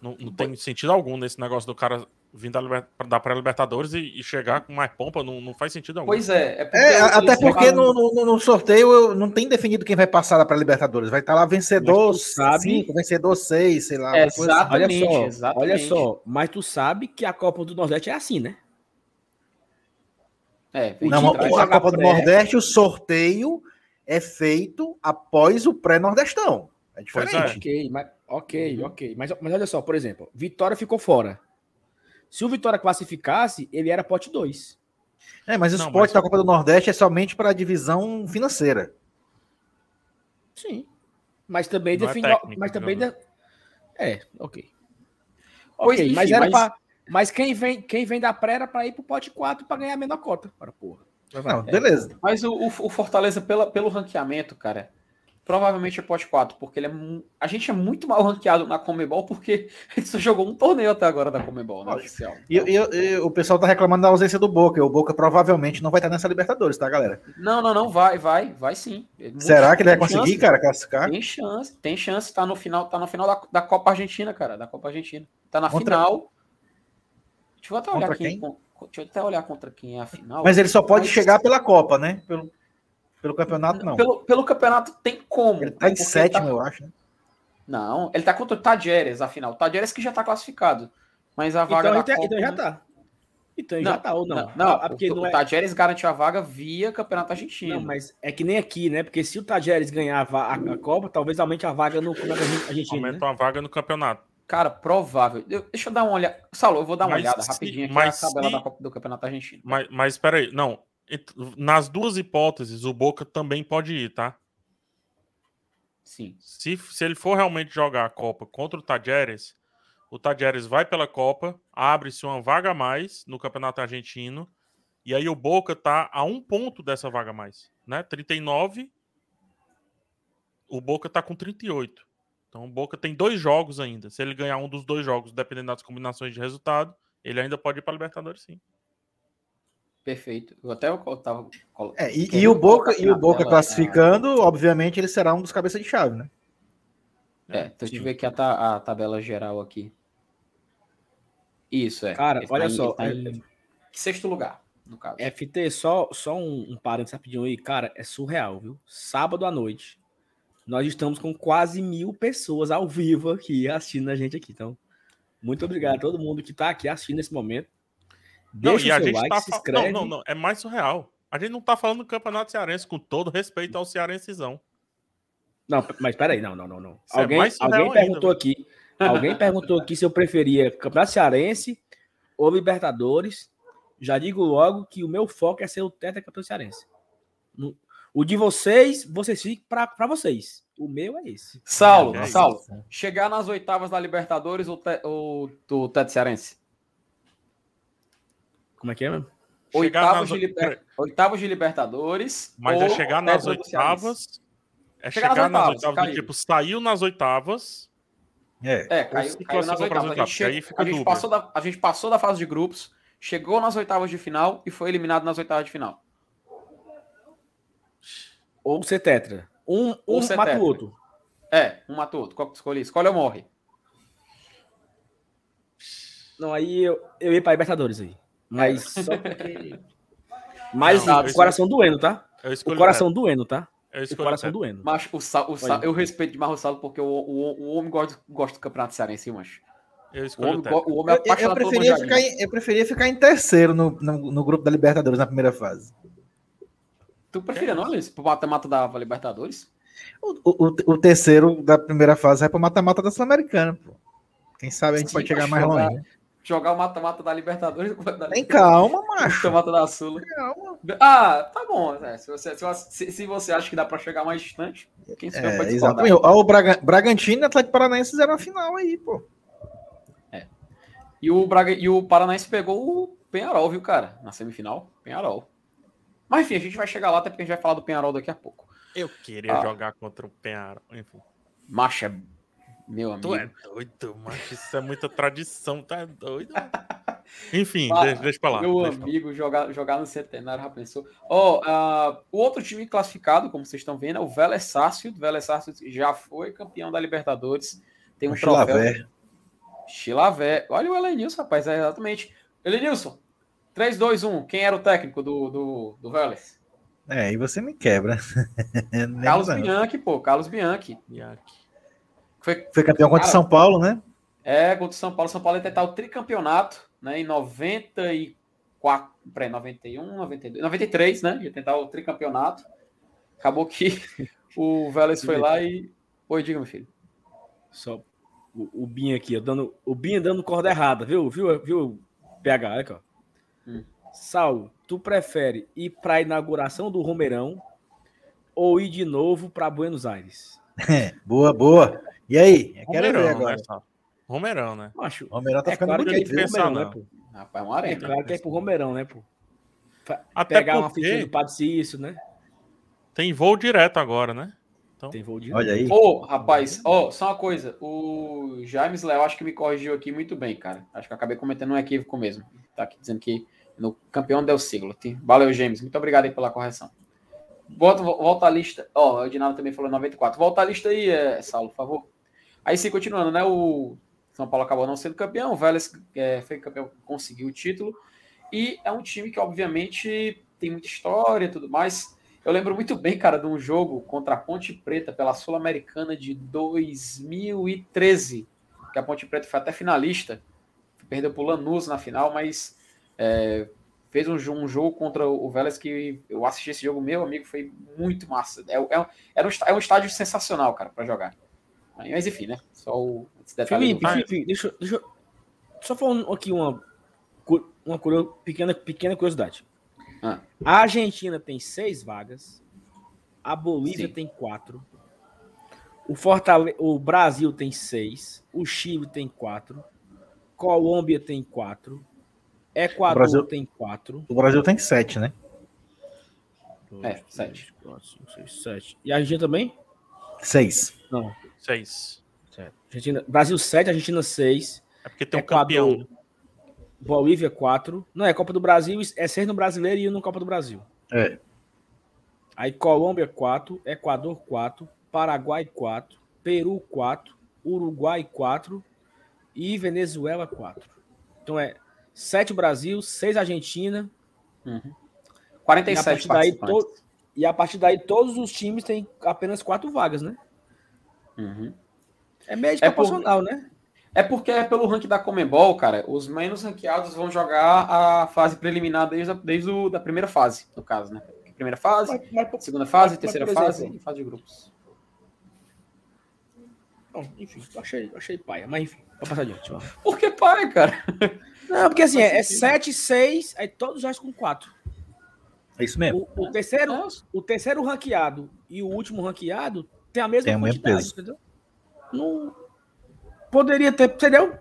Não, não tem sentido algum nesse negócio do cara vir da, da pré-Libertadores e, e, chegar com mais pompa, não, não faz sentido algum. Pois é. é, porque é até porque no, no, no, sorteio não tem definido quem vai passar da pré-Libertadores. Vai estar lá vencedor 5, vencedor 6, sei lá. exatamente, assim. olha só, exatamente. Olha só, mas tu sabe que a Copa do Nordeste é assim, né? É, não, a Copa do Nordeste, o sorteio é feito após o pré-nordestão. É diferente. É. Ok, mas, ok, ok. Mas, mas olha só, por exemplo, Vitória ficou fora. Se o Vitória classificasse, ele era pote 2. É, mas o não, esporte mas... da Copa do Nordeste é somente para a divisão financeira. Sim. Mas também não definiu. É mas também. De... É, ok. Pois, ok, enfim, mas era mas... Pra... Mas quem vem, quem vem da pré era para ir pro pote 4 para ganhar a menor cota. Para porra. Não, beleza. É. Mas o, o, Fortaleza, pela, pelo ranqueamento, cara, provavelmente é pote 4, porque ele é, a gente é muito mal ranqueado na Comebol, porque gente só jogou um torneio até agora da Comebol, né, oficial. E, e, e, o pessoal tá reclamando da ausência do Boca, e o Boca provavelmente não vai estar nessa Libertadores, tá, galera? Não, não, não, vai, vai, vai sim. Será que ele vai conseguir, chance, cara, classificar? Tem chance, tem chance, tá no final, tá no final da, da Copa Argentina, cara, da Copa Argentina. Tá na contra... final. Deixa eu até olhar aqui. Quem? Deixa eu até olhar contra quem é a final. Mas ele só pode Mas... chegar pela Copa, né? Pelo... Pelo campeonato, não. Pelo, pelo campeonato tem como. Ele tá em sétimo, tá... eu acho. Né? Não, ele tá contra o Tadjeres, afinal. O Tadjeres que já tá classificado. Mas a vaga. Então, então, então já tá. Então não, já tá, ou não? Não, não ah, porque o, não é... o Tajeres garantiu a vaga via Campeonato Argentino. Não, mas é que nem aqui, né? Porque se o Tajeres ganhar a, a, Copa, talvez aumente a vaga no Campeonato Argentino. Aumenta né? a vaga no campeonato. Cara, provável. Eu, deixa eu dar uma olhada. Saulo, eu vou dar uma mas olhada se, rapidinho aqui mas na tabela se... da Copa do Campeonato Argentino. Mas, mas peraí, não nas duas hipóteses, o Boca também pode ir, tá? Sim. Se, se ele for realmente jogar a Copa contra o Tajeres, o Tajeres vai pela Copa, abre-se uma vaga a mais no Campeonato Argentino, e aí o Boca tá a um ponto dessa vaga a mais, né? 39, o Boca tá com 38. Então o Boca tem dois jogos ainda. Se ele ganhar um dos dois jogos, dependendo das combinações de resultado, ele ainda pode ir para Libertadores, sim. Perfeito. Eu até eu tava. É, e, e, o Boca, e o Boca classificando, obviamente, ele será um dos cabeças de chave, né? É, então deixa eu ver aqui a, ta, a tabela geral aqui. Isso, é. Cara, ele olha tá só. Tá em, sexto lugar, no caso. FT, só, só um, um parênteses rapidinho aí. Cara, é surreal, viu? Sábado à noite, nós estamos com quase mil pessoas ao vivo aqui assistindo a gente aqui. Então, muito obrigado a todo mundo que está aqui assistindo nesse momento. Deixa não, e a gente like, tá se inscreve. Não, não, não, é mais surreal. A gente não tá falando do Campeonato Cearense, com todo respeito ao Cearencezão. Não, mas peraí, não, não, não, não. Isso é alguém, é alguém perguntou ainda, aqui, alguém perguntou aqui se eu preferia Campeonato Cearense ou Libertadores. Já digo logo que o meu foco é ser o Campeonato Cearense. O de vocês, vocês ficam para vocês. O meu é esse. Saulo, é Saulo, chegar nas oitavas da Libertadores ou, te, ou do Teto Cearense? Como é que é mesmo? Nas... de liber... oitavos de Libertadores. Mas é chegar nas oitavas. É chegar, chegar nas oitavas, nas oitavas do tipo, saiu nas oitavas. É. É, caiu, caiu nas oitavas. A gente, che- fica a, gente passou da, a gente passou da fase de grupos, chegou nas oitavas de final e foi eliminado nas oitavas de final. Ou ser tetra. Um, Ou um ser mata tetra. o outro. É, um matou outro. Qual que tu escolhe? Escolhe ou morre. Não, aí eu, eu ia pra Libertadores aí. Mas só porque. Mas Não, o coração doendo, tá? Eu O escolhi coração doendo, tá? Eu O escolhi coração doendo. Mas o, Sa, o Sa, Olha. eu respeito demais o Salo porque o, o, o homem gosta, gosta do Campeonato Cearense, macho. Eu O escolhi o homem, o homem é Eu, eu preferia ficar em, eu preferia ficar em terceiro no, no, no grupo da Libertadores na primeira fase. Tu preferia não, Luiz? Pro mata-mata da Libertadores? O, o, o terceiro da primeira fase vai para mata-mata da Sul-Americana, pô. Quem sabe a gente Sim, pode chegar mais longe. né? Jogar o mata-mata da Libertadores da Tem calma, macho. mata da Sula. Calma. Ah, tá bom. é, se, você, se, você- se- você acha que dá pra chegar mais distante, quem se É, exatamente. Ó, o Braga, Bragantino e Atlético Paranaense fizeram a final aí, pô. E o, Braga, e o Paranaense pegou o Penharol, viu, cara? Na semifinal, Penharol. Mas enfim, a gente vai chegar lá, até porque a gente vai falar do Penharol daqui a pouco. Eu queria Ah. jogar contra o Penharol. Enfim. Macha, meu amigo. Tu é doido, mas isso é muita tradição, tá doido? Enfim, Ah, deixa, deixa pra lá. Meu amigo, jogar, jogar no centenário, já pensou? Ó, ah, o outro time classificado, como vocês estão vendo, é o Vélez Sarsfield. O Vélez Sarsfield já foi campeão da Libertadores. Tem um O troféu. Chilaver. Chilavé. Olha o Elenilson, rapaz, é exatamente. Elenilson, 3, 2, 1. Quem era o técnico do, do, do Vélez? É, e você me quebra. Carlos. Bianchi, pô, Carlos Bianchi. Aqui. Foi, Foi campeão contra o São Paulo, né? é, contra o São Paulo. São Paulo ia tentar o tricampeonato, né, em 94, peraí, 91, 92, 93, né, ia tentar o tricampeonato. Acabou que o Vélez foi lá e... Oi, diga, meu filho. Só o, o Binha aqui, ó, dando, o Binha dando corda errada, viu? Viu, viu PH? Olha aqui, ó. Hum. Saulo, tu prefere ir pra inauguração do Romeirão ou ir de novo pra Buenos Aires? Boa, boa. E aí? Eu quero ver Romerão, agora. né? Romerão, né? Macho, O Romerão tá é ficando claro é bonito, viu? pensar, Romeirão, né, não. pô? Rapaz, uma É arena. claro que é pro Romeirão, né, pô? Até Pegar uma fitinha do Padre Cício, né? Tem voo direto agora, né? Tem voo de Olha aí. Ô, rapaz, ó, só uma coisa. O James Léo acho que me corrigiu aqui muito bem, cara. Acho que eu acabei cometendo um equívoco mesmo. Tá aqui dizendo que no campeão del siglo. Valeu, James. Muito obrigado aí pela correção. Volta, volta a lista. Ó, o Edinaldo também falou 94. Volta a lista aí, é, Saulo, por favor. Aí sim, continuando, né? O São Paulo acabou não sendo campeão. O Vélez é, foi campeão, conseguiu o título. E é um time que, obviamente, tem muita história e tudo mais. Eu lembro muito bem, cara, de um jogo contra a Ponte Preta pela Sul-Americana de 2013, que a Ponte Preta foi até finalista, perdeu pro Lanús na final, mas é, fez um, um jogo contra o Vélez que eu assisti esse jogo, meu amigo, foi muito massa. É, é, um, é um estádio sensacional, cara, para jogar. Mas enfim, né? Só o. Felipe, Felipe, deixa, eu- deixa eu- Só falando aqui uma, uma pequena, pequena curiosidade. Ah. A Argentina tem seis vagas, a Bolívia Sim. tem quatro, o, Fortale... o Brasil tem seis, o Chile tem quatro, Colômbia tem quatro, Equador Brasil- tem quatro. O Brasil tem sete, né? É, sete. quatro, cinco, seis, sete. E a Argentina também? Seis. Não. Seis. Argentina, Brasil 7, Argentina 6. É porque tem um Equador, campeão. né? Bolívia 4. Não, é Copa do Brasil, é ser no brasileiro e um no Copa do Brasil. É. Aí Colômbia 4, Equador 4, Paraguai 4, Peru 4, Uruguai 4 e Venezuela 4. Então é 7 Brasil, 6 Argentina. Uhum. E a 47 daí, to- e a partir daí todos os times têm apenas 4 vagas, né? Uhum. É meio É por- proporcional, né? É porque é pelo ranking da Comembol, cara, os menos ranqueados vão jogar a fase preliminar desde a desde o, da primeira fase, no caso, né? Primeira fase, Mas, mas, segunda fase, mas, terceira fase e fase de grupos. Bom, enfim, achei, achei paia, mas enfim, vou passar adiante. Por que para, cara? Não, porque assim, é sentido. 7, 6, aí todos já com 4. É isso mesmo. O, o terceiro, É, o terceiro ranqueado e o último ranqueado tem a mesma Tem quantidade, peso. entendeu? Não poderia ter, entendeu?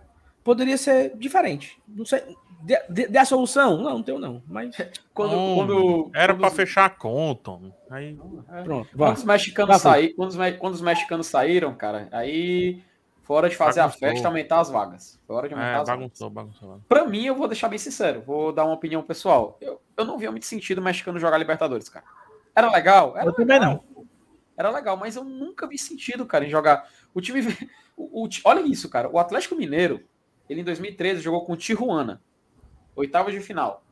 Poderia ser diferente. Não sei. Dê, dê- dê a solução? Não, não tenho não. Mas Quando, Hum, quando, Era quando pra os- fechar a conta. Aí, pronto, Quando os mexicanos saíram, quando os, me- quando os mexicanos saíram, cara, aí Foi hora de fazer Bagunçou. a festa aumentar as vagas. Foi hora de aumentar É, as vagas. bagunçou, bagunçou. bagunçou. Pra mim, eu vou deixar bem sincero, vou dar uma opinião pessoal. Eu, eu não via muito sentido o mexicano jogar Libertadores, cara. Era legal? Era Eu também legal. Era legal, mas eu nunca vi sentido, cara, em jogar. O time. o- o olha isso, cara. O Atlético Mineiro, ele em 2013 jogou com o Tijuana. Oitava de final.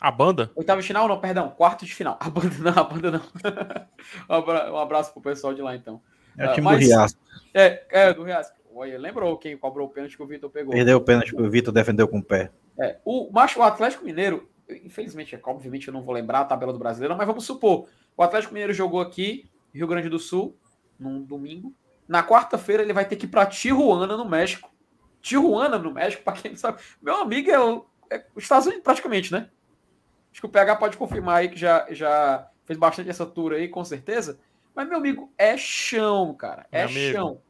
A banda? Oitava de final, não, perdão. Quarto de final. A banda não, a banda não. um abra- abraço pro pessoal de lá, então. É o Ah, time mas- do Riasco. É, é, do Real. Olha, lembrou quem cobrou o pênalti que o Vitor pegou. Perdeu o pênalti que o Vitor defendeu com o pé. É, o macho, o Atlético Mineiro, infelizmente, é, obviamente eu não vou lembrar a tabela do brasileiro, mas vamos supor, o Atlético Mineiro jogou aqui, Rio Grande do Sul, num domingo. Na quarta-feira ele vai ter que ir para Tijuana, no México. Tijuana, no México, para quem não sabe, meu amigo é, o- é os Estados Unidos praticamente, né? Acho que o PH pode confirmar aí que já, já fez bastante essa tour aí, com certeza. Mas, meu amigo, é chão, cara. É Meu amigo, chão.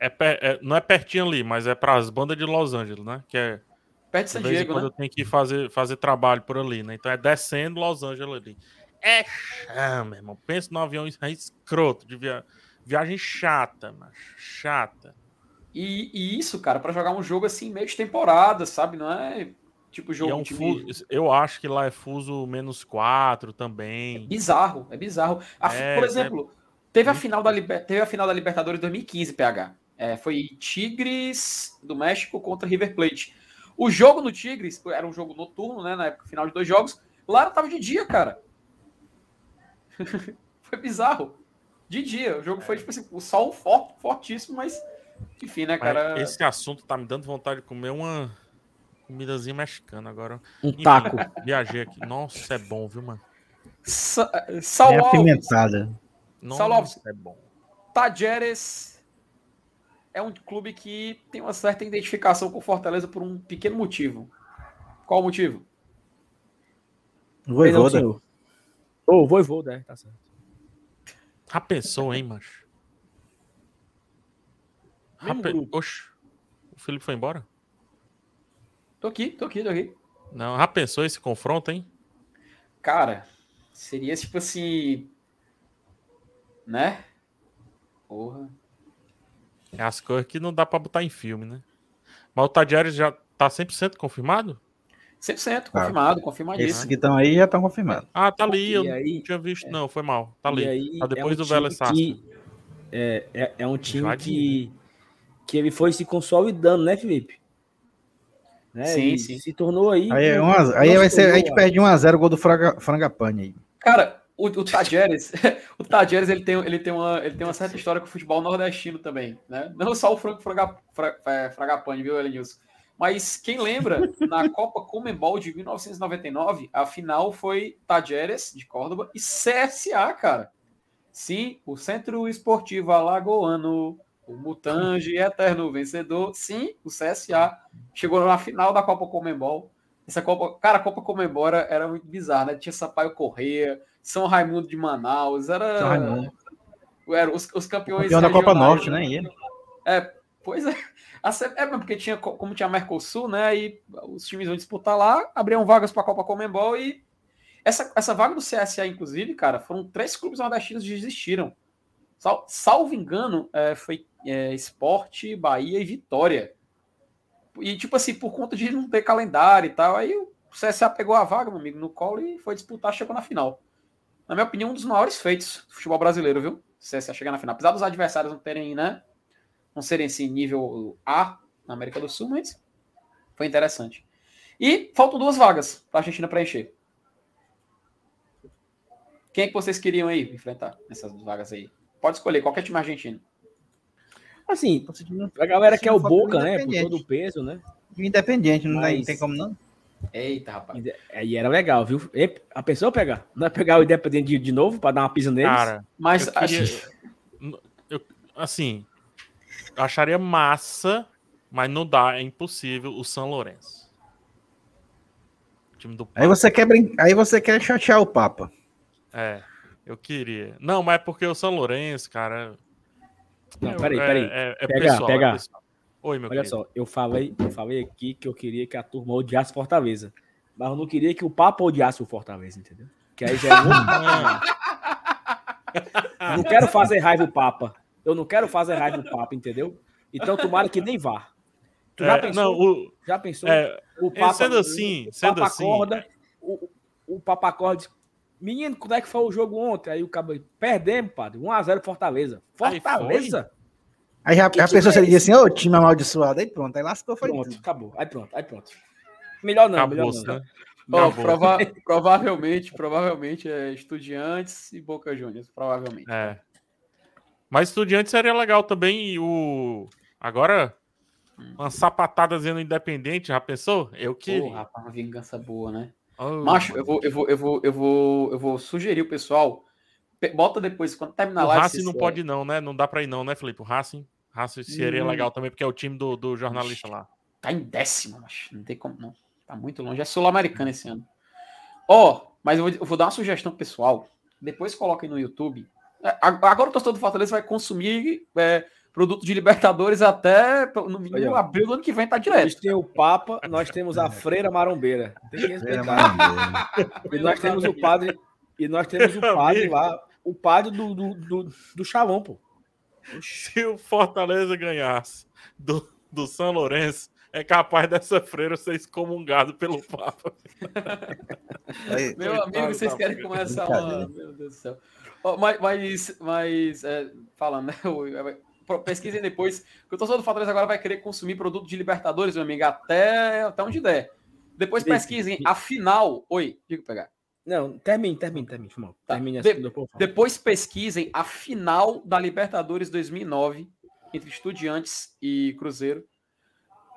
É, per- é- não é pertinho ali, mas é para as bandas de Los Angeles, né? Que é Perto de em Diego, quando né? eu tenho que fazer, fazer trabalho por ali, né? Então é descendo Los Angeles ali. É meu irmão. Pensa no avião é escroto, de via... viagem chata, mas chata. E, e isso, cara, para jogar um jogo assim, meio de temporada, sabe? Não é tipo E jogo é um fuso, eu acho que lá é fuso menos 4 também. Bizarro, é bizarro. A- É, por é- exemplo, teve, a muito final da, Liber- teve a final da Libertadores 2015, PH. É, foi Tigres do México contra River Plate. O jogo no Tigres era um jogo noturno, né? Na época, final de dois jogos. Lá tava de dia, cara. foi bizarro. De dia. O jogo foi, tipo assim, o sol forte, fortíssimo, mas. Enfim, né, Mas cara? Esse assunto tá me dando vontade de comer uma comidazinha mexicana agora. Um Enfim, taco. Viajei aqui. Nossa, é bom, viu, mano? Sa É Saulo Alves, apimentada. Nossa, Alves. é bom. Tajeres é um clube que tem uma certa identificação com o Fortaleza por um pequeno motivo. Qual o motivo? Voivoda. Senhor. Ô, Voivoda, é, tá certo. Já pensou, hein, macho? Oxe, o Felipe foi embora? Tô aqui, tô aqui, tô aqui. Não, já pensou esse confronto, hein? Cara, seria tipo assim. Né? Porra. É as coisas que não dá pra botar em filme, né? Mas o Tadieres já tá 100% confirmado? 100%, Tá. confirmado, Esses confirmadíssimo. que estão aí já estão confirmados. Ah, tá ali. Eu aí- não tinha visto, não. Foi mal. Tá ali. Aí, tá depois é um do Vélez Sarsfield. que- É, é, é um time Joadinho. que, que ele foi se consolidando, né, Felipe? Né? Sim, e sim. Se tornou aí. Aí, é um- um a- aí vai se ser, a gente perde 1x0 o gol do Franga, Frangapane aí. Cara, o, o Tajeres, o Tajeres ele tem, ele, tem uma, ele tem uma certa história com o futebol nordestino também, né? Não só o Franco Fraga, Fra- é, Fragapane, viu, Elenilson? Mas quem lembra, na Copa Comembol de 1999, a final foi Tajeres, de Córdoba, e CSA, cara. Sim, o Centro Esportivo Alagoano, o Mutange, eterno vencedor. Sim, o CSA chegou na final da Copa Comembol. Essa Copa, cara, a Copa Comembol era, era muito bizarra, né? Tinha Sampaio Correia, São Raimundo de Manaus, era. São Raimundo. Era os, os campeões. Campeão da Copa Norte, né? E ele. Pois é. É, porque tinha, co- como tinha Mercosul, né? Aí os times iam disputar lá, abriam vagas para a Copa Comembol e essa, essa vaga do CSA, inclusive, cara, foram três clubes nordestinos que desistiram. Sal, salvo engano, é, foi é, Esporte, Bahia e Vitória. E, tipo assim, por conta de não ter calendário e tal, aí o CSA pegou a vaga, meu amigo, no colo e foi disputar, chegou na final. Na minha opinião, um dos maiores feitos do futebol brasileiro, viu? CSA chegar na final. Apesar dos adversários não terem, né? Não serem assim, nível A na América do Sul, mas foi interessante. E faltam duas vagas para a Argentina preencher. Quem é que vocês queriam aí enfrentar nessas vagas aí? Pode escolher qualquer time argentino. Assim, a galera Sim, quer o Boca, né? Por todo o peso, né? Independente, não, tem- Mas- tem como não. Eita, rapaz. Aí era legal, viu? E a pessoa pegar. Não é pegar o Independente de, de novo pra dar uma pisa neles? Cara, Mas eu queria. eu- assim, eu acharia massa, mas não dá, é impossível o São Lourenço. O time do Aí você quer brin... aí você quer chatear o Papa. É, eu queria. Não, mas é porque o São Lourenço, cara. Não, eu- peraí, é- peraí. É, é Pega, pessoal, é pega. pessoal. Oi, meu Olha querido. só, eu falei, eu falei aqui que eu queria que a turma odiasse Fortaleza. Mas eu não queria que o Papa odiasse o Fortaleza, entendeu? Que aí já é Eu não quero fazer raiva o Papa. Eu não quero fazer raiva o Papa, entendeu? Então tomara que nem vá. Tu já É, pensou? não, o, Já pensou? é, o é, sendo assim, o sendo Papa assim- acorda, o, o Papa acorda diz, menino, como é que foi o jogo ontem? Aí o cabo, perdemos, padre, 1x0 Fortaleza. Aí Fortaleza? Aí já, Que já time pensou é se ele disse assim, ô, time amaldiçoado, aí pronto, aí lascou, foi Pronto, tudo. acabou. Aí pronto, aí pronto. Melhor não, melhor acabou não. né? Acabou. prova- provavelmente, provavelmente é Estudiantes e Boca Juniors, provavelmente. É. Mas estudiante seria legal também. E o. Agora, uma sapatadazinha no Independente, já pensou? Eu que. Pô, rapaz, uma vingança boa, né? Oh, Macho, eu vou, eu vou, eu vou, eu vou, eu vou sugerir o pessoal. pe- Bota depois, quando terminar a o live. Racing vocês- não pode não, né? Não dá pra ir, não, né, Felipe? O Racing. Racing seria Hum. legal também, porque é o time do, do jornalista lá. Tá em décimo, macho. Não tem como, não. Tá muito longe. É sul-americana esse ano. Ó, mas eu vou, eu vou dar uma sugestão pro pessoal. Depois coloquem no YouTube. É, ag- Agora o torcedor do Fortaleza vai consumir é, produto de Libertadores até no mínimo abril do ano que vem, tá direto. têm o Papa, nós temos a Freira Marombeira. Tem que respeitar. E nós temos o padre. E nós temos o padre lá. O padre do, do, do, do Chalão, pô. Se o Fortaleza ganhasse do, do São Lourenço, é capaz dessa freira ser excomungado pelo Papa. Aí, Meu amigo, vocês querem começar uma. Meu Deus do céu. Mas, mas, mas é, falando, né? pro- Pesquisem depois, que o torcedor do Fortaleza agora vai querer consumir produto de Libertadores, meu amigo, até, até onde der. Depois pesquisem a final. Oi, diga pegar. Não, termine, termine, termine. Irmão. Tá. Termine De- assim, depois pesquisem a final da Libertadores 2009 entre Estudiantes e Cruzeiro.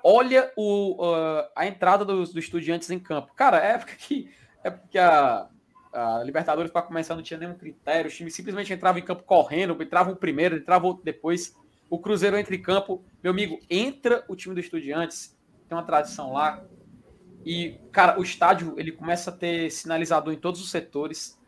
Olha o, ah, a entrada dos, dos Estudiantes em campo. Cara, é época que é porque a, a Libertadores para começar não tinha nenhum critério. Os times simplesmente entravam em campo correndo, entrava o primeiro, entrava o outro depois. O Cruzeiro entra em campo. Meu amigo, entra o time do Estudiantes. Tem uma tradição lá. E, cara, o estádio ele começa a ter sinalizador em todos os setores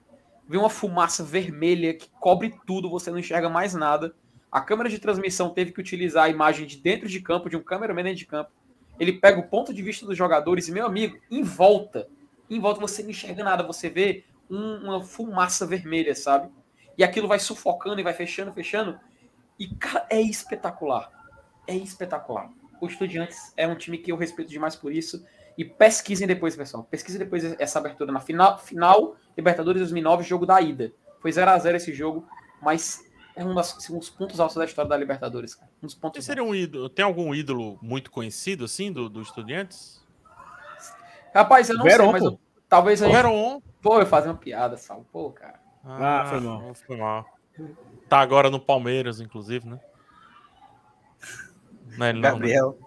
vem uma fumaça vermelha que cobre tudo, você não enxerga mais nada. A câmera de transmissão teve que utilizar a imagem de dentro de campo, de um cameraman dentro de campo. Ele pega o ponto de vista dos jogadores e, meu amigo, em volta, em volta você não enxerga nada, você vê um- uma fumaça vermelha, sabe? E aquilo vai sufocando e vai fechando, fechando. E, cara, é espetacular. É espetacular. O Estudiantes é um time que eu respeito demais por isso. E pesquisem depois, pessoal. Pesquisem depois essa abertura na final, final Libertadores 2009, jogo da ida. Foi 0 a 0 esse jogo, mas é um, das, um dos pontos altos da história da Libertadores, cara. Um dos pontos seria um ídolo? Tem algum ídolo muito conhecido, assim, do, do Estudiantes? Rapaz, eu não Veron, sei, mas eu- talvez a O gente... Pô, eu fazer uma piada, Sal. Pô, cara. Ah, foi mal. Foi mal. Tá agora no Palmeiras, inclusive, né? Não é ele não, né? Gabriel.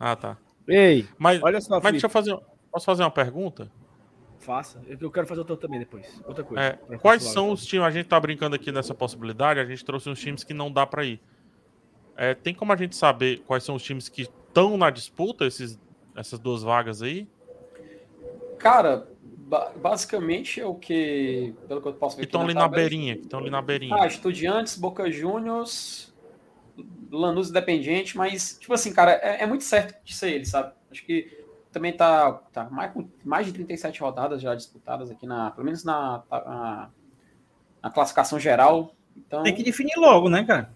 Ah, tá. Ei, Mas, olha só, mas Felipe, deixa eu fazer. Posso fazer uma pergunta? faça. Eu quero fazer outra também depois. Outra coisa. É, quais são os times? A gente tá brincando aqui nessa possibilidade, a gente trouxe uns times que não dá pra ir. É, tem como a gente saber quais são os times que estão na disputa, esses, essas duas vagas aí? Cara, ba- basicamente é o que... Pelo que eu posso ver Que estão ali na tabela, beirinha, que estão ali na beirinha. Ah, Estudiantes, Boca Juniors, Lanús Independiente, mas, tipo assim, cara, é, é muito certo de ser ele, sabe? Acho que também tá, tá mais, com mais de 37 rodadas já disputadas aqui, na, pelo menos na, na, na classificação geral. Então, Tem que definir logo, né, cara?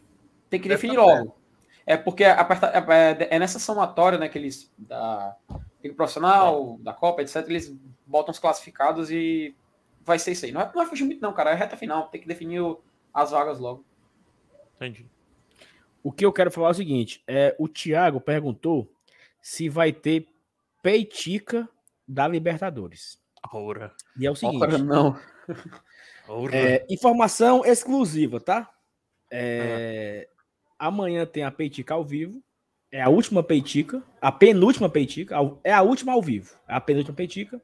tem que Deve definir tá logo. É porque aperta- é, é nessa somatória, né, que eles, da Liga Profissional, da Copa, etc., eles botam os classificados e vai ser isso aí. Não é, não é fugir muito não, cara, é reta final, tem que definir o- as vagas logo. Entendi. O que eu quero falar é o seguinte: é, o Thiago perguntou se vai ter peitica da Libertadores. Ora. E é o seguinte: Ora, não. Ora. é, informação exclusiva, tá? É, Amanhã tem a peitica ao vivo. É a última peitica, a penúltima peitica, é a última ao vivo, é a penúltima peitica.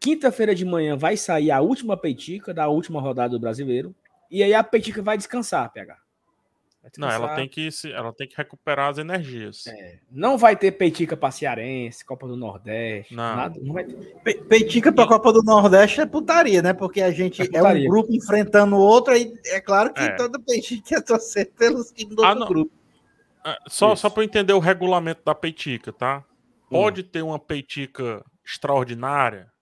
Quinta-feira de manhã vai sair a última peitica da última rodada do Brasileiro. E aí a peitica vai descansar, PH. Vai Não, ela tem que se, ela tem que recuperar as energias. É, não vai ter peitica para cearense, Copa do Nordeste, Não. nada, não vai ter. Pe- Peitica pra Copa do Nordeste é putaria, né? Porque a gente É é, um grupo enfrentando o outro, aí é claro que É. todo peitica quer torcer pelos times do Ah, outro não. grupo. Ah, Só, Isso. só para eu entender o regulamento da peitica, tá? Hum. Pode ter uma peitica extraordinária,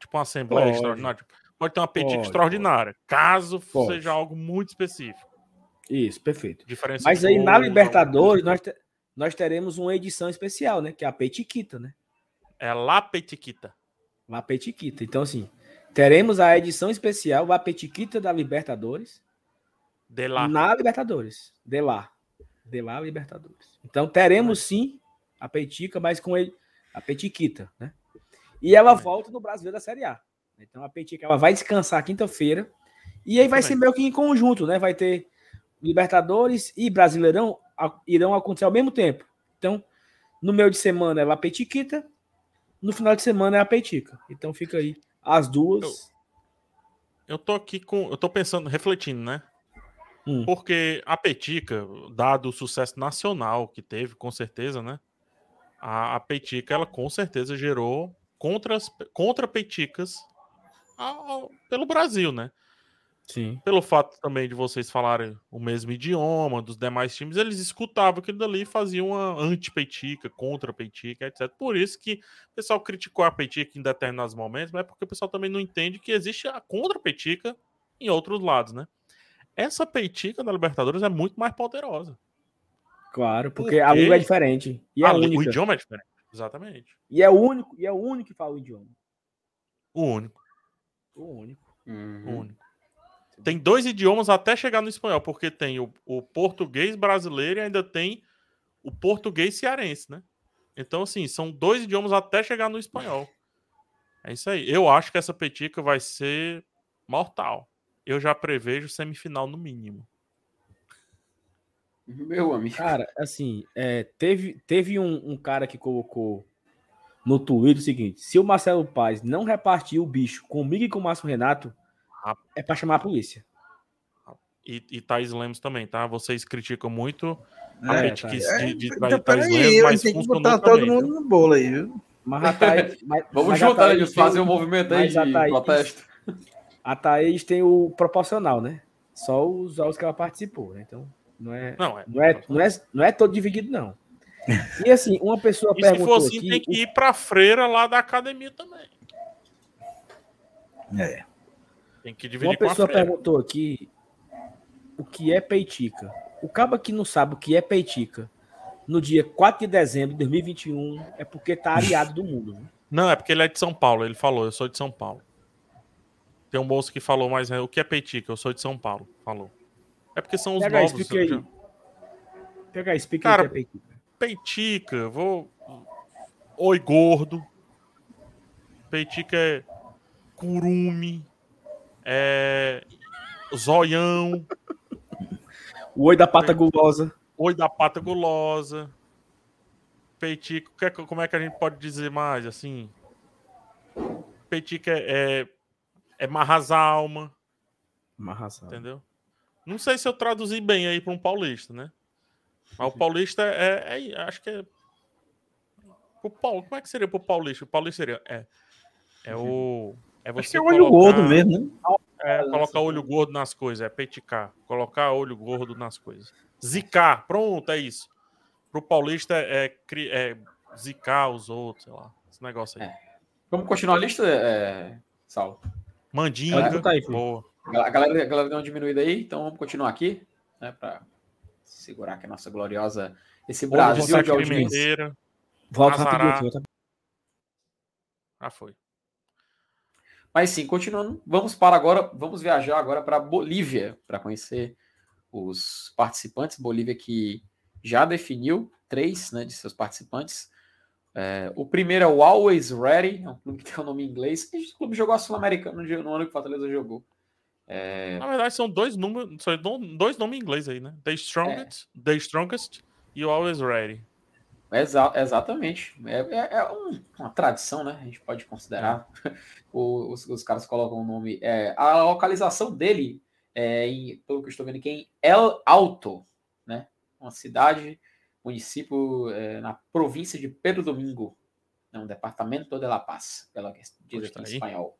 tipo uma assembleia Pode. extraordinária. tipo, Pode ter uma peitica Pode, extraordinária, caso Pode. seja algo muito específico. Isso, perfeito. Diferença Mas aí na Libertadores nós, te- nós teremos uma edição especial, né? Que é a Petiquita, né? É La Petiquita. La Petiquita. Então, assim, teremos a edição especial La Petiquita da Libertadores De lá. na Libertadores. De lá. De lá Libertadores. Então teremos sim a Petica, mas com ele, a Petiquita, né? E ela volta no Brasileiro da Série A. Então a Petica ela vai descansar quinta-feira. E aí vai ser meio que em conjunto, né? Vai ter Libertadores e Brasileirão irão acontecer ao mesmo tempo. Então, no meio de semana é a Petiquita, no final de semana é a Petica. Então fica aí as duas. Eu tô aqui com. Eu tô pensando, refletindo, né? Hum. Porque a Petica, dado o sucesso nacional que teve, com certeza, né? A, a Petica, ela com certeza gerou contra, contra Peticas ao- pelo Brasil, né? Sim. Pelo fato também de vocês falarem o mesmo idioma dos demais times, eles escutavam aquilo dali e faziam uma anti-Petica, contra a Petica, etc. Por isso que o pessoal criticou a Petica em determinados momentos, mas é porque o pessoal também não entende que existe a contra-Petica em outros lados, né? Essa Petica da Libertadores é muito mais poderosa. Claro, Por porque a língua é diferente. E é Ah, o única. idioma é diferente. Exatamente. E é o único, e é o único que fala o idioma. O único. O único. O Uhum. único. Tem dois idiomas até chegar no espanhol, porque tem o, o português brasileiro e ainda tem o português cearense, né? Então, assim, são dois idiomas até chegar no espanhol. É isso aí. Eu acho que essa petica vai ser mortal. Eu já prevejo semifinal no mínimo. Meu amigo. Cara, assim, é, teve, teve um, um cara que colocou no Twitter o seguinte: se o Marcelo Paz não repartir o bicho comigo e com o Márcio Renato, é pra chamar a polícia. E, e Thais Lemos também, tá? Vocês criticam muito a É, petiquice tá. de, de Então, Thais Lemos, mas tenho que botar todo também, mundo no bolo aí, viu? Mas a Thaís, mas, Vamos mas juntar, Thaís Gilson? Fazer tem- um movimento aí mas a de Thaís- protesto. A Thaís tem o proporcional, né? Só os jogos que ela participou, né? Então, não é, Não, é. não é, não é, não é todo dividido, não. E assim, uma pessoa E se perguntou for assim, aqui, tem que ir pra freira lá da academia também. É. Tem que Uma dividir com a pessoa perguntou aqui o que é peitica. O cabo que não sabe o que é peitica no dia 4 de dezembro de 2021 é porque tá areado do mundo. né? Não, é porque ele é de São Paulo. Ele falou, eu sou de São Paulo. Tem um moço que falou, mas é, o que é peitica? Eu sou de São Paulo. Falou. É porque são os Pega novos. explica aí. já- Pega aí, explica Cara, aí é peitica. Peitica, vou. Oi, gordo. Peitica é curume. É. Zoião. O oi da pata gulosa. Oi da pata gulosa. Peitico, é- como é que a gente pode dizer mais assim? Peitica é, é, é marrasalma, razão. entendeu? Não sei se eu traduzi bem aí para um paulista, né? Mas o paulista é, é- acho que é. Pro Paulo, como é que seria pro paulista? O paulista seria. É, é o. É você Acho que é olho colocar- gordo mesmo, né? É, colocar olho gordo nas coisas, é peiticar. Colocar olho gordo nas coisas. Zicar, pronto, é isso. Pro paulista é, é, é zicar os outros, sei lá. Esse negócio aí. É. Vamos continuar a lista, é... Saulo? Mandinga, Pode botar aí, boa. A galera, a galera deu uma diminuída aí, então vamos continuar aqui, né, para segurar aqui a nossa gloriosa esse Brasil de audiência. Volta Azará. rapidinho Ah, foi. Mas sim, continuando, vamos para agora, vamos viajar agora para Bolívia para conhecer os participantes. Bolívia que já definiu três né, de seus participantes. É, o primeiro é o Always Ready, é um clube que tem o nome em inglês. Esse clube jogou a Sul-Americana no no ano que o Fortaleza jogou. É, Na verdade, são dois números, são dois nomes em inglês aí, né? The Strongest, The Strongest e o Always Ready. Exa- exatamente. É, é- é um- uma tradição, né? A gente pode considerar. O- os, os caras colocam o nome. é, a localização dele, é em, pelo que eu estou vendo aqui, é em El Alto, né? Uma cidade, município é, na província de Pedro Domingo, né? um departamento de La Paz, pela diz aqui em espanhol.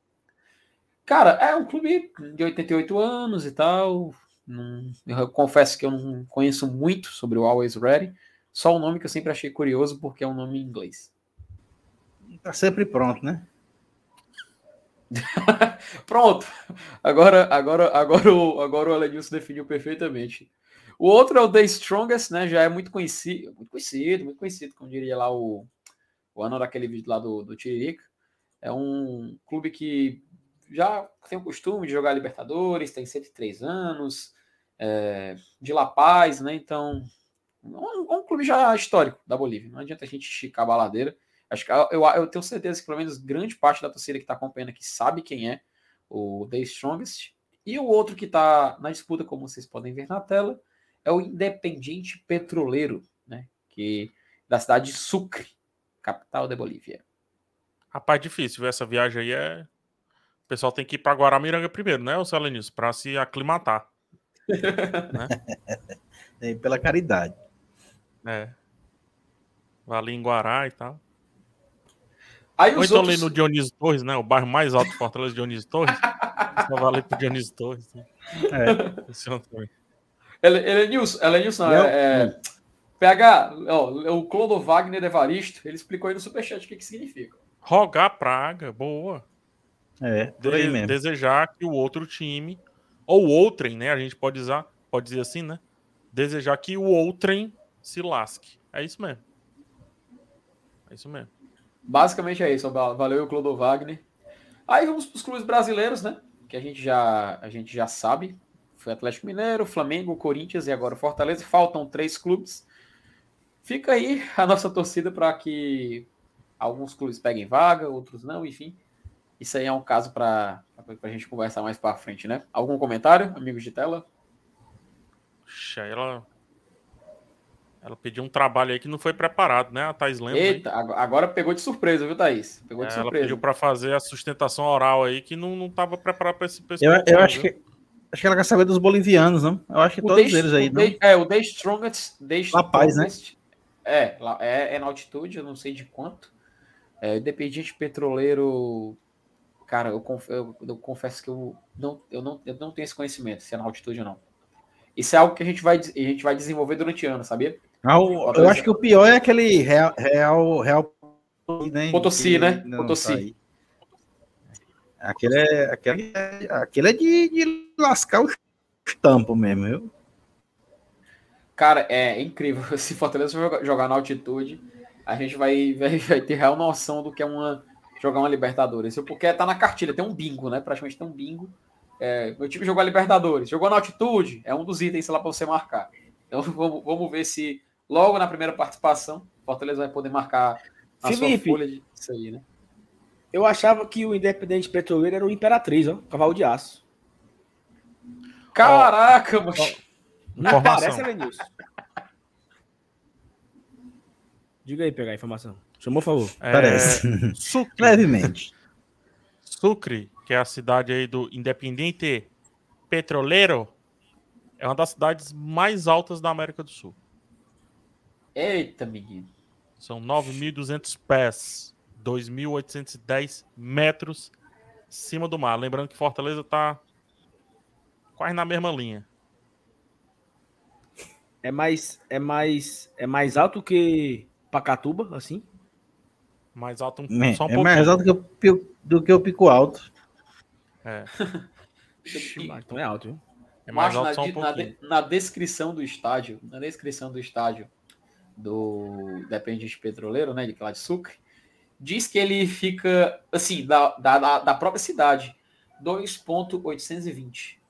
Cara, é um clube de 88 anos e tal. Não- eu confesso que eu não conheço muito sobre o Always Ready. Só o nome que eu sempre achei curioso porque é um nome em inglês. Tá sempre pronto, né? Pronto. Agora, agora, agora o, agora o Alenilson definiu perfeitamente. O outro é o The Strongest, né? Já é muito conhecido, muito conhecido, muito conhecido, como diria lá o, o ano daquele vídeo lá do, do Tiririca. É um clube que já tem o costume de jogar Libertadores, tem 103 anos, é, de La Paz, né? Então, é um, é um, clube já histórico da Bolívia. Não adianta a gente esticar a baladeira. Acho que eu, eu tenho certeza que pelo menos grande parte da torcida que está acompanhando aqui sabe quem é o The Strongest. E o outro que está na disputa, como vocês podem ver na tela, é o Independiente Petroleiro, né? Que da cidade de Sucre, capital da Bolívia. Rapaz, difícil, essa viagem aí é. O pessoal tem que ir para Guaramiranga primeiro, né, o Selenis, para se aclimatar. né? É, pela caridade. É. Vale em Guará e tal. Aí Ou então outros... ali no Dionísio Torres, né? O bairro mais alto de Fortaleza, Dionísio Torres. Só vale pro Dionísio Torres. Né? É. Funciona também. Ele, ele é Nilson, ele é Nilson, é, é, PH, ó, o Clodo Wagner Evaristo, ele explicou aí no Superchat o que, que significa. Rogar praga, boa. É, por aí mesmo. Desejar que o outro time, ou outrem, né? A gente pode usar, pode dizer assim, né? Desejar que o outrem se lasque. É isso mesmo. É isso mesmo. Basicamente é isso. Valeu, Clodo Wagner. Aí vamos para os clubes brasileiros, né? Que a gente já, a gente já sabe. Foi Atlético Mineiro, Flamengo, Corinthians e agora Fortaleza. Faltam três clubes. Fica aí a nossa torcida para que alguns clubes peguem vaga, outros não, enfim. Isso aí é um caso para a gente conversar mais para frente, né? Algum comentário, amigos de tela? Ela, ela pediu um trabalho aí que não foi preparado, né? A Thais Lemos. Eita, aí. agora pegou de surpresa, viu, Thaís? Pegou de é, surpresa. Ela pediu para fazer a sustentação oral aí que não estava preparado para esse, esse Eu, eu acho que Acho que ela quer saber dos bolivianos, não? Eu acho que o todos eles aí, não? é, o The Strongest. The La Paz, né? É, é, é na altitude, eu não sei de quanto. É, Independiente Petroleiro. Cara, eu, conf, eu, eu, confesso que eu não, eu, não, eu não tenho esse conhecimento, se é na altitude ou não. Isso é algo que a gente vai, a gente vai desenvolver durante o ano, sabia? Ah, o, eu acho que o pior é aquele Real, Real, Real né? Potosí, né? Potosí. Aquele é, aquele é, aquele é de, de lascar o estampo mesmo, viu? Cara, é incrível. Se Fortaleza for jogar na altitude, a gente vai, vai, vai ter real noção do que é uma, jogar uma Libertadores. Porque tá na cartilha, tem um bingo, né? Praticamente tem um bingo. É, meu time jogou a Libertadores. Jogou na altitude, é um dos itens lá para você marcar. Então vamos, vamos ver se logo na primeira participação, Fortaleza vai poder marcar a Felipe, sua folha disso aí, né? Eu achava que o Independente Petroleiro era o Imperatriz, ó, cavalo de aço. Caraca, oh, mano. Não parece. Diga aí, pegar a informação. Chamou, por favor. É... Parece. Sucre. Levemente. Sucre, que é a cidade aí do Independente Petroleiro, é uma das cidades mais altas da América do Sul. Eita, menino. São 9.200 pés. 2.810 metros acima do mar. Lembrando que Fortaleza está quase na mesma linha. É mais, é mais, é mais alto que Pacatuba, assim? Mais alto um, é, só um é pouquinho. mais alto que o, do que o Pico Alto. É. então é alto, viu? É mais alto na, só um pouquinho. Na, na, descrição do estádio, na descrição do estádio do Dependente Petroleiro, né, de lá de Sucre, diz que ele fica, assim, da, da, da própria cidade, 2,820.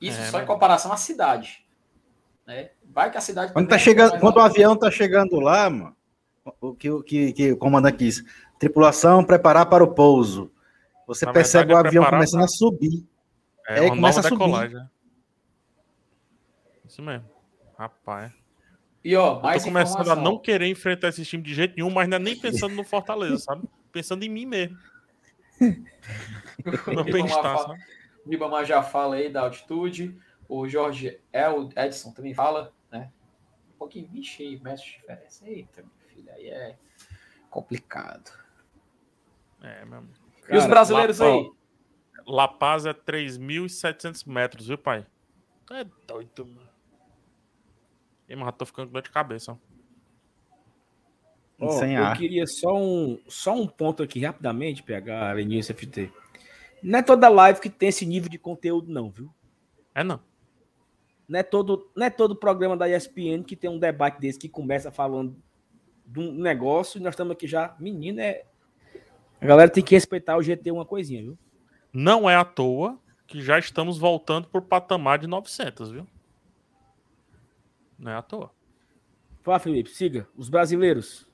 Isso é, só mas... em comparação à cidade. Né? Vai que a cidade. Quando, tá chegando, quando o avião tá chegando lá, mano, o que, que, que o comandante quis, tripulação preparar para o pouso. Você Na percebe verdade, o avião começando a subir. É, é começa a subir. Né? Isso mesmo. Rapaz. E ó, mais eu tô começando informação. a não querer enfrentar esse time de jeito nenhum, mas não é nem pensando no Fortaleza, sabe? Pensando em mim mesmo. no bem-estar, O Ribamar já fala aí da altitude. O Jorge El Edson também fala, né? Um pouquinho, vixe, aí, mestre de diferença. Eita, meu filho, aí é complicado. É, mesmo. E os brasileiros La, aí? La Paz é 3.700 metros, viu, pai? É doido, mano. E, mas tô ficando com dor de cabeça. Oh, Sem eu ar. queria só um, só um ponto aqui rapidamente, pegar a Vinícius FT. Não é toda live que tem esse nível de conteúdo, não, viu? É não. Não é, todo, não é todo programa da ESPN que tem um debate desse que começa falando de um negócio e nós estamos aqui já. Menino, é. A galera tem que respeitar o GT uma coisinha, viu? Não é à toa que já estamos voltando pro patamar de 900, viu? Não é à toa. Fala, Felipe, siga. Os brasileiros.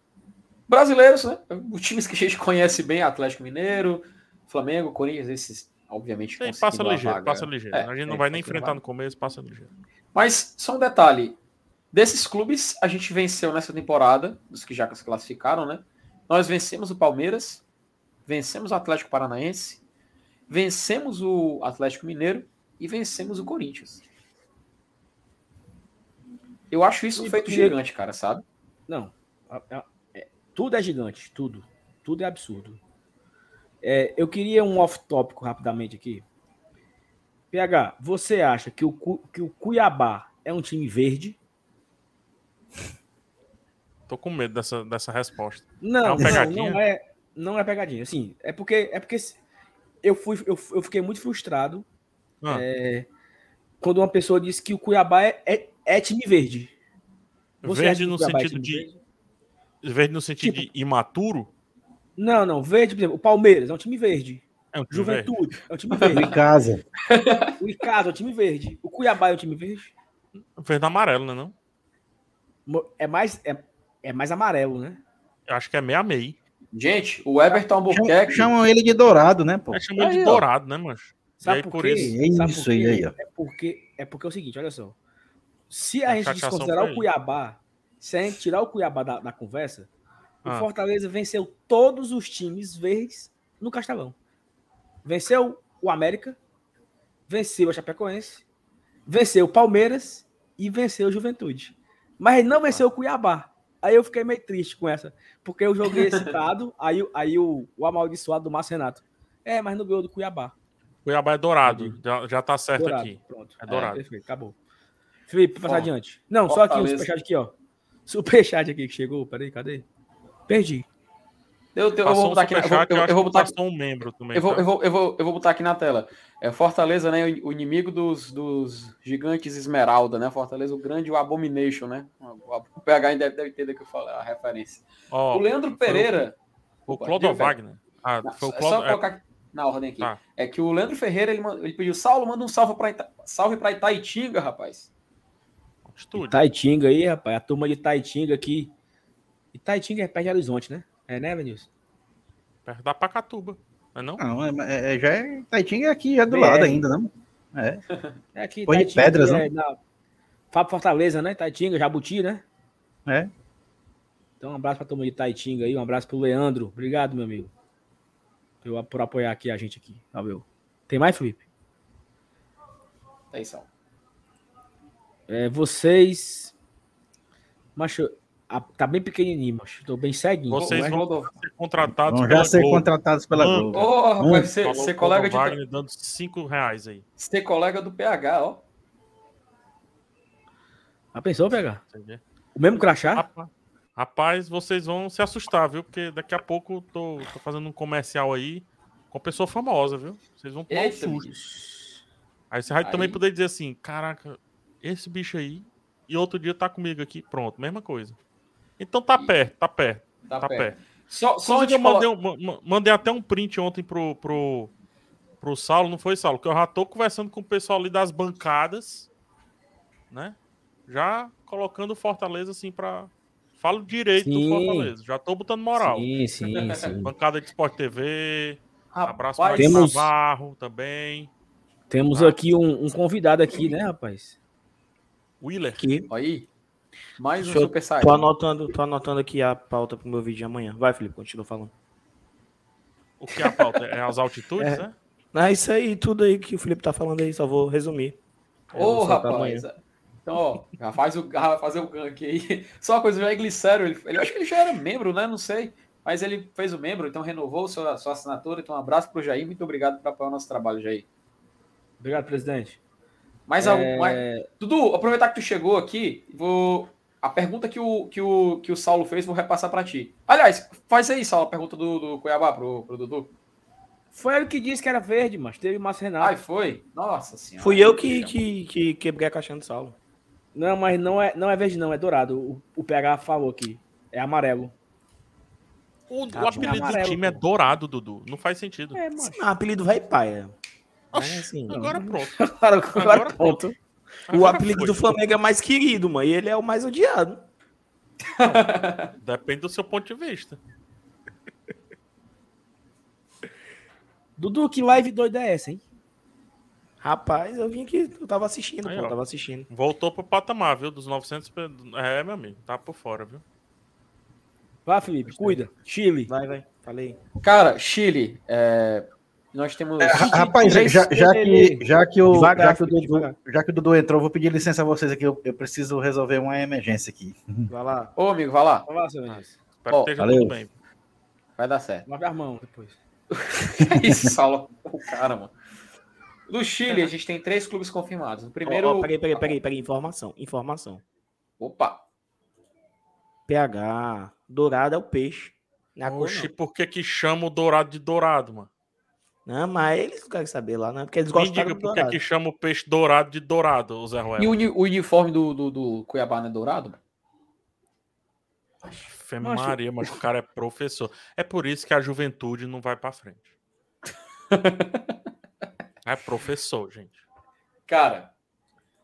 Brasileiros, né? Os times que a gente conhece bem, Atlético Mineiro, Flamengo, Corinthians, esses, obviamente. Sim, passa ligeiro, vaga. passa ligeiro. É, a gente não é, vai nem enfrentar vaga. no começo, passa ligeiro. Mas só um detalhe: desses clubes, a gente venceu nessa temporada, dos que já se classificaram, né? Nós vencemos o Palmeiras, vencemos o Atlético Paranaense, vencemos o Atlético Mineiro e vencemos o Corinthians. Eu acho isso um feito gigante, cara, sabe? Não. é- tudo é gigante, tudo. Tudo é absurdo. É, eu queria um off-tópico rapidamente aqui. PH, você acha que o, que o Cuiabá é um time verde? Tô com medo dessa, dessa resposta. É Não, uma não, pegadinha? não é, não é pegadinha. Assim, é porque é porque eu fui eu, eu fiquei muito frustrado Ah, é, quando uma pessoa disse que o Cuiabá é, é, é time verde. Você verde o no é sentido de. verde? Verde no sentido Tipo- de imaturo? Não, não, verde, por exemplo, o Palmeiras é um time verde. É um time verde. Juventude é um time Em verde. casa. O Icasa é um time verde. O Cuiabá é um time verde. Verde amarelo, né? Não? É mais, é, é mais amarelo, né? Eu acho que é meia meia. Gente, o Everton Albuquerque. Chamam ele de dourado, né, pô? É chamado Aí, de dourado, né, mancho? Sabe e aí, por por quê? isso. É Sabe isso por aí, aí, ó. É porque, é porque é o seguinte, olha só. Se a, A gente desconsiderar o. Cuiabá, se a gente tirar o Cuiabá da, da conversa, Ah. o Fortaleza venceu todos os times verdes no Castelão. Venceu o América, venceu a Chapecoense, venceu o Palmeiras e venceu o Juventude. Mas ele não venceu o Cuiabá. Aí eu fiquei meio triste com essa, porque eu joguei excitado, aí, o- aí o, o amaldiçoado do Márcio Renato. É, mas não ganhou do Cuiabá. Cuiabá é dourado. Já, já tá certo Dourado. aqui. Pronto. É dourado. perfeito, acabou. Felipe, passar adiante. Não, só aqui o superchat aqui, ó. Superchat aqui que chegou. Peraí, cadê? Perdi. Eu, eu, eu vou um botar aqui, na- eu, vou- eu vou botar aqui, um membro também. eu vou, tá? eu, vou, eu, vou, eu vou botar aqui na tela. É Fortaleza, né? O inimigo dos, dos gigantes Esmeralda, né? Fortaleza, o grande o Abomination, né? O PH ainda deve, deve entender que eu falo, a referência. Ó, o Leandro Pereira. o Opa, Clodo Wagner. Ah, Não, foi o é Clodo. só é, colocar aqui na ordem aqui. Tá. É que o Leandro Ferreira ele, ele pediu: Saulo, manda um salve para Ita... salve pra Itaitinga, rapaz. estúdio. Taitinga aí, rapaz. A turma de Taitinga aqui. E Taitinga é perto de Horizonte, né? É, né, Venilson? Perto da Pacatuba. Não é não? Não, é, é- já é. Taitinga é aqui, já do BR. lado ainda, não? É. É aqui, Põe de Taitinga. pedras, é, na... Fábio Fortaleza, né? Taitinga, Jabuti, né? É. Então, um abraço pra turma de Taitinga aí. Um abraço pro Leandro. Obrigado, meu amigo. Por, por apoiar aqui a gente aqui. Valeu. Tem mais, Felipe? Atenção. É, vocês. Macho, a- tá bem pequenininho, macho. Tô bem ceguinho. Vocês vão ser contratados Vão já pela ser Globo. contratados pela Mano. Globo. Ô, rapaz, você, Falou você colega de. Wagner dando 5 reais aí. Ser colega do PH, ó. Já pensou pegar? Entendeu? O mesmo crachá? Rapaz, rapaz, vocês vão se assustar, viu? Porque daqui a pouco eu tô, tô fazendo um comercial aí com pessoa famosa, viu? Vocês vão tomar um Eita, susto. bicho. Aí você vai Aí- também poder dizer assim: caraca, esse bicho aí, e outro dia tá comigo aqui. Pronto, mesma coisa. Então tá perto, tá perto, Tá, tá perto. perto. Só, só eu mandei, um- ma- ma- mandei até um print ontem pro, pro, pro Saulo, não foi, Saulo? Que eu já tô conversando com o pessoal ali das bancadas, né? Já colocando o Fortaleza assim pra. Falo direito do Sim. Fortaleza. Já tô botando moral. Sim, sim, sim. Bancada de Sport TV. Abraço Rapaz, para Temos- Navarro também. Temos Ah. aqui um, um convidado aqui, né, rapaz? Willer. Aqui. Aí. Mais um Deixa super site. Tô anotando, tô anotando aqui a pauta pro meu vídeo de amanhã. Vai, Felipe, continua falando. O que é a pauta? É as altitudes, É. né? Ah, isso aí, tudo aí que o Felipe tá falando aí, só vou resumir. Ô, vou rapaz. Então, ó, já faz o, já vai fazer o gank aí. Só uma coisa, o Jair Glicério, ele, ele eu acho que ele já era membro, né? Não sei. Mas ele fez o membro, então renovou sua, sua assinatura. Então, um abraço pro Jair. Muito obrigado por apoiar o nosso trabalho, Jair. Obrigado, presidente. Mais É, algum. mais- Dudu, aproveitar que tu chegou aqui, vou. A pergunta que o, que o, que o Saulo fez, vou repassar para ti. Aliás, faz aí, Saulo, a pergunta do, do Cuiabá pro, pro Dudu. Foi ele que disse que era verde, mas teve Márcio Renato. Ai, foi? Nossa senhora. Fui eu que, que, que quebrei a caixinha do Saulo. Não, mas não é, não é verde, não, é dourado. O, o PH falou aqui. É amarelo. O, Tá o apelido do amarelo, time é pô. dourado, Dudu. Não faz sentido. É, mas. Não, apelido vai paia. Oxi, assim, agora pronto. Agora, Agora agora pronto. o apelido foi. do Flamengo é mais querido, mano. E ele é o mais odiado. Depende do seu ponto de vista. Dudu, que live doida é essa, hein? Rapaz, eu vim aqui, eu tava assistindo, Aí, pô, ó. tava assistindo. Voltou pro patamar, viu? Dos 900. pe- É, meu amigo. Tá por fora, viu? Vai, Felipe, cuida. Chile. Vai, vai, falei. Cara, Chile, é, nós temos. Ra- Rapaz, já, já que, já, que o, Devagar, já, que o Dudu, já que o Dudu entrou, eu vou pedir licença a vocês aqui. Eu, eu preciso resolver uma emergência aqui. Vai lá. Ô, amigo, vai lá. Vai lá, seu Vinícius. Espero esteja valeu. tudo bem. Vai dar certo. Lave as mãos depois. Que isso, Saulo? O cara, mano. No Chile, a gente tem três clubes confirmados. O primeiro. Ó, ó, peraí, peraí, peraí, peraí, informação, informação. Opa! PH, dourado é o peixe. Não é Oxi, por que que chama o dourado de dourado, mano? Não. não, mas eles não querem saber lá, não, porque eles Me gostaram diga do por que dourado. que chama o peixe dourado de dourado, o Zé Ruel. E o, uni- o uniforme do, do, do Cuiabá não é dourado? Fê. Maria, mas o cara é professor. É por isso que a juventude não vai pra frente. É professor, gente. Cara,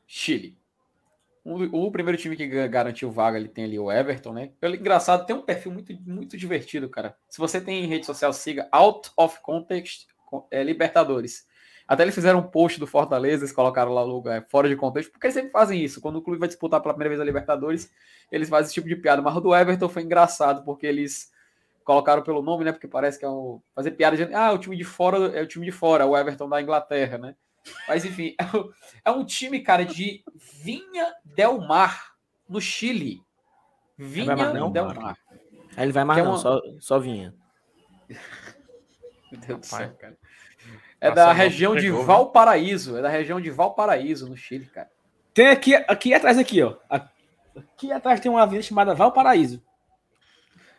Chile. O, o primeiro time que ga- garantiu vaga, ele tem ali o Everton, né? Ele, engraçado, tem um perfil muito, muito divertido, cara. Se você tem em rede social, siga Out of Context é, Libertadores. Até eles fizeram um post do Fortaleza, eles colocaram lá o lugar fora de contexto, porque eles sempre fazem isso. Quando o clube vai disputar pela primeira vez a Libertadores, eles fazem esse tipo de piada. Mas o do Everton foi engraçado, porque eles colocaram pelo nome, né? Porque parece que é o. Fazer piada dizendo, ah, o time de fora é o time de fora, o Everton da Inglaterra, né? Mas enfim, é é um time, cara, de Vinha Del Mar, no Chile. Vinha não, Del Mar? Aí ele vai mais Que é não, uma- só, só vinha. Meu Deus do Rapaz. céu, cara. É da região de pegou? Valparaíso. É da região de Valparaíso, no Chile, cara. Tem aqui, aqui atrás, aqui, ó. Aqui atrás tem uma avenida chamada Valparaíso.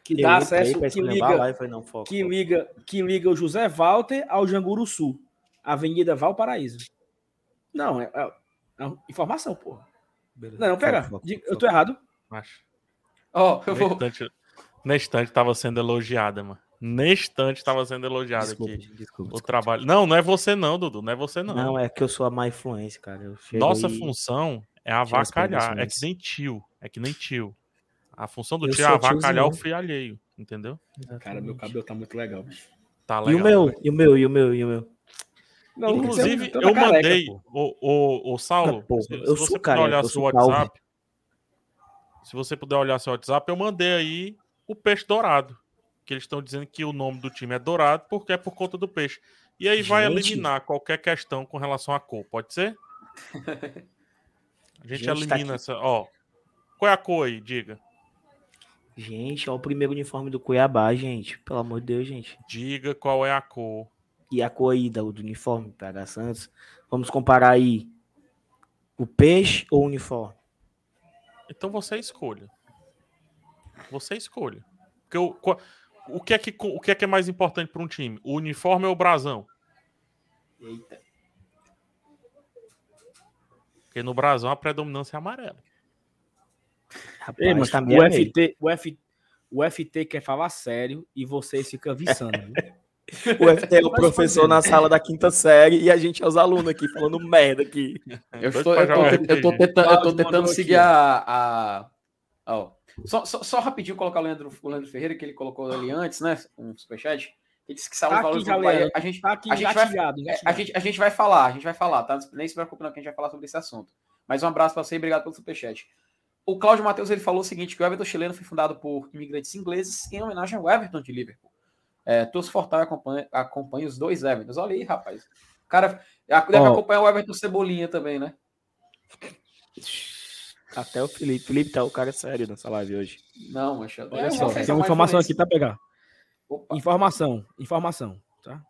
Que Eu dá acesso, que liga, falei, não, foco. que, foco. liga, que liga o José Walter ao Janguru Sul. Avenida Valparaíso. Não, é, é- é uma informação, porra. Beleza. Não, não, pega. Foco, Eu tô errado. Acho. Ó, eu Na vou. estante, na estante tava sendo elogiada, mano. Na estante tava sendo elogiada Desculpa, aqui. desculpa, O desculpa. trabalho. Não, não é você não, Dudu. Não é você não. Não, é que eu sou a má influência, cara. Nossa aí- função é avacalhar. É que nem tio. É que nem tio. A função do Eu tio é avacalhar o filho alheio. Entendeu? Cara, meu cabelo tá muito legal, bicho. Tá E legal. o meu? E o meu? E o meu? E o meu? Não, Inclusive, você- você tá eu careca, mandei, pô. o, o, o Saulo, Ah, porra, se, se eu você sou puder careca, olhar eu seu sou calvo. WhatsApp, se você puder olhar seu WhatsApp, eu mandei aí o peixe dourado. Que eles estão dizendo que o nome do time é dourado porque é por conta do peixe. E aí vai Gente. eliminar qualquer questão com relação à cor, pode ser? A gente, Gente, tá elimina aqui. essa. Ó, qual é a cor aí? Diga. Gente, ó o primeiro uniforme do Cuiabá, gente. Pelo amor de Deus, gente. Diga qual é a cor. E a cor aí do, do uniforme, PH Santos. Vamos comparar aí o peixe ou o uniforme? Então você escolha. Você escolha. Porque o, qual- o, que, é que, o que é que é mais importante para um time? O uniforme ou o brasão? Eita. Porque no brasão a predominância é amarela. Rapaz, Ei, mas tá o, a meio. FT, o, F, o FT quer falar sério e vocês ficam viçando. O FT é o professor na sala da quinta série e a gente é os alunos aqui falando merda aqui. Eu estou, eu tô, eu tô tentando, eu tô tentando seguir aqui, a. a... ó. Só, só, só rapidinho colocar o Leandro, o Leandro Ferreira, que ele colocou ali antes, né? Um superchat. Ele disse que sabe Tá os valores aqui já, do. A gente, Tá aqui a gente vai, é, a, gente, a gente vai falar, a gente vai falar, tá? Nem se preocupe, não, que a gente vai falar sobre esse assunto. Mas um abraço para você e obrigado pelo superchat. O Cláudio Matheus ele falou o seguinte: que o Everton chileno foi fundado por imigrantes ingleses em homenagem ao Everton de Liverpool. É, Torço Fortal acompanha, acompanha os dois Evertons. Olha aí, rapaz. O cara deve Ó. acompanhar o Everton Cebolinha também, né? Até o Felipe. Felipe tá o cara sério nessa live hoje. Não, mancha. Olha É, só, ofensa tem uma informação aqui, influência. tá pegar? Opa. Informação, informação, tá?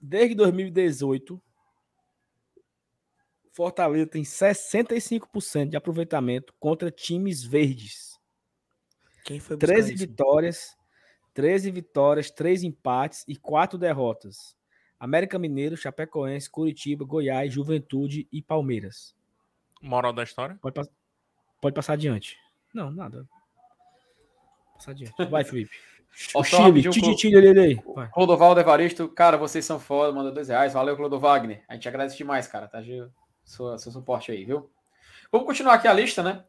Desde 2018, Fortaleza tem 65% de aproveitamento contra times verdes. Quem foi buscar 13 isso? vitórias, 13 vitórias, 3 empates e 4 derrotas. América Mineiro, Chapecoense, Curitiba, Goiás, Juventude e Palmeiras. Moral da história? Pode, pass- pode passar adiante. Não, nada. Passar adiante. Vai, Felipe. O Chile, rapidinho, Titi, Clo- Titi, ele aí. Vai. Clodovaldo Evaristo, cara, vocês são foda, manda dois reais. Valeu, Clodo Wagner. A gente agradece demais, cara, tá? De- Sua, seu suporte aí, viu? Vamos continuar aqui a lista, né?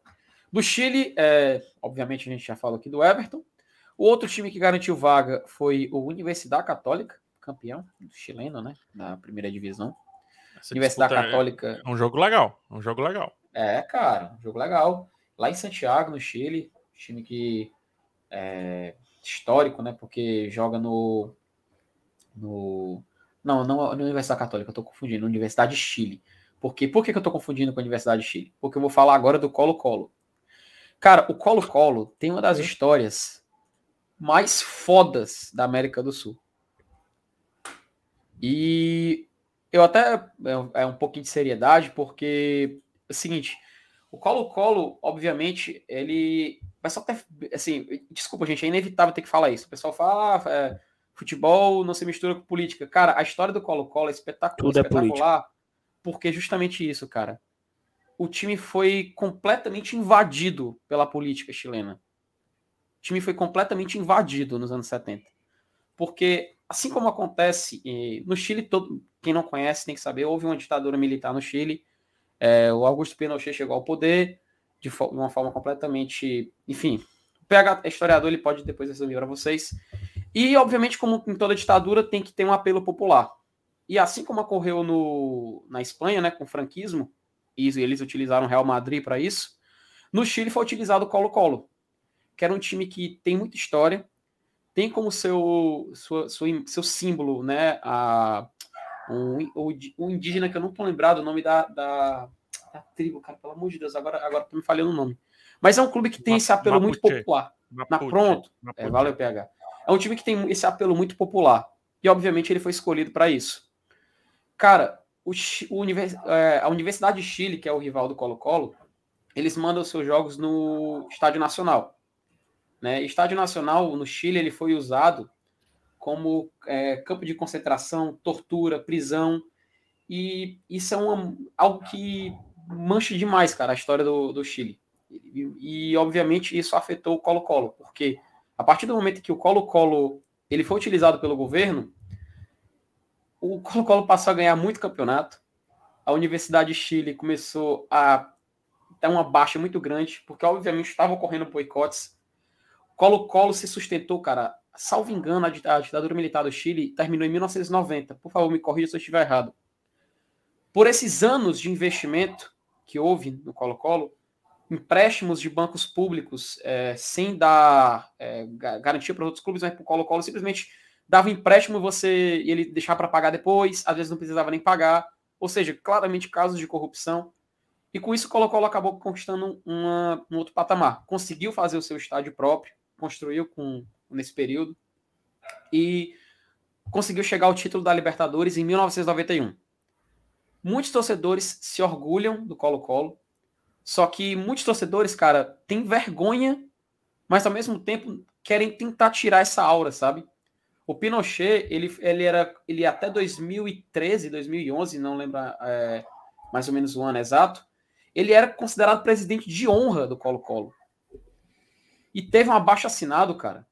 Do Chile, é, obviamente a gente já falou aqui do Everton. O outro time que garantiu vaga foi o Universidade Católica, campeão chileno, né? Da primeira divisão. Universidade é- Católica. É um jogo legal. É um jogo legal. É, cara, um jogo legal. Lá em Santiago, no Chile, time que é histórico, né? Porque joga no. no não, não na Universidade Católica, eu tô confundindo, Universidade de Chile. Por quê? Por que, que eu tô confundindo com a Universidade de Chile? Porque eu vou falar agora do Colo-Colo. Cara, o Colo-Colo tem uma das histórias mais fodas da América do Sul. E eu até é é um pouquinho de seriedade, porque é o seguinte, o Colo-Colo, obviamente, ele. O pessoal até. Assim, desculpa, gente, é inevitável ter que falar isso. O pessoal fala, ah, é, futebol não se mistura com política. Cara, a história do Colo-Colo é espetacular, Tudo é espetacular porque justamente isso, cara. O time foi completamente invadido pela política chilena. O time foi completamente invadido nos anos 70. Porque, assim como acontece eh, no Chile, todo, quem não conhece tem que saber, houve uma ditadura militar no Chile. É, o Augusto Pinochet chegou ao poder de, uma forma completamente. Enfim, o PH é historiador, ele pode depois resumir para vocês. E, obviamente, como em toda ditadura, tem que ter um apelo popular. E assim como ocorreu no, na Espanha, né, com o franquismo, e eles utilizaram o Real Madrid para isso, no Chile foi utilizado o Colo-Colo, que era um time que tem muita história, tem como seu, sua, sua, seu símbolo, né, a, um, o, o indígena que eu não tô lembrado o nome da, da, da tribo, cara, pelo amor de Deus, agora, agora tô me falhando o nome. Mas é um clube que tem Ma- esse apelo muito Mapuche. popular. Mapuche, pronto. Mapuche. É, valeu, PH. É um time que tem esse apelo muito popular. E, obviamente, ele foi escolhido para isso. Cara, o, o univers- é, a Universidade de Chile, que é o rival do Colo-Colo, eles mandam seus jogos no Estádio Nacional. Né? Estádio Nacional, no Chile, ele foi usado como é, campo de concentração, tortura, prisão. E isso é uma, algo que mancha demais, cara, a história do, do Chile. E, e, obviamente, isso afetou o Colo-Colo, porque a partir do momento que o Colo-Colo ele foi utilizado pelo governo, o Colo-Colo passou a ganhar muito campeonato. A Universidade de Chile começou a dar uma baixa muito grande, porque obviamente estavam ocorrendo boicotes. Colo-Colo se sustentou, cara. Salvo engano, a dit- a ditadura militar do Chile terminou em 1990. Por favor, me corrija se eu estiver errado. Por esses anos de investimento que houve no Colo-Colo, empréstimos de bancos públicos eh, sem dar ga- garantia para outros clubes, mas para o Colo-Colo simplesmente dava empréstimo e você e ele deixava para pagar depois, às vezes não precisava nem pagar, ou seja, claramente casos de corrupção. E com isso o Colo-Colo acabou conquistando uma- um outro patamar. Conseguiu fazer o seu estádio próprio, construiu com nesse período e conseguiu chegar ao título da Libertadores em 1991. Muitos torcedores se orgulham do Colo-Colo, só que muitos torcedores, cara, têm vergonha, mas ao mesmo tempo querem tentar tirar essa aura, sabe? O Pinochet, ele, ele era ele até 2013, 2011, não lembro é, mais ou menos o ano exato, ele era considerado presidente de honra do Colo-Colo. E teve um abaixo assinado, cara,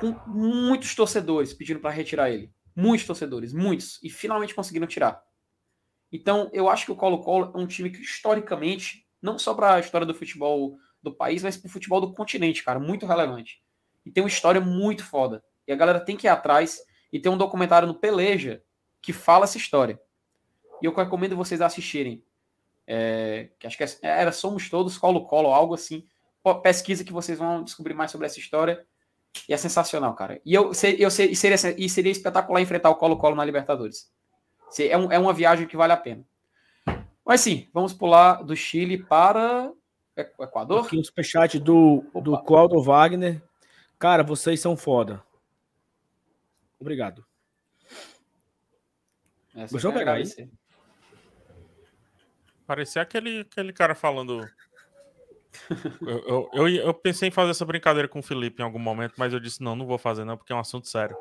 com muitos torcedores pedindo para retirar ele. Muitos torcedores, muitos. E finalmente conseguiram tirar. Então, eu acho que o Colo-Colo é um time que, historicamente, não só para a história do futebol do país, mas para o futebol do continente, cara, muito relevante. E tem uma história muito foda. E a galera tem que ir atrás. E tem um documentário no Peleja que fala essa história. E eu recomendo vocês assistirem. É, que acho que era Somos Todos Colo-Colo, algo assim. Pesquisa que vocês vão descobrir mais sobre essa história. E é sensacional, cara. E eu, sei- eu sei, e seria, e seria espetacular enfrentar o Colo-Colo na Libertadores. Se- É, um- é uma viagem que vale a pena. Mas sim, vamos pular do Chile para o Equador. Aqui o superchat do, do. Claudio Wagner. Cara, vocês são foda. Obrigado. Deixa eu pegar aí. agradecer. Parecia aquele, aquele cara falando Eu, eu, eu, pensei em fazer essa brincadeira com o Felipe em algum momento, mas eu disse: não, não vou fazer, não, porque é um assunto sério.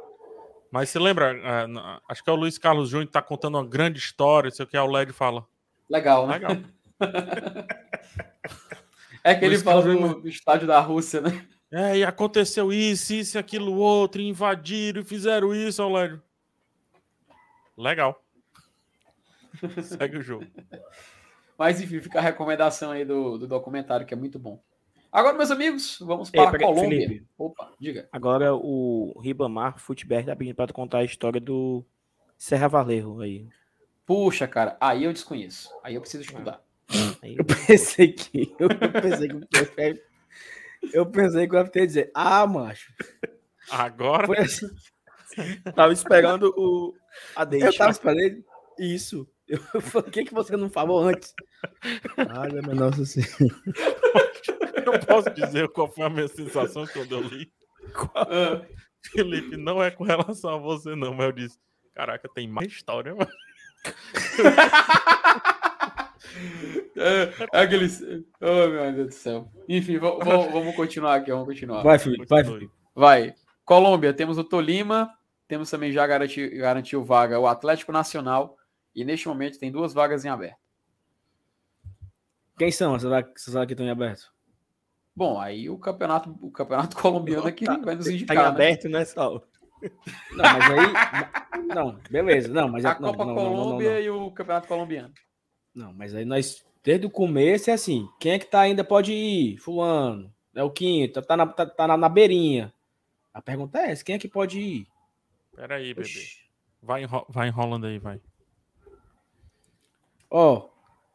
Mas você lembra? é, acho que é o Luiz Carlos Júnior que tá contando uma grande história, sei o que é o LED fala. Legal, né? Legal. É que ele Luiz fala Carlos do, estádio da Rússia, né? É, e aconteceu isso, isso, e aquilo outro, e invadiram e fizeram isso, Aurélio. Legal. Segue o jogo. Mas enfim, fica a recomendação aí do, do documentário, que é muito bom. Agora, meus amigos, vamos Ei, para a peraí, Colômbia. Felipe. Opa, diga. Agora o Ribamar Futebol tá pedindo tu contar a história do Serra Valerro aí. Puxa, cara, aí eu desconheço. Aí eu preciso estudar. Aí- Eu pensei que. Eu pensei que. Eu pensei que eu ia ter dizer, ah, macho. Agora, Foi assim. Tava esperando o a deixa. Eu tava esperando isso. Eu falei, o que, que você não falou antes? Olha, meu nossa senhora. eu posso dizer qual foi a minha sensação quando eu li. Ah, Felipe, não é com relação a você, não, mas eu disse: Caraca, tem mais história, mano. é, é aqueles. Oh, meu Deus do céu. Enfim, vamos continuar aqui, vamos continuar. Vai, Felipe, vai, Continue. Felipe. Vai. Colômbia, temos o Tolima, temos também já garanti, garantiu vaga o Atlético Nacional, e neste momento tem duas vagas em aberto. Quem são essas vagas essas vagas que estão em aberto? Bom, aí o campeonato, o campeonato colombiano é que vai nos Tá em indicar. né? aberto, né, Saulo? Não, mas aí. Não, beleza. Não, mas A não, Copa não, não, não, não, Colômbia não. e o campeonato colombiano. Não, mas aí nós, desde o começo, é assim: quem é que tá ainda pode ir? Fulano, é o quinto, tá na, tá, tá na, na beirinha. A pergunta é essa: quem é que pode ir? Peraí, bebê. Vai, enro- vai enrolando aí, vai. Ó,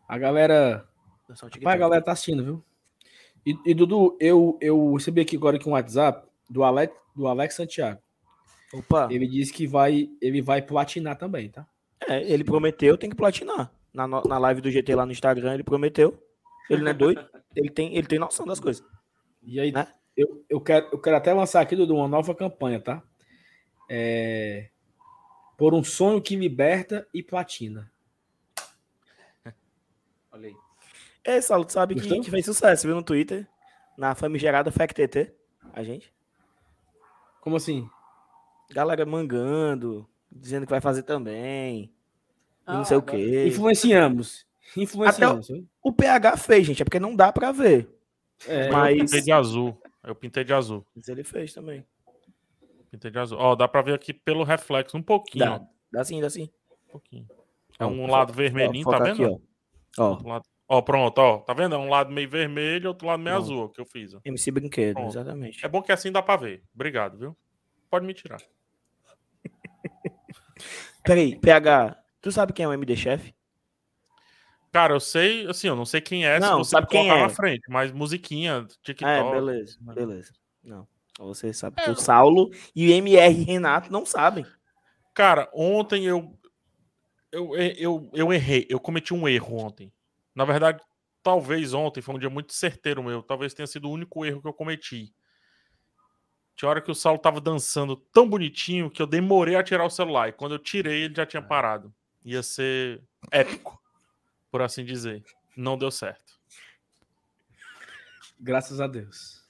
a galera. Rapaz, a galera tá assistindo, viu? E, e, Dudu, eu, eu recebi aqui agora aqui um WhatsApp do Alex, do Alex Santiago. Opa, Ele disse que vai, ele vai platinar também, tá? é, ele prometeu, tem que platinar. Na, na live do GT lá no Instagram, ele prometeu. Ele não é doido, ele tem, ele tem noção das coisas. E aí, Né? eu, eu, quero, eu quero até lançar aqui, Dudu, uma nova campanha, tá? É... Por um sonho que liberta e platina. Olha aí. É, Saulo, tu sabe que, que fez sucesso, viu, no Twitter? Na famigerada FactTT, a gente. Como assim? Galera mangando, dizendo que vai fazer também. Ah, não sei o quê. Influenciamos. Influenciamos. viu? O PH fez, gente, é porque não dá pra ver. É, Eu Mas, pintei de azul. Eu pintei de azul. mas ele fez também. Pintei de azul. Ó, dá pra ver aqui pelo reflexo, um pouquinho. Dá, dá sim, dá sim. um pouquinho. É um fo- lado vermelhinho, tá vendo? Aqui, ó. Lado- Ó, pronto, ó. Tá vendo? É um lado meio vermelho e outro lado meio Pronto. azul, que eu fiz. ó. MC Brinquedo, Pronto. exatamente. É bom que assim dá pra ver. Obrigado, viu? Pode me tirar. Peraí, PH, tu sabe quem é o MD Chef? Cara, eu sei, assim, eu não sei quem é, Não, se você sabe quem é. na frente, mas musiquinha, TikTok. É, beleza, beleza. Não, você sabe que o Saulo e o MR Renato não sabem. Cara, ontem eu, eu, eu, eu errei, eu cometi um erro ontem. Na verdade, talvez ontem foi um dia muito certeiro meu, talvez tenha sido o único erro que eu cometi. Tinha hora que o Saulo tava dançando tão bonitinho que eu demorei a tirar o celular. E quando eu tirei, ele já tinha parado. Ia ser épico, por assim dizer. Não deu certo. Graças a Deus.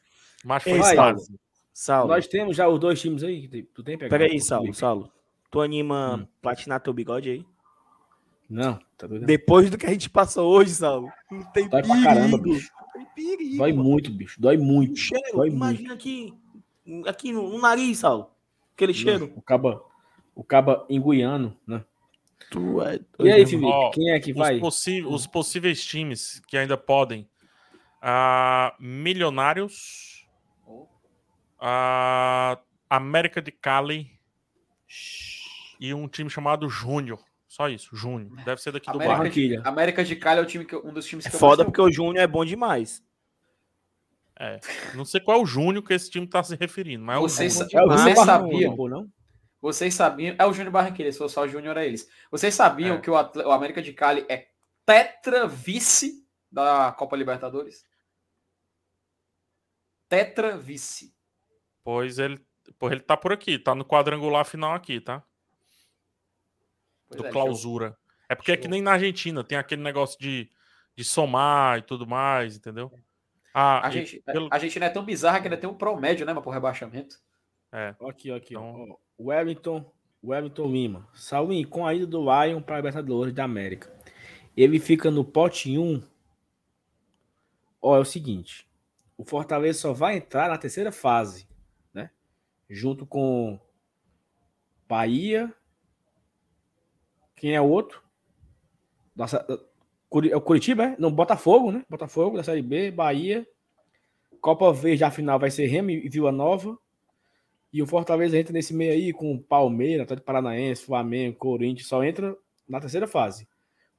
Mas Ei, foi Saulo. quase. Saulo, Nós temos já os dois times aí. Tu tem pegado? peraí, Saulo, Saulo. Tu anima Hum. platinar teu bigode aí? Não, tá doido? Depois do que a gente passou hoje, Saulo. Não tem Dói pra caramba, perigo. bicho. Tem perigo. Dói mano. muito, bicho. Dói muito. Cheiro, Dói imagina aqui, aqui no, no nariz, Saulo. Aquele cheiro. O caba, o caba enguiano, né? Tu é E aí, doido, Felipe, Ó, quem é que Os, vai? possi- os possíveis times que ainda podem. ah, Milionários. ah, América de Cali. E um time chamado Júnior. Só isso, Júnior. Deve ser daqui do América bairro. Barranquilha. América de Cali é o time que, um dos times É que eu foda porque o Júnior é bom demais. Não sei qual é o Júnior que esse time tá se referindo, mas é o Vocês, Júnior. É o vocês Júnior sabiam, Barranquilla, pô, não? vocês sabiam, é o Júnior Barranquilla, se for só o Júnior é eles. Vocês sabiam É. que o, o América de Cali é tetra vice da Copa Libertadores? Tetra vice. Pois ele, pois ele tá por aqui, tá no quadrangular final aqui, tá? Pois do é, clausura. É porque é que nem na Argentina, tem aquele negócio de, de somar e tudo mais, entendeu? Ah, A e gente, pelo- a gente não é tão bizarra que ainda tem um promédio, né, mas pro rebaixamento. é, Aqui, aqui, ó. Então- ó. Wellington, Wellington Lima. Saulinho, com a ida do Lion para a Libertadores da América. Ele fica no pote 1. Ó, é o seguinte. O Fortaleza só vai entrar na terceira fase, né? Junto com Bahia. Quem é o outro? Nossa, Curi- é o Curitiba, é? Não, Botafogo, né? Botafogo da Série B, Bahia. Copa Verde, a final vai ser Remo e Vila Nova. E o Fortaleza entra nesse meio aí com Palmeiras, Atlético Paranaense, Flamengo, Corinthians, só entra na terceira fase.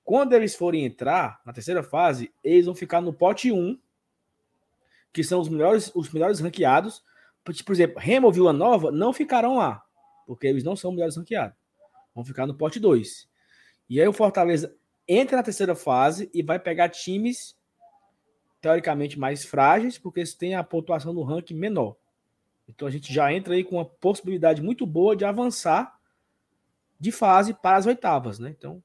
Quando eles forem entrar na terceira fase, eles vão ficar no pote 1, que são os melhores, os melhores ranqueados. Por por exemplo, Remo e Vila Nova não ficarão lá, porque eles não são melhores ranqueados. Vão ficar no pote 2. E aí o Fortaleza entra na terceira fase e vai pegar times teoricamente mais frágeis, porque eles têm a pontuação no ranking menor. Então a gente já entra aí com uma possibilidade muito boa de avançar de fase para as oitavas, né? Então,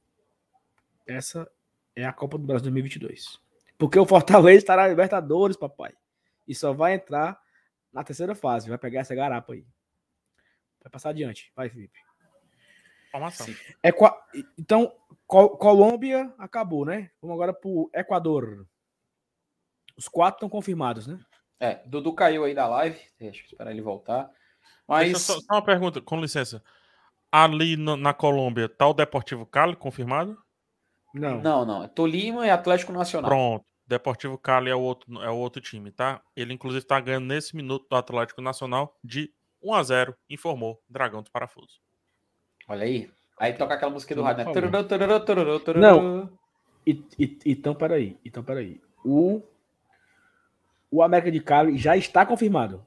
essa é a Copa do Brasil 2022. Porque o Fortaleza estará na Libertadores, papai. E só vai entrar na terceira fase. Vai pegar essa garapa aí. Vai passar adiante. Vai, Felipe. Informação. Equa... Então, Col- Colômbia acabou, né? Vamos agora para o Equador. Os quatro estão confirmados, né? É, Dudu caiu aí da live. Deixa eu esperar ele voltar. Mas só, só uma pergunta, com licença. Ali no- na Colômbia, tá o Deportivo Cali confirmado? Não. não, não. É Tolima e Atlético Nacional. Pronto. Deportivo Cali é o outro, é o outro time, tá? Ele, inclusive, tá ganhando nesse minuto do Atlético Nacional de 1 a 0 informou Dragão do Parafuso. Olha aí. Aí toca aquela música do rádio, né? Tururu, tururu, tururu, tururu. Não. E, e- então, peraí. Então, peraí. O, o América de Cali já está confirmado.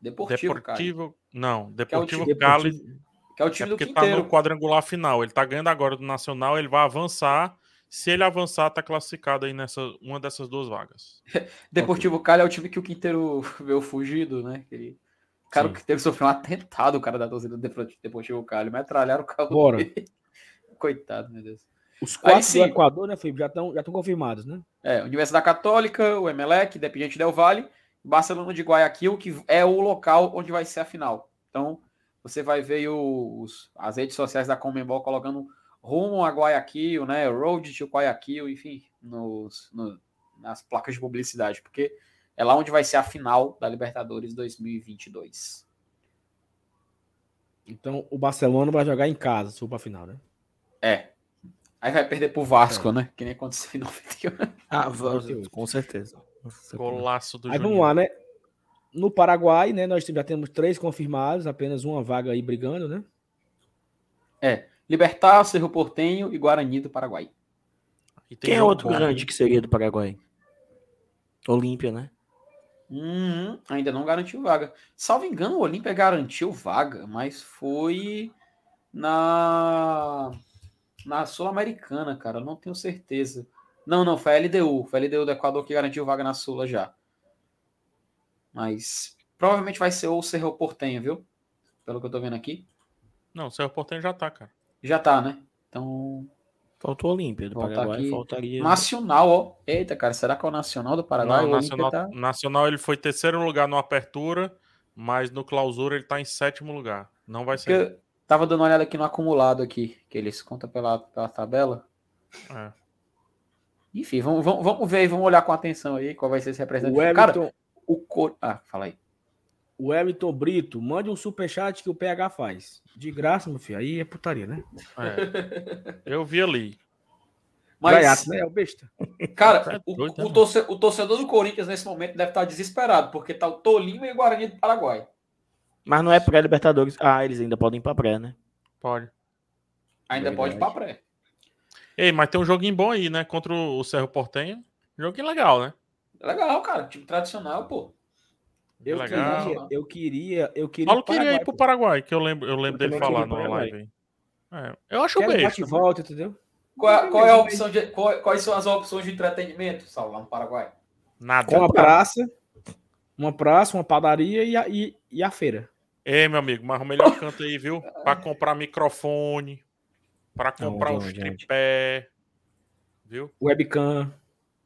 Deportivo. Deportivo. Não, é o Deportivo time- Cali Que é o é time do porque tá Quinteiro. no quadrangular final. Ele tá ganhando agora do Nacional, ele vai avançar. Se ele avançar, tá classificado aí nessa uma dessas duas vagas. Deportivo Cali é o time que o Quinteiro veio fugido, né? Aquele... Cara, Sim. que teve sofrer um atentado, o cara da torcida do Depor- Deportivo Cali. Metralharam o carro Bora. dele. Coitado, meu Deus. Os quatro sim. do Equador, né, Felipe, já estão já confirmados, né? É, Universidade Católica, o Emelec, Independiente Del Vale, Barcelona de Guayaquil, que é o local onde vai ser a final. Então, você vai ver aí os, as redes sociais da Comembol colocando rumo a Guayaquil, né? Road to Guayaquil, enfim, nos, no- nas placas de publicidade, porque é lá onde vai ser a final da Libertadores 2022. Então, o Barcelona vai jogar em casa, se for pra final, né? É. Aí vai perder pro Vasco, né? Que nem aconteceu em 91. Ah, com certeza. Golaço do Aí vamos Juninho. lá, né? No Paraguai, né, nós já temos três confirmados, apenas uma vaga aí brigando, né? Libertar, Cerro Portenho e Guarani do Paraguai. E tem Quem é outro bom, grande que seria do Paraguai? Olímpia, né? Uhum, ainda não garantiu vaga. Salvo engano, o Olímpia garantiu vaga, mas foi na na Sul-Americana, cara. Não tenho certeza. Não, não, foi a LDU. Foi a LDU do Equador que garantiu vaga na Sula já. Mas provavelmente vai ser o Cerro Portenho, viu? Pelo que eu tô vendo aqui. Não, o Cerro Portenho já tá, cara. Já tá, né? Então, Faltou Olímpia do Paraguai, aqui. faltaria. Nacional, ó. Eita, cara, será que é o Nacional do Paraguai? Não, o Nacional, tá... Nacional ele foi terceiro lugar no Apertura, mas no Clausura ele tá em sétimo lugar. Não vai ser. eu tava dando uma olhada aqui no acumulado aqui, que eles contam pela, pela tabela. É. Enfim, vamos, vamos, vamos ver aí, vamos olhar com atenção aí qual vai ser esse representante. O Cara, Everton, o Cor... Ah, fala aí. O Everton Brito, mande um superchat que o PH faz. De graça, meu filho. Aí é putaria, né? É. Eu vi ali. Mas, Gaiato, né? É o besta. cara, É o, né, o, mano? torce- o torcedor do Corinthians nesse momento deve estar desesperado, porque tá o Tolima e o Guarani do Paraguai. Mas não é pré-Libertadores. Ah, eles ainda podem ir pra pré, né? Pode. Ainda Verdade. pode ir pra pré. Ei, mas tem um joguinho bom aí, né? Contra o Cerro Portenho. Joguinho legal, né? Legal, cara. Time tradicional, pô. Eu legal. queria, eu queria, eu queria. Paulo o queria ir pro Paraguai, que eu lembro, eu lembro Eu dele falar na live aí. É, eu acho Quero bem. bate volta, entendeu? Qual, é- qual é a opção de, qual- quais são as opções de entretenimento, Saulo, lá no Paraguai? Nada. Com uma praça, uma praça, uma padaria e a, e, e a feira. Ei, meu amigo, mas o melhor canto aí, viu? Pra comprar microfone, pra comprar Onde, os onde, onde? tripé, viu? Webcam.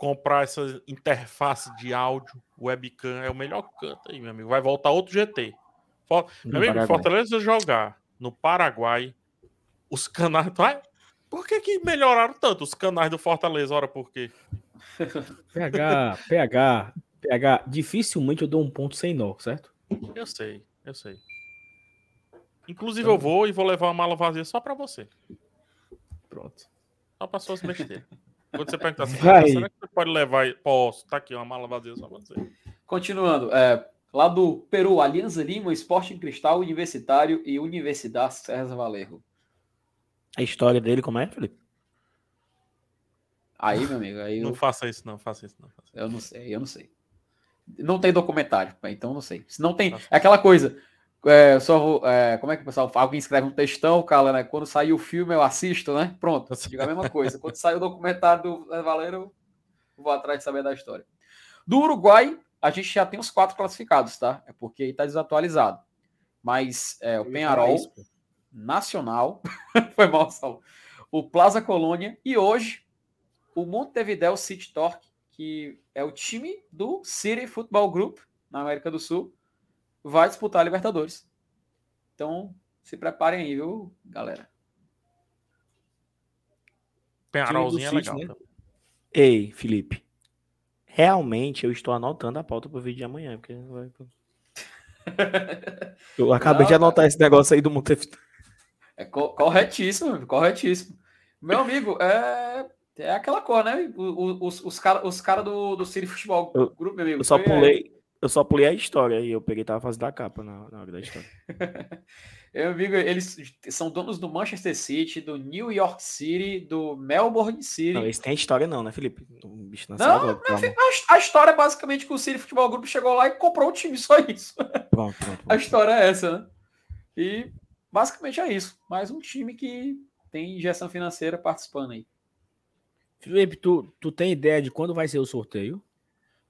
Comprar essa interface de áudio, webcam, é o melhor canto aí, meu amigo. Vai voltar outro GT. For... Meu amigo, Paraguai. Fortaleza jogar no Paraguai, os canais. Vai? Por que, que melhoraram tanto os canais do Fortaleza? Ora, por quê? PH, PH, PH, dificilmente eu dou um ponto sem nó, certo? Eu sei, eu sei. Inclusive, eu vou e vou levar uma mala vazia só pra você. Pronto. Só pra suas besteiras. Quando você perguntar assim, será que você pode levar? aí?" Posso, tá aqui uma mala vazia só pra você. Continuando, é, lá do Peru, Alianza Lima, Esporte Cristal, Universitário e Universidade César Valerro. A história dele, como é, Felipe? Aí, meu amigo, aí Não eu, faça isso, não, faça isso, não. Faça isso. eu não sei, eu não sei. Não tem documentário, então não sei. Se não tem, é aquela coisa. É, só é, como é que o pessoal? Alguém escreve um textão, cara, né? Quando sair o filme eu assisto, né? Pronto, diga a mesma coisa. Quando sair o documentário do Valério, eu vou atrás de saber da história. Do Uruguai, a gente já tem os quatro classificados, tá? É porque aí tá desatualizado. Mas é, o Penharol, Nacional, foi mal, Saulo. O Plaza Colônia e hoje o Montevideo City Torque, que é o time do City Football Group na América do Sul, vai disputar a Libertadores. Então, se preparem aí, viu, galera? Penharolzinho é legal. City, tá? Ei, Felipe. Realmente eu estou anotando a pauta pro vídeo de amanhã. Porque vai- Eu acabei Não, de anotar esse negócio aí do Montevideo. É co- corretíssimo, meu, corretíssimo. Meu amigo, é, é aquela cor, né? O- o- Os, os caras os cara do, do City Futebol Eu- Group, meu amigo. Eu só foi- pulei, eu só pulei a história e eu peguei e tava fazendo a capa na, na hora da história. Meu amigo, eles são donos do Manchester City, do New York City, do Melbourne City. Não, esse tem história não, né, Felipe? O bicho não, Não. A, a história é basicamente que o City Futebol Group chegou lá e comprou o time, só isso. Pronto, pronto, A pronto. história é essa, né? E basicamente é isso. Mais um time que tem injeção financeira participando aí. Felipe, tu, tu tem ideia de quando vai ser o sorteio?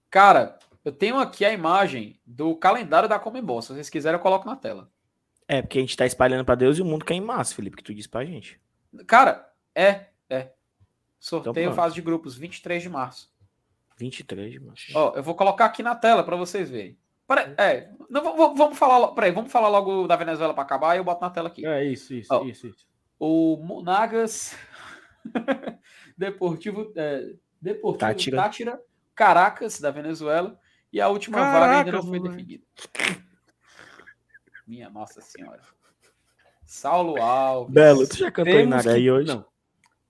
Cara, eu tenho aqui a imagem do calendário da Comembol. Se vocês quiserem, eu coloco na tela. É, porque a gente tá espalhando pra Deus e o mundo quer em massa, Felipe, que tu disse pra gente. Cara, é, é. Sorteio Então fase de grupos, 23 de março. 23 de março. Ó, eu vou colocar aqui na tela para vocês verem. Peraí, é, não, v- v- vamos falar, peraí, vamos falar logo da Venezuela para acabar e eu boto na tela aqui. É isso, isso, Ó. isso, isso. O Monagas, Deportivo, é, Deportivo Tátira. Tátira. Caracas, da Venezuela, e a última vaga ainda não Caracas, foi moleque. definida. Minha Nossa Senhora. Saulo Alves. Belo, tu já cantou em Temos Naraí que- hoje? Não.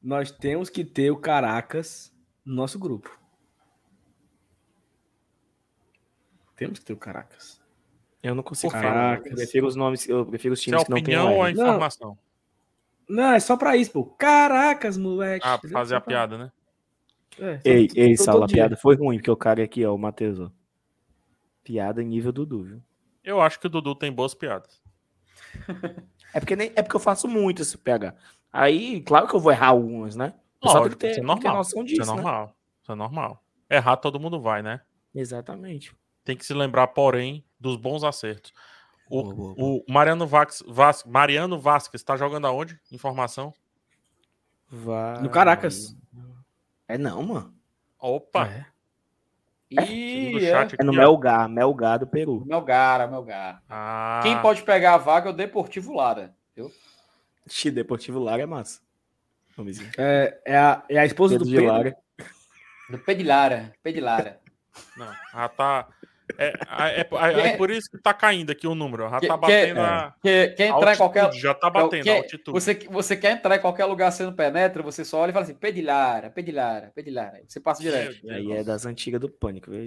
Nós temos que ter o Caracas no nosso grupo. Temos que ter o Caracas. Eu não consigo Por falar. Eu prefiro os nomes, eu prefiro os Se é times que não tem opinião ou a live. Não. informação? Não, é só pra isso, pô. Caracas, moleque. Ah, fazer a piada, né? É, Ei, ei, Saulo, a dia. piada foi ruim, porque o cara aqui, ó, o Matheus, ó. Piada nível Dudu, viu? Eu acho que o Dudu tem boas piadas. É porque, nem, é porque eu faço muito esse PH. Aí, claro que eu vou errar algumas, né? O pessoal tem que ter, isso é tem que ter normal. noção Isso disso, é né? normal. Isso é normal. Errar todo mundo vai, né? Exatamente. Tem que se lembrar, porém, dos bons acertos. O, Boa, boa, boa. o Mariano Vax, Vas, Mariano Vasquez está jogando aonde? Informação? Vai... No Caracas. É não, mano. Opa! É. E É no aqui, ó. Melgar, Melgar do Peru. Melgar, Melgar. Ah, Quem pode pegar a vaga é o Deportivo Lara. Viu? Xi, Deportivo Lara é massa. Nomezinho. É, é a, é a esposa Pedro do de Pedro. Lara. Do Pedilara. Pedilara. Não, já tá. É, é, é- é por isso que tá caindo aqui o número. ó. Já tá batendo a. Quer, quer entrar em qualquer. altitude, Já tá batendo a quer- altitude. você, você quer entrar em qualquer lugar sendo penetra, você só olha e fala assim: Pedilara, Pedilara, Pedilara. Aí Você passa direto. Aí Deus. é das antigas do Pânico. viu?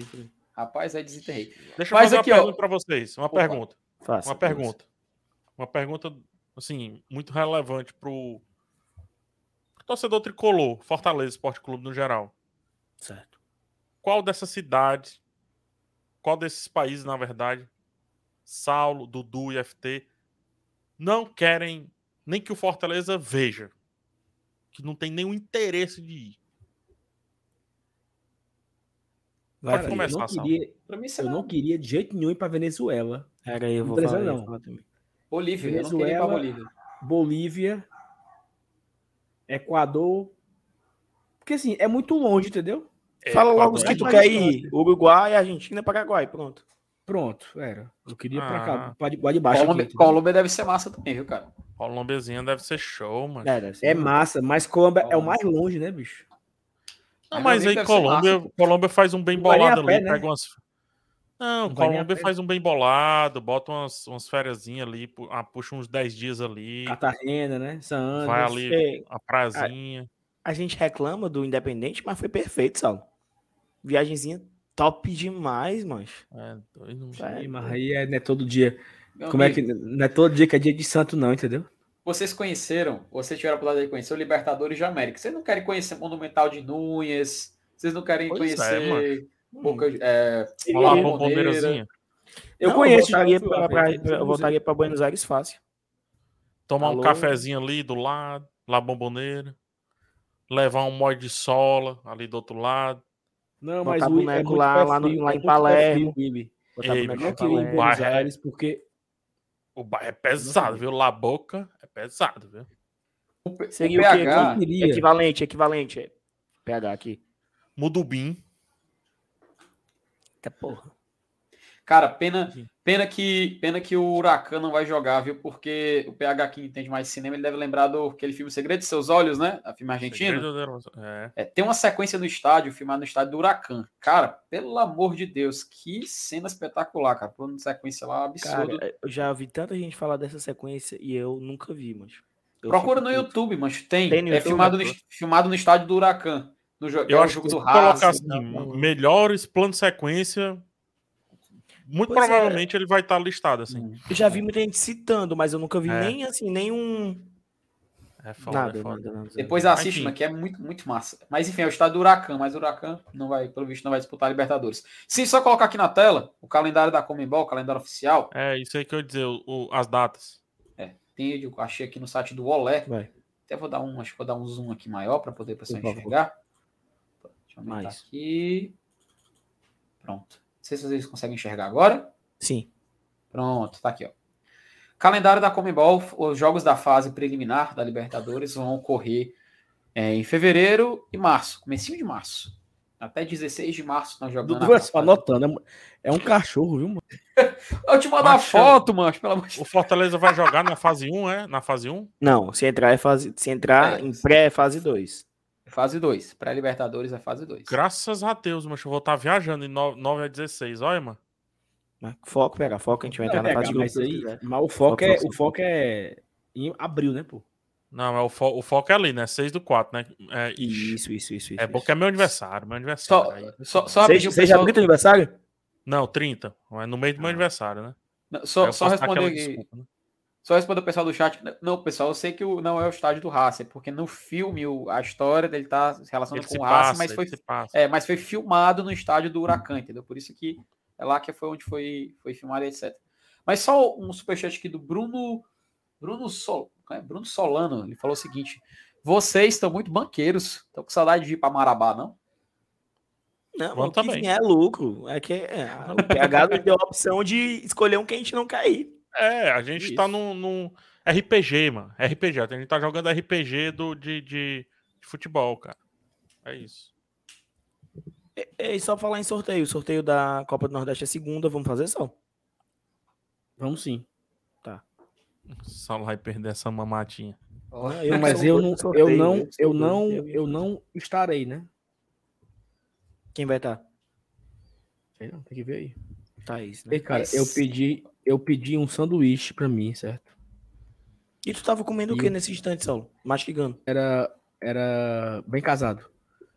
Rapaz, aí desenterrei. Deixa eu Mas fazer aqui, uma ó. pergunta pra vocês. Uma Opa. pergunta. Faça, Uma pergunta. Uma pergunta, assim, muito relevante pro, pro torcedor tricolor, Fortaleza Esporte Clube no geral. Certo. Qual dessas cidades, qual desses países, na verdade, Saulo, Dudu e FT, não querem nem que o Fortaleza veja? Que não tem nenhum interesse de ir. Vai, Pode Cara, começar, eu não Sal. queria, Pra mim, eu não queria de jeito nenhum ir pra Venezuela. Pera aí, eu vou Não falar, não. falar. Bolívia, eu não queria ir pra Venezuela. Bolívia. Bolívia, Equador. Porque assim, é muito longe, entendeu? Fala logo os que tu quer ir. Uruguai, Argentina, Paraguai. Pronto. Pronto, era. Eu queria pra Ah. cá, pra de, pra de baixo. aqui, Colômbia, entendeu? Colômbia deve ser massa também, viu, cara? Colombiazinha deve ser show, mano. É, É massa, mas Colômbia é o mais longe, né, bicho? Não, Mas mas aí Colômbia, massa. Colômbia faz um bem a bolado pé, ali, né? pega umas. Não, Não a Colômbia pé. faz um bem bolado, bota umas, umas fériasinhas ali, pu- ah, puxa uns 10 dias ali, Cartagena, né? San Andres. vai ali É, a prazinha. a gente reclama do Independente, mas foi perfeito, Sal. Viagenzinha top demais, mancho. É, doido. Ih, mas aí é, não é todo dia. Meu Como é amigo, que. Não é todo dia que é dia de santo, não, entendeu? Vocês conheceram, vocês tiveram a oportunidade de conhecer o Libertadores de América. Vocês não querem conhecer Monumental de Núñez, vocês não querem Pois é, conhecer Boca, é, Olha lá a Bomboneira. bomboneirazinha. Eu Não, conheço, Eu voltaria pra- eu voltaria pra Buenos Aires fácil. Tomar um Alô? cafezinho ali do lado, lá bomboneira. Levar um molho de sola ali do outro lado. Não, Botar mas o, é boneco muito lá- lá no- lá é em Palermo. frio. Botar Ei, boneco Não pra queria ir em. Buenos Bairro é- Aires, porque. O bairro é pesado, viu? La Boca é pesado, viu? O, P- Seria o o Eu queria. Equivalente, equivalente. é. PH aqui. Mudubim. Eita porra. Cara, pena, Sim. pena que pena que o Huracan não vai jogar, viu? Porque o PH que entende mais de cinema, ele deve lembrar do aquele filme Segredo de Seus Olhos, né? A filme argentino. Segredo de- É. É, tem uma sequência no estádio, filmado no estádio do Huracan. Cara, pelo amor de Deus, que cena espetacular, cara. Plano de sequência lá, absurdo. Cara, eu já vi tanta gente falar dessa sequência e eu nunca vi, mas. Procura no. YouTube, mas tem. Tem no é YouTube, filmado, né? no, filmado no estádio do Huracan. No jo- Eu é o acho jogo que do colocar Racing. assim, não. melhores plano de sequência, muito Pois é. provavelmente ele vai estar listado assim. Eu já vi muita gente citando, mas eu nunca vi É. nem assim, nenhum. É foda, nada, é foda. nada, nada. Depois assiste, que é muito, muito massa. Mas enfim, é o estádio do Huracan, mas o Huracan não vai, pelo visto, não vai disputar a Libertadores. Se só colocar aqui na tela o calendário da Comembol, o calendário oficial, É isso aí que eu ia dizer, o- o- as datas. tem, eu achei aqui no site do Olé. Vai. Até vou dar um, acho que vou dar um zoom aqui maior para poder o pessoal enxergar. Deixa eu aumentar Mais. aqui. Pronto. Não sei se vocês conseguem enxergar agora. Sim. Pronto, tá aqui, ó. Calendário da Comembol, os jogos da fase preliminar da Libertadores vão ocorrer é, em fevereiro e março, comecinho de março. Até 16 de março nós jogamos. Dudu, só anotando. é um- É um cachorro, viu, mano? Eu te mandar Macho. foto, mano, pelo amor de O Deus. Fortaleza vai jogar na fase 1, é? Na fase 1? Não, se entrar é fase. Se entrar É. em pré é fase 2. Fase 2. Pré-Libertadores é fase 2. Graças a Deus, mas eu vou estar viajando em 9, 9 a 16. Olha, mano. Foco, pega, foco, a gente vai entrar na É, fase de mas, aí, mas o foco, Foco é, o foco é em abril, né, pô? Não, é o, fo- o foco é ali, né? 6 do 4, né? É. Isso, isso, isso. é isso, bom que é meu aniversário, meu aniversário. Só, aí. só, só rapidinho, Seja, seja pessoal- abril teu aniversário? Não, 30. É no meio do meu Ah. aniversário, né? Não, Só, só responder aqui. desculpa, né? Só responder o pessoal do chat. Não, pessoal, eu sei que o, não é o estádio do Racing, porque no filme o- a história dele tá Ele com o Racing, mas foi, é, mas foi filmado no estádio do Huracan, entendeu? Por isso que é lá que foi onde foi, foi filmado, etc. Mas só um superchat aqui do Bruno Bruno, Sol, é? Bruno Solano. Ele falou o seguinte: vocês estão muito banqueiros. Estão com saudade de ir para Marabá, não? Não, Vamos o que também. é lucro. É que é, o PH deu a opção de escolher um que a gente não quer ir. É, a gente Isso. tá num, num RPG, mano. RPG. A gente tá jogando RPG do, de, de, de futebol, cara. É isso. E só falar em sorteio. O sorteio da Copa do Nordeste é segunda, vamos fazer só. Vamos sim. Só lá e perder essa mamatinha. Ah, Não, mas eu não, sorteio, eu não, eu não, eu- eu não estarei, né? Quem vai estar? Sei não, tem que ver aí. Thaís, né? Ei, cara, Mas- eu pedi, eu pedi um sanduíche pra mim, certo? E tu tava comendo o E que o- nesse instante, Saulo? Mastigando. Era, era bem casado.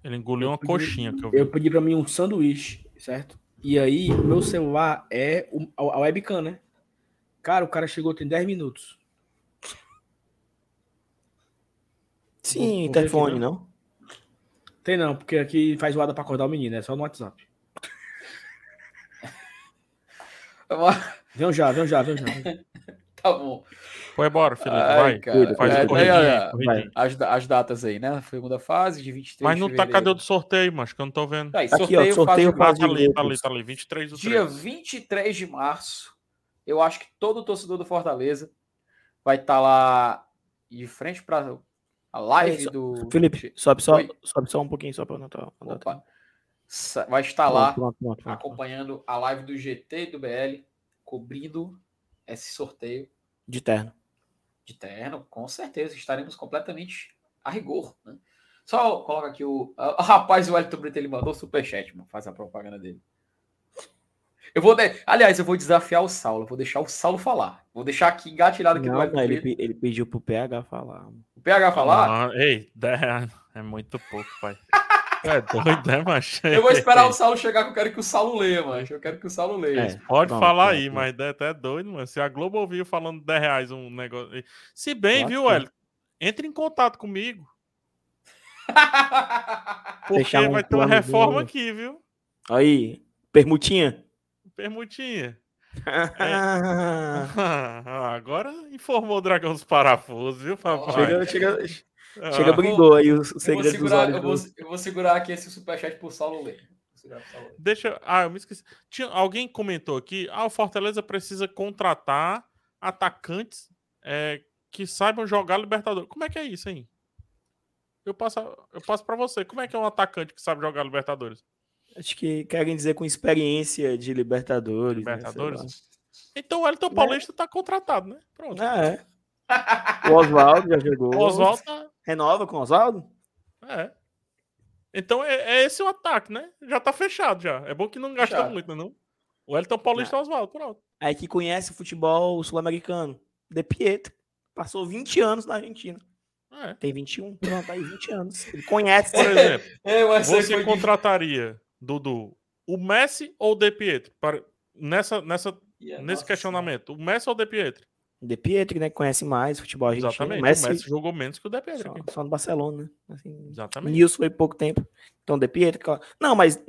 Ele engoliu uma pedi- coxinha que eu vi. Eu pedi pra mim um sanduíche, certo? E aí, o meu celular é o- a a webcam, né? Cara, o cara chegou tem 10 minutos. Sim, interfone, aqui, não? Tem não, porque aqui faz zoada pra acordar o menino, é só no WhatsApp. Vem já, vem já, vem já. tá bom. Foi embora, Felipe. Ai, vai. cara. Faz É, o corridinho, daí. As, as datas aí, né? Segunda fase, de 23 Mas não de tá, cadê o do sorteio, mas que eu não tô vendo. Tá aí, Aqui, ó, sorteio, sorteio fase fase tá de ali, tá ali, tá ali. 23 do Dia 3. 23 de março, eu acho que todo torcedor do Fortaleza vai estar lá de frente para a live É isso. do. Felipe, sobe só, Oi. sobe só um pouquinho, só. Opa. sa- vai estar lá Pronto, pronto, pronto. acompanhando a live do GT e do BL, cobrindo esse sorteio De terno. de terno. Com certeza estaremos completamente a rigor. Né? Só coloca aqui o. ah, rapaz, o Wellington Brito ele mandou superchat, mano. Faz a propaganda dele. Eu vou. De... Aliás, eu vou desafiar o Saulo. eu Vou deixar o Saulo falar. Vou deixar aqui engatilhado aqui Não, do Wellington mas ele, ele pediu pro PH falar. O PH falar. Ah, ei, é muito pouco, pai. É doido, né, macho? Eu vou esperar o Saulo chegar, que eu quero que o Saulo leia, mano. Eu quero que o Saulo leia. É. Pode falar aí, mas é até doido, mano. Se a Globo ouviu falando 10 reais um negócio. Se bem, Claro viu, é. Hélio? Entre em contato comigo. Porque um vai ter uma reforma aqui, viu? Aí, permutinha. Permutinha. Ah, Agora informou o Dragão dos Parafusos, viu, papai? chega, chega, Ah, chega, brindou aí o, segredo dos olhos. eu, vou, eu vou segurar aqui esse superchat pro Saulo ler. Saulo. Deixa. Ah, eu me esqueci. Tinha, alguém comentou aqui. Ah, o Fortaleza precisa contratar atacantes é, que saibam jogar Libertadores. Como é que é isso, hein? Eu passo, eu passo para você. Como é que é um atacante que sabe jogar Libertadores? Acho que querem dizer com experiência de Libertadores. né, Libertadores? Então o Elton Paulista tá contratado, né? Pronto. Ah, é. O Oswaldo já jogou. O Oswaldo tá. Renova com o Oswaldo? É. Então é, é esse o ataque, né? Já tá fechado já. É bom que não gasta Fechado. muito, né? Não? O Elton Paulista e o Oswaldo, pronto. Aí que conhece o futebol sul-americano. De Pietro. Passou 20 anos na Argentina. É. Tem 21. Pronto, aí 20 anos. Ele conhece. Por exemplo, É, você foi contrataria, Dudu, o Messi ou o De Pietro? Para, nessa, nessa, difícil. nesse Nossa questionamento, o Messi ou o De Pietro? De Pietro, né? Conhece mais futebol argentino. Exatamente. Messi, O Messi jogou menos que o De Pietro. só, só no Barcelona, né? Assim, Exatamente. Nilson foi pouco tempo. Então, De Pietro. claro. Não, mas,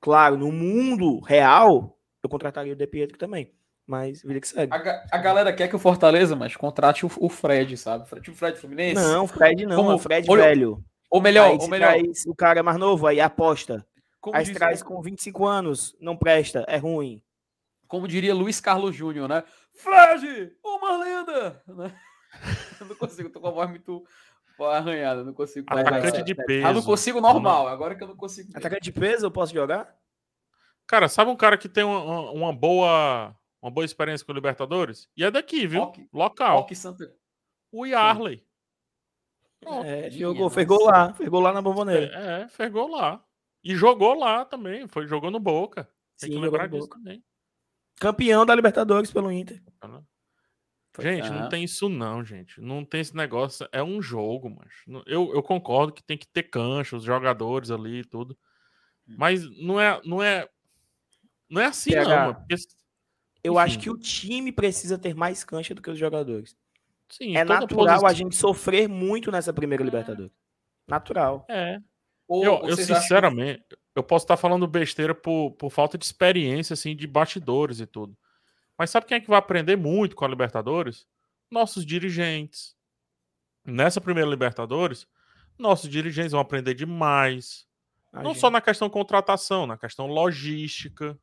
claro, no mundo real, eu contrataria o De Pietro também. Mas, vida que segue. A, a galera quer que o Fortaleza, mas contrate o, o Fred, sabe? Tipo o Fred Fluminense. Não, Fred não, Como- é o Fred olha- velho. Ou melhor, aí ou se melhor. traz o cara mais novo, aí aposta. Como, Aí diz- traz com 25 anos, não presta, é ruim. como diria Luiz Carlos Júnior, né? Fred, uma lenda! Né? Eu não consigo, tô com a voz muito arranhada, não consigo. Atacante de é, peso. Ah, não consigo normal, agora que eu não consigo. Atacante de peso, eu posso jogar? Cara, sabe um cara que tem uma, uma- boa uma boa experiência com o Libertadores? E é daqui, viu? Rock- Local. Rock Santa. O Yarley. É, jogou, fez gol lá, fez gol lá na bomboneira. É, é, fez gol lá. E jogou lá também. Foi, jogou no Boca. Tem Sim, que lembrar disso Boca. também. Campeão da Libertadores pelo Inter. Gente, não tem isso não, gente. Não tem esse negócio. É um jogo, mas eu, eu concordo que tem que ter cancha, os jogadores ali e tudo. Hum. Mas não é, não é, não é assim PH. não. mano, porque, Eu Enfim. acho que o time precisa ter mais cancha do que os jogadores. sim, é natural a posição- gente sofrer muito nessa primeira Libertadores. Natural. É. Ou, Eu, ou eu sinceramente, eu posso estar falando besteira por, por falta de experiência, assim, de bastidores e tudo. Mas sabe quem é que vai aprender muito com a Libertadores? Nossos dirigentes. Nessa primeira Libertadores, nossos dirigentes vão aprender demais. Não gente- só na questão contratação, na questão logística,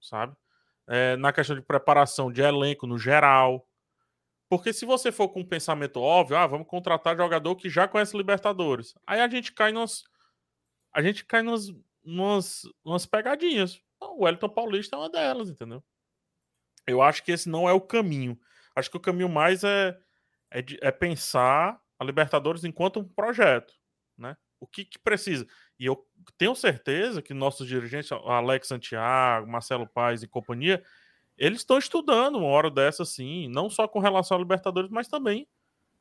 sabe? É, na questão de preparação de elenco no geral. Porque se você for com um pensamento óbvio, ah, vamos contratar jogador que já conhece Libertadores. Aí a gente cai nos. A gente cai nos, numas, numas pegadinhas. O Wellington Paulista é uma delas, entendeu? Eu acho que esse não é o caminho. Acho que o caminho mais é, é, é pensar a Libertadores enquanto um projeto, né? O que, que precisa? E eu tenho certeza que nossos dirigentes, Alex Santiago, Marcelo Paes e companhia, eles estão estudando uma hora dessa, sim, não só com relação à Libertadores, mas também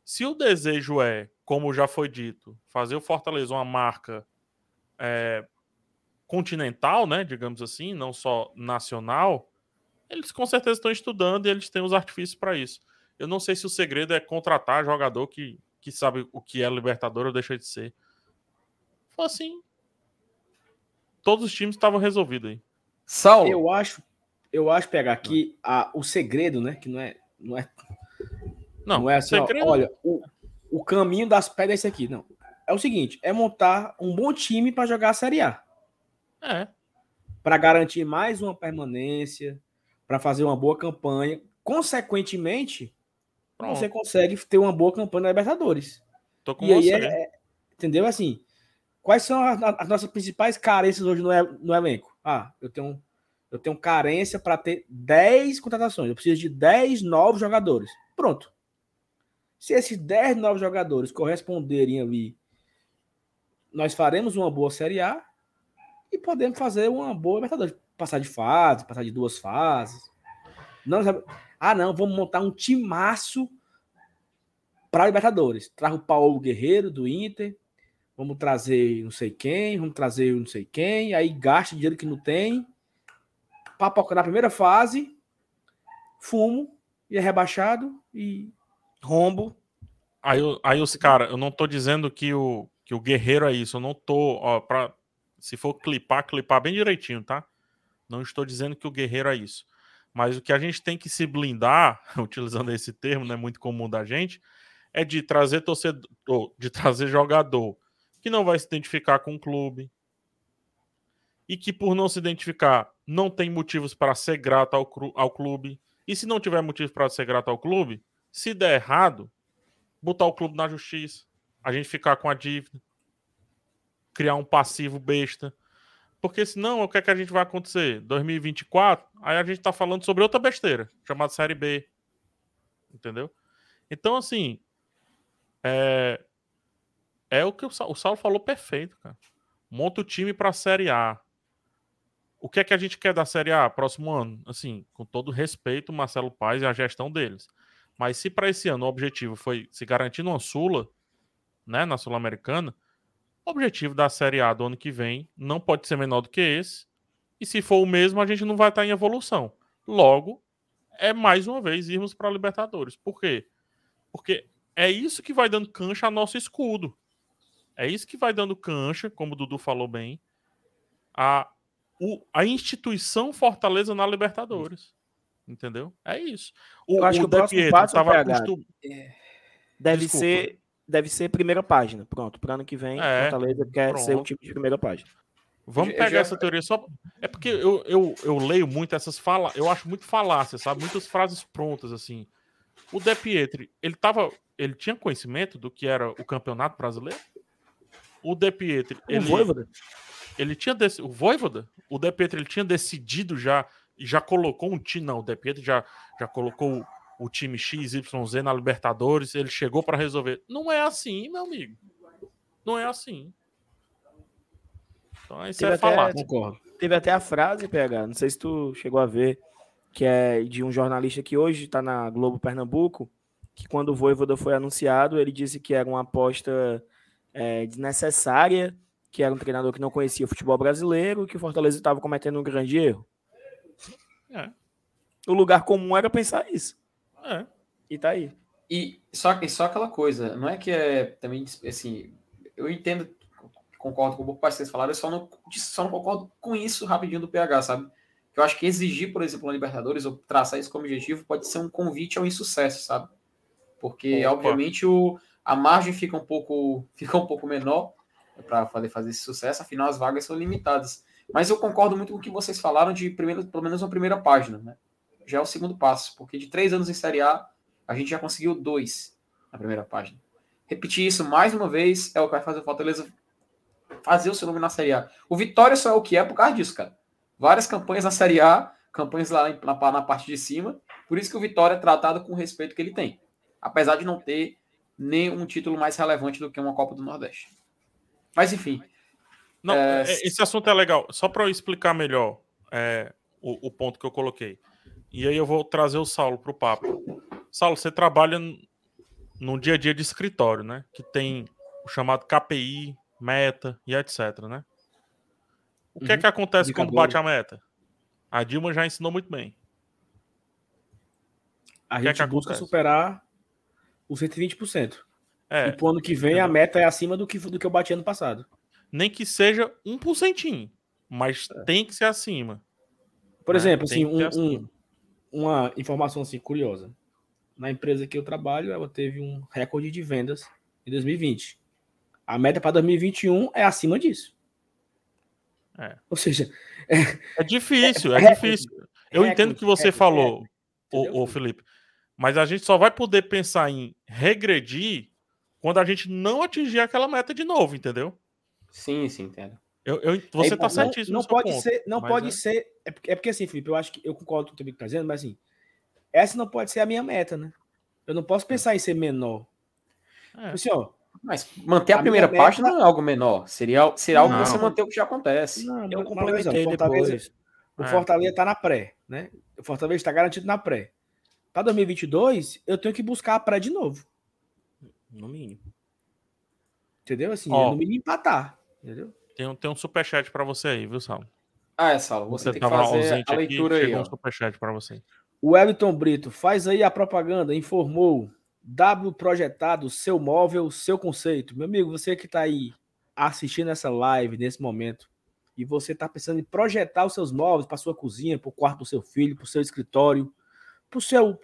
se o desejo é, como já foi dito, fazer o Fortaleza uma marca é, continental, né, digamos assim, não só nacional, eles com certeza estão estudando e eles têm os artifícios para isso. Eu não sei se o segredo é contratar jogador que, que sabe o que é Libertadores ou deixa de ser. Foi assim. Todos os times estavam resolvidos aí. Saulo, Eu acho, eu acho, pegar que a, o segredo, né? Que não é, não é, Não, não é assim, ó, segredo. olha, o, o caminho das pedras é esse aqui. Não. É o seguinte, é montar um bom time para jogar a Série A. É. para garantir mais uma permanência, para fazer uma boa campanha. Consequentemente, Pronto. você consegue ter uma boa campanha na Libertadores. Tô com E aí você. é, é- entendeu? Assim, Quais são as, as nossas principais carências hoje no, no elenco? Ah, eu tenho, eu tenho carência para ter 10 contratações. Eu preciso de 10 novos jogadores. Pronto. Se esses 10 novos jogadores corresponderem ali, nós faremos uma boa Série A e podemos fazer uma boa Libertadores. Passar de fase, passar de duas fases. Não, ah, não, vamos montar um timaço para Libertadores. Traz o Paulo Guerreiro do Inter, vamos trazer não sei quem, vamos trazer não sei quem, aí gasta dinheiro que não tem, papoca na primeira fase, fumo, e é rebaixado e Rombo. Aí, aí os caras, eu não tô dizendo que o, que o guerreiro é isso. Eu não tô, ó, pra, se for clipar, clipar bem direitinho, tá? Não estou dizendo que o guerreiro é isso. Mas o que a gente tem que se blindar, utilizando esse termo, não é muito comum da gente, é de trazer torcedor, de trazer jogador que não vai se identificar com o clube e que por não se identificar não tem motivos para ser grato ao, ao clube. E se não tiver motivos para ser grato ao clube, se der errado, botar o clube na justiça, a gente ficar com a dívida, criar um passivo besta. Porque senão, o que é que a gente vai acontecer? 2024, aí a gente tá falando sobre outra besteira, chamada Série B. Entendeu? Então, assim, é, é o que o, Sa- o Saulo falou perfeito, cara. Monta o time pra Série A. O que é que a gente quer da Série A próximo ano? Assim, com todo respeito, Marcelo Paes e a gestão deles. Mas se para esse ano o objetivo foi se garantir uma Sula, né, na Sul-Americana, o objetivo da Série A do ano que vem não pode ser menor do que esse. E se for o mesmo, a gente não vai estar em evolução. Logo, é mais uma vez irmos para a Libertadores. Por quê? Porque é isso que vai dando cancha a nosso escudo. É isso que vai dando cancha, como o Dudu falou bem, a, o- a instituição Fortaleza na Libertadores. Entendeu? É isso. O, Eu acho que o De próximo Pietro passo, tava PH, acostum- Deve Desculpa. ser, deve ser primeira página. Pronto, para ano que vem, É, Fortaleza quer ser um pronto. time de primeira página. Vamos pegar já- essa teoria só. É porque eu, eu, eu leio muito essas falas. Eu acho muito falácia, sabe? Muitas frases prontas, assim. O De Pietri, ele tava. Ele tinha conhecimento do que era o campeonato brasileiro? O De Pietri, O ele, Voivoda? ele tinha. dec- O Voivoda? O De Pietri, ele tinha decidido já. E já colocou um time. Não, o De Pietri já, já colocou o, time XYZ na Libertadores. Ele chegou para resolver. Não é assim, meu amigo. Não é assim. Então, isso Teve é até- falar. concordo. Teve até a frase, PH, não sei se tu chegou a ver, que é de um jornalista que hoje está na Globo Pernambuco, que quando o Voivoda foi anunciado, ele disse que era uma aposta é, desnecessária, que era um treinador que não conhecia o futebol brasileiro, que o Fortaleza estava cometendo um grande erro. É. O lugar comum era pensar isso. É. E tá aí. E só, e só aquela coisa, não é que é também assim, eu entendo, concordo com o que vocês falaram, eu só não, só não concordo com isso rapidinho do PH, sabe? Que eu acho que exigir, por exemplo, na Libertadores, ou traçar isso como objetivo, pode ser um convite ao insucesso, sabe? Porque, Opa. obviamente, o, a margem fica um pouco, fica um pouco menor para fazer, fazer esse sucesso, afinal as vagas são limitadas. Mas eu concordo muito com o que vocês falaram de primeiro, pelo menos uma primeira página, né? Já é o segundo passo, porque de três anos em Série A, a gente já conseguiu dois na primeira página. Repetir isso mais uma vez é o que vai fazer o Fortaleza fazer o seu nome na Série A. O Vitória só é o que é por causa disso, cara. Várias campanhas na Série A, campanhas lá na, na parte de cima. Por isso que o Vitória é tratado com o respeito que ele tem. Apesar de não ter nenhum título mais relevante do que uma Copa do Nordeste. Mas enfim, Não, É, é, esse assunto é legal. Só para eu explicar melhor é, o, o ponto que eu coloquei. E aí eu vou trazer o Saulo para o papo. Saulo, você trabalha no dia a dia de escritório, né? Que tem o chamado KPI, meta e etc, né? O que é Uhum. que acontece quando Indicadores. bate a meta? A Dilma já ensinou muito bem. A é gente que busca acontece? superar os 120%. É, E pro ano que vem a meta é acima do que, do que eu bati ano passado. nem que seja um porcentinho, mas tem que ser acima. Por É, exemplo, tem assim, um- assim. um- uma informação assim curiosa. Na empresa que eu trabalho, ela teve um recorde de vendas em 2020. A meta para 2021 é acima disso. É. Ou seja, É difícil, é, recorde. difícil. Eu Recorde, entendo o que você recorde, falou, Entendeu, ô, Felipe. Mas a gente só vai poder pensar em regredir quando a gente não atingir aquela meta de novo, entendeu? Sim, sim, entendo. Eu, eu, você É, tá não- certíssimo. Não, pode ponto, ser, não pode é- ser. É porque, é porque assim, Felipe, eu acho que eu concordo com o que você tá dizendo, mas assim, essa não pode ser a minha meta, né? Eu não posso pensar em ser menor. É. Assim, ó, Mas manter a, A primeira meta- página não é algo menor. Seria, seria algo Não. você manter o que já acontece. não, Eu complementei depois. O É. Fortaleza tá na pré, né? O Fortaleza está garantido na pré. Para 2022, eu tenho que buscar a pré de novo. No mínimo. Entendeu? Assim, Ó. é no mínimo empatar. Entendeu? Tem, um- tem um superchat pra você aí, viu, Sal? Ah, é, Saulo. Você, tem que fazer a leitura aí, chegou ó. um superchat pra você. O Wellington Brito, faz aí a propaganda, informou. W projetado, seu móvel, seu conceito. Meu amigo, você que está aí assistindo essa live nesse momento e você está pensando em projetar os seus móveis para sua cozinha, para o quarto do seu filho, para o seu escritório,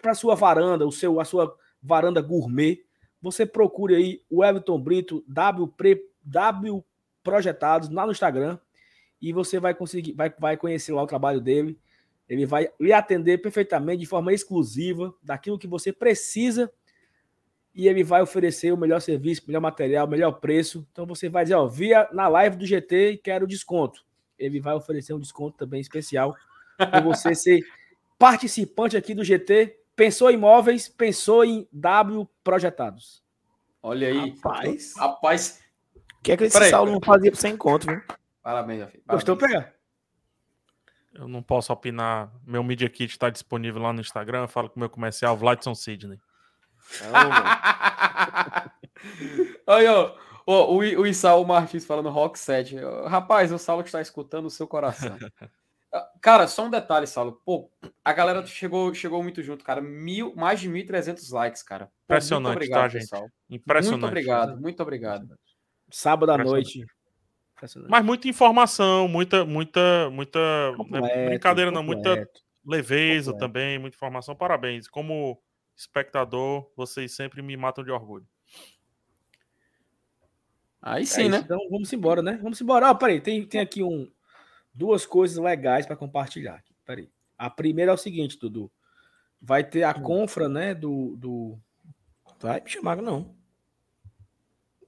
para a sua varanda, o seu, a sua varanda gourmet, você procure aí o Everton Brito, W, Pre- w Projetados, lá no Instagram, e você vai conseguir, vai, vai conhecer lá o trabalho dele. Ele vai lhe atender perfeitamente, de forma exclusiva, daquilo que você precisa, e ele vai oferecer o melhor serviço, o melhor material, o melhor preço. Então você vai dizer, ó, via na live do GT e quero desconto. Ele vai oferecer um desconto também especial para você ser participante aqui do GT. Pensou em imóveis, pensou em W projetados. Olha aí. Rapaz. Rapaz, O que é que esse Peraí. Saulo não fazia sem encontro, viu? parabéns, meu filho. Gostou, Parabéns. pegar? Eu não posso opinar. Meu Media Kit está disponível lá no Instagram. Eu falo com o meu comercial, Vladson Sidney. Olha, ó, ó, o, I- o Isaú Martins falando Rock 7. Rapaz, o Saulo está escutando o seu coração. Cara, só um detalhe, Saulo. Pô, a galera chegou, chegou muito junto, cara. Mil, mais de 1.300 likes, cara. Pô, Impressionante, muito obrigado, tá, gente? pessoal. Impressionante. Muito obrigado, muito obrigado. Sábado à noite. Mas muita informação, muita, muita, muita. não é Completo, brincadeira, não. Muita completo. leveza completo. também, muita informação. Parabéns. Como espectador, vocês sempre me matam de orgulho. Aí É sim, isso, né? Então vamos embora, né? Vamos embora. Ó, peraí, tem, tem aqui um, duas coisas legais para compartilhar. Peraí. A primeira é o seguinte, Dudu. Vai ter a confra, né? Do, do. Vai me chamar, não.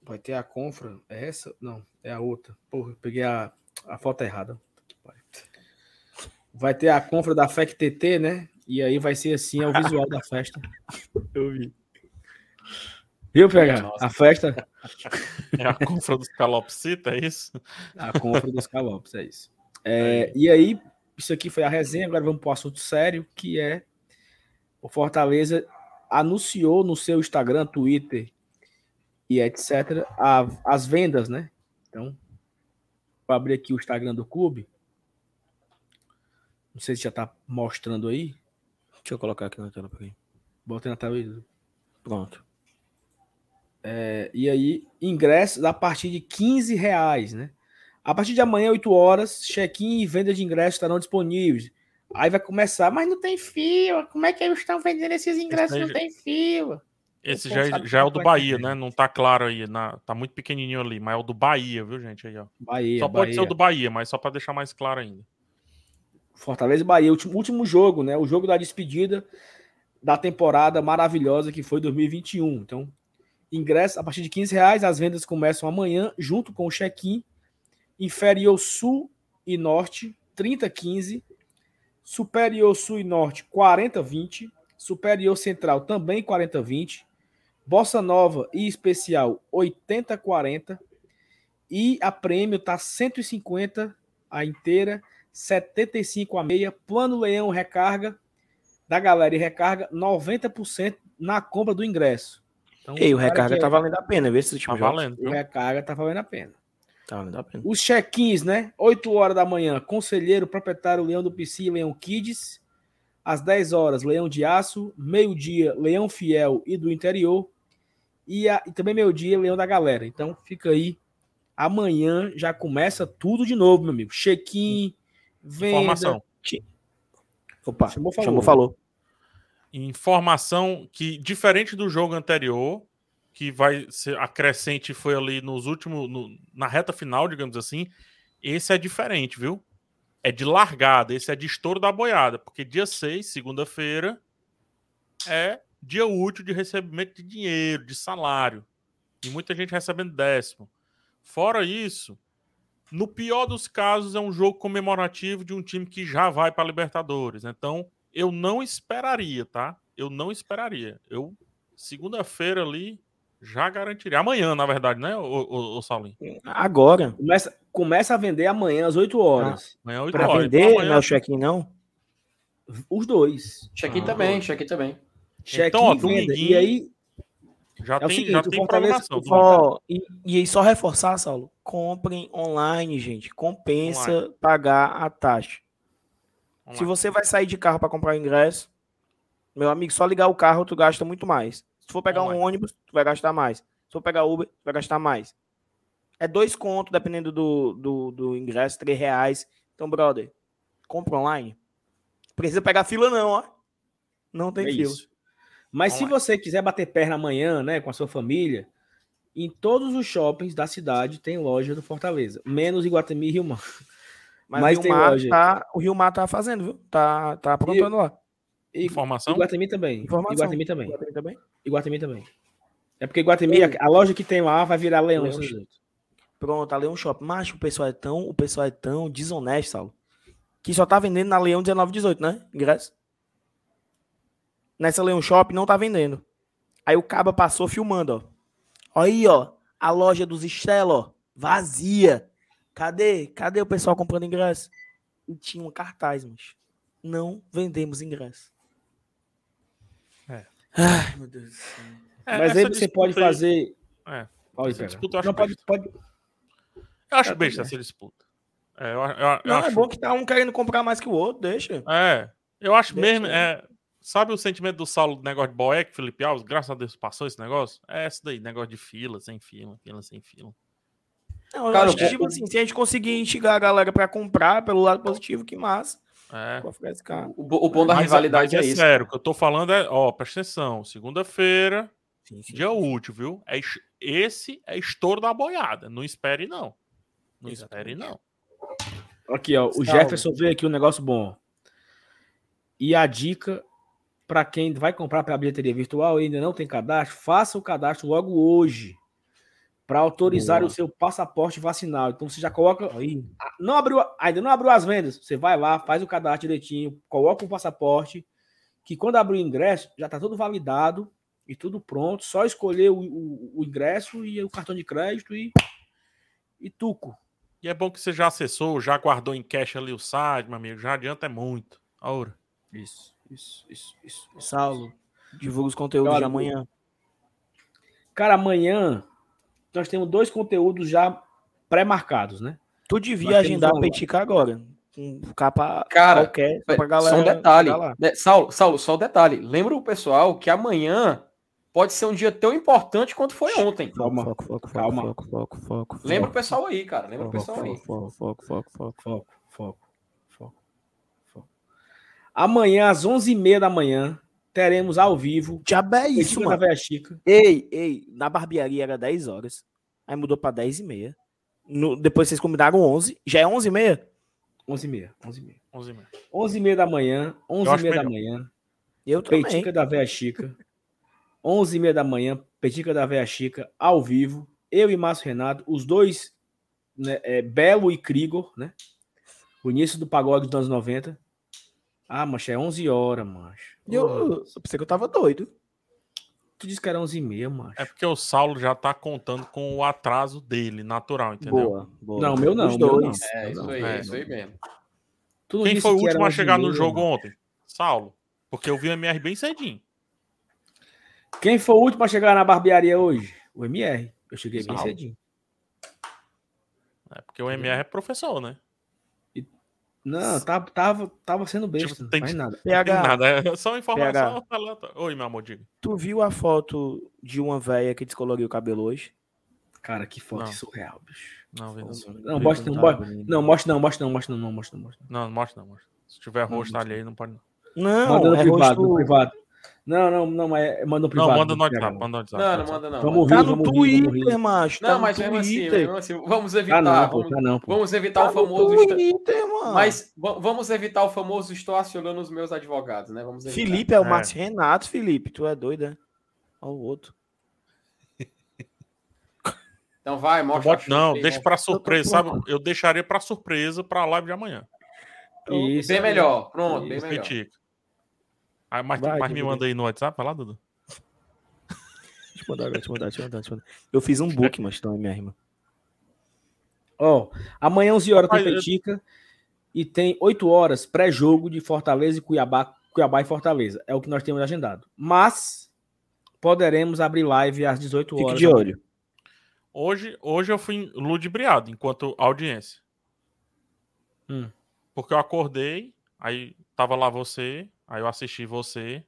Vai ter a confra. É essa? Não, é a outra. Porra, eu peguei a, a foto errada. Vai ter a confra da FEC TT, né? E aí vai ser assim, é o visual da festa. Eu vi. Viu, PH? Nossa. A festa, É a confra dos calopsita, é isso? a confra dos calopes, é isso. É, e aí, isso aqui foi a resenha, agora vamos para o assunto sério, que é o Fortaleza anunciou no seu Instagram, Twitter e etc. a- as vendas, né? Então, vou abrir aqui o Instagram do clube. Não sei se já está mostrando aí. Deixa eu colocar aqui na tela pra mim. Botei na tela aí. Pronto. É, e aí, ingressos a partir de 15 reais, né? A partir de amanhã, 8 horas, check-in e venda de ingressos estarão disponíveis. Aí vai começar, mas não tem fila. Como é que eles estão vendendo esses ingressos? Não tem fila. Esse já, é- já é o do é Bahia, é. né? Não tá claro aí. Na, tá muito pequenininho ali, mas é o do Bahia, viu, gente? Aí, ó. Bahia, Só pode Bahia. ser o do Bahia, mas só para deixar mais claro ainda. Fortaleza e Bahia, último, último jogo, né? O jogo da despedida da temporada maravilhosa que foi 2021. Então, ingresso a partir de 15 reais, as vendas começam amanhã, junto com o check-in. Inferior Sul e Norte, 30,15. Superior Sul e Norte, 40,20. Superior Central também 40,20. Bossa Nova e Especial, 80,40. E a prêmio tá 150 a inteira 75 a meia, plano leão recarga da galera e recarga 90% na compra do ingresso. Então, Ei, o recarga que tá é- valendo a pena, vê esses Tá valendo. O recarga tá valendo a pena. Tá valendo a pena. Os check-ins, né? 8 horas da manhã, conselheiro, proprietário Leão do PC e Leão Kids. Às 10 horas, Leão de Aço. Meio-dia, Leão Fiel e do Interior. E, a- e também meio-dia, Leão da Galera. Então fica aí. Amanhã já começa tudo de novo, meu amigo. Check-in, venda. Informação. Opa, Chamou, chamou, falou. falou. Informação que, diferente do jogo anterior, que vai ser a crescente foi ali nos últimos. no- na reta final, digamos assim. Esse é diferente, viu? É de largada, esse é de estouro da boiada, porque dia 6, segunda-feira, é dia útil de recebimento de dinheiro, de salário. E muita gente recebendo décimo. Fora isso, no pior dos casos, é um jogo comemorativo de um time que já vai para Libertadores. Então, eu não esperaria, tá? Eu não esperaria. Eu, segunda-feira ali, já garantiria. Amanhã, na verdade, né, o, o, o Saulinho? Agora. Começa, começa a vender amanhã às 8 horas. Amanhã, 8 Pra horas. vender, Então, amanhã- não é o check-in, não? Os dois. Check-in Ah, também, check-in também. Check Então, ó, e dominguinho, E aí, já é o tem, seguinte, já tem Fortaleza- domingo. Ó, e, e aí, só reforçar, Saulo, comprem online, gente. Compensa pagar a taxa. Vamos Se você vai sair de carro para comprar o ingresso, meu amigo, só ligar o carro tu gasta muito mais. Se for pegar um Online. ônibus, tu vai gastar mais. Se for pegar Uber, tu vai gastar mais. É dois contos, dependendo do, do, do ingresso, três reais. Então, brother, compra online. Precisa pegar fila não, ó. Não tem é fila. isso. Mas se Online. você quiser bater perna amanhã, né, com a sua família, em todos os shoppings da cidade tem loja do Fortaleza, menos Iguatemi e Rio Mar. Mas, Mas o, tem Rio Mar loja. tá, o Rio Mar tá fazendo, viu? Tá, tá aprontando lá. E Informação? Iguatemi também. Informação. Iguatemi também. Iguatemi também. Iguatemi também. É porque Iguatemi, a, a loja que tem lá vai virar Leão. Leão. Pronto, a Leão Shopping. Mas o pessoal é tão, o pessoal é tão desonesto, Saulo, que só tá vendendo na Leão 1918, né? Ingresso. Nessa Leão Shopping não tá vendendo. Aí o caba passou filmando, ó. Aí, ó, a loja dos Estela, ó, vazia. Cadê? Cadê o pessoal comprando ingresso? E tinha um cartaz, mas não vendemos ingresso. É. Ai, meu Deus do céu. É, Mas aí você pode aí- fazer. É. Pode, Essa disputa eu acho Não, pode, besta. pode. Eu acho É, besta essa disputa. É, eu, eu- eu Não, acho, é bom que tá um querendo comprar mais que o outro, deixa. É, eu acho Deixa mesmo. aí. É, sabe o sentimento do Saulo do negócio de Boeck, Felipe Alves? Graças a Deus passou esse negócio? É esse daí, negócio de fila, sem fila, fila, sem fila. Não, eu Cara, acho que, tipo assim, se a gente conseguir instigar a galera pra comprar pelo lado positivo, que massa. É. O, o bom da Mas, rivalidade mas é é isso. sério, o que eu tô falando é, ó, presta atenção, segunda-feira, dia útil, viu? É, es- esse é estouro da boiada. Não espere, não. Não espere, não. Aqui, ó. O Salve. Jefferson veio aqui um negócio bom. E a dica para quem vai comprar para bilheteria virtual e ainda não tem cadastro, faça o cadastro logo hoje para autorizar Boa. o seu passaporte vacinal. Então você já coloca. Aí, Não abriu, ainda não abriu as vendas. Você vai lá, faz o cadastro direitinho, coloca o passaporte, que quando abrir o ingresso já está tudo validado e tudo pronto. Só escolher o, o- o ingresso e o cartão de crédito e, e tuco. E é bom que você já acessou, já guardou em cache ali o site, meu amigo. Já adianta é muito. Aura. Isso, isso, isso, isso. Saulo, divulga os conteúdos de Cara, amanhã. Cara, amanhã nós temos dois conteúdos já pré-marcados, né? Tu devia agendar Petica agora. Um capa Cara, qualquer, pra galera. só um detalhe. né, Saulo, Saulo, só um detalhe. Lembra o pessoal que amanhã pode ser um dia tão importante quanto foi ontem. Calma, Foco, foco, foco, calma. foco, foco, foco, Lembra o foco, pessoal aí, cara. Lembra o foco, pessoal aí. foco, foco, foco, foco. foco, foco, foco, foco. Amanhã, às 11h30 da manhã, teremos ao vivo. Diabo é isso, Petica da mano. Véia Chica. Ei, ei, na barbearia era 10 horas. Aí mudou pra 10 e meia. No, depois vocês combinaram 11. Já é 11 e meia? 11h30, 11h30. 11 e meia. 11h30 da manhã, acho 11h30 da melhor. manhã, Eu também. Petica da Véia Chica. 11h30 da manhã, Petica da Véia Chica, ao vivo. Eu e Márcio Renato, os dois, né, é, Belo e Krigor, né? O início do pagode dos anos 90. Ah, mancha, é 11 horas, mancha. Eu, eu pensei que eu tava doido. Tu disse que era 11h30, mancha. É porque o Saulo já tá contando com o atraso dele, natural, entendeu? Boa, boa. Não, meu não, Os meu dois. não. É, isso aí, É. isso aí mesmo. Tu Quem foi o último a 11 chegar no meia, jogo mano. ontem? Saulo. Porque eu vi o MR bem cedinho. Quem foi o último a chegar na barbearia hoje? O MR. Eu cheguei bem Salve. cedinho. É porque o MR é professor, né? Não, tava, tava, tava sendo besta, Tipo, não tem faz que- nada. Não tem PH, nada, é só uma informação PH. Oi, meu amor, diga. tu viu a foto de uma véia que descoloriu o cabelo hoje? Cara, que foto Não. surreal, bicho. Não, não. Não, mostra não, mostra não, mostra não, mostra não, mostra não, mostra não, mostra não. Mostra não, mostra. Se tiver rosto ali aí, não pode não. Não, Manda no é privado, rosto... no privado. Não, não, não, mas é- manda no privado. Não, manda no não WhatsApp, manda no WhatsApp. Não, não manda não. Vamos Tá rir, no vamos rir, vamos Twitter, rir. macho. Não, tá mas no mesmo assim, Twitter. mesmo assim, vamos Tá evitar, não, pô, vamos, tá não, pô. vamos evitar Tá o famoso... Twitter, mano. Mas va- vamos evitar o famoso estou acionando os meus advogados, né? Vamos evitar. Felipe é o É. Márcio Renato, Felipe. Tu é doido, né? Olha o outro. Então vai, mostra. boto- não, chifre, deixa pra surpresa, sabe? Eu deixaria pra surpresa pra live de amanhã. Isso. Bem melhor. Pronto, bem Esse melhor. Petica. Aí, mas, Vai, mas me manda aí no WhatsApp, vai lá, Dudu. Deixa eu mandar, deixa eu mandar, deixa eu mandar, deixa eu mandar. Eu fiz um book, mas então é minha irmã. Ó, amanhã 11 horas Rapaz, tem eu- Petica e tem 8 horas pré-jogo de Fortaleza e Cuiabá, Cuiabá e Fortaleza. É o que nós temos agendado. Mas poderemos abrir live às 18 Fique horas. de olho. Hoje, hoje eu fui ludibriado enquanto audiência. Hum. Porque eu acordei, aí tava lá você, aí eu assisti você.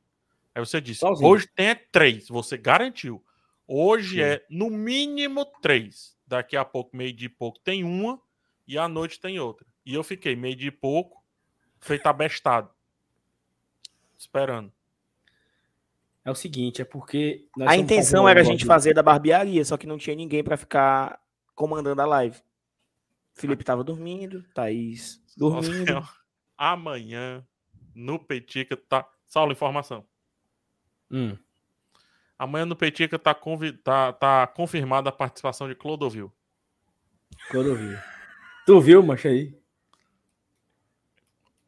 Aí você disse: Sozinho. hoje tem é três, você garantiu. Hoje Sim. é no mínimo três. Daqui a pouco, meio de pouco, tem uma e à noite tem outra. E eu fiquei meio de pouco, feito abestado. Esperando. É o seguinte, é porque. nós A intenção era a gente fazer da barbearia, só que não tinha ninguém pra ficar comandando a live. Felipe tava dormindo, Thaís Nossa, dormindo. ó, Amanhã, no Petica, tá. Saulo, informação. Hum. Amanhã no Petica tá, convi... tá, tá confirmada a participação de Clodovil. Vi. Tu viu, macho aí?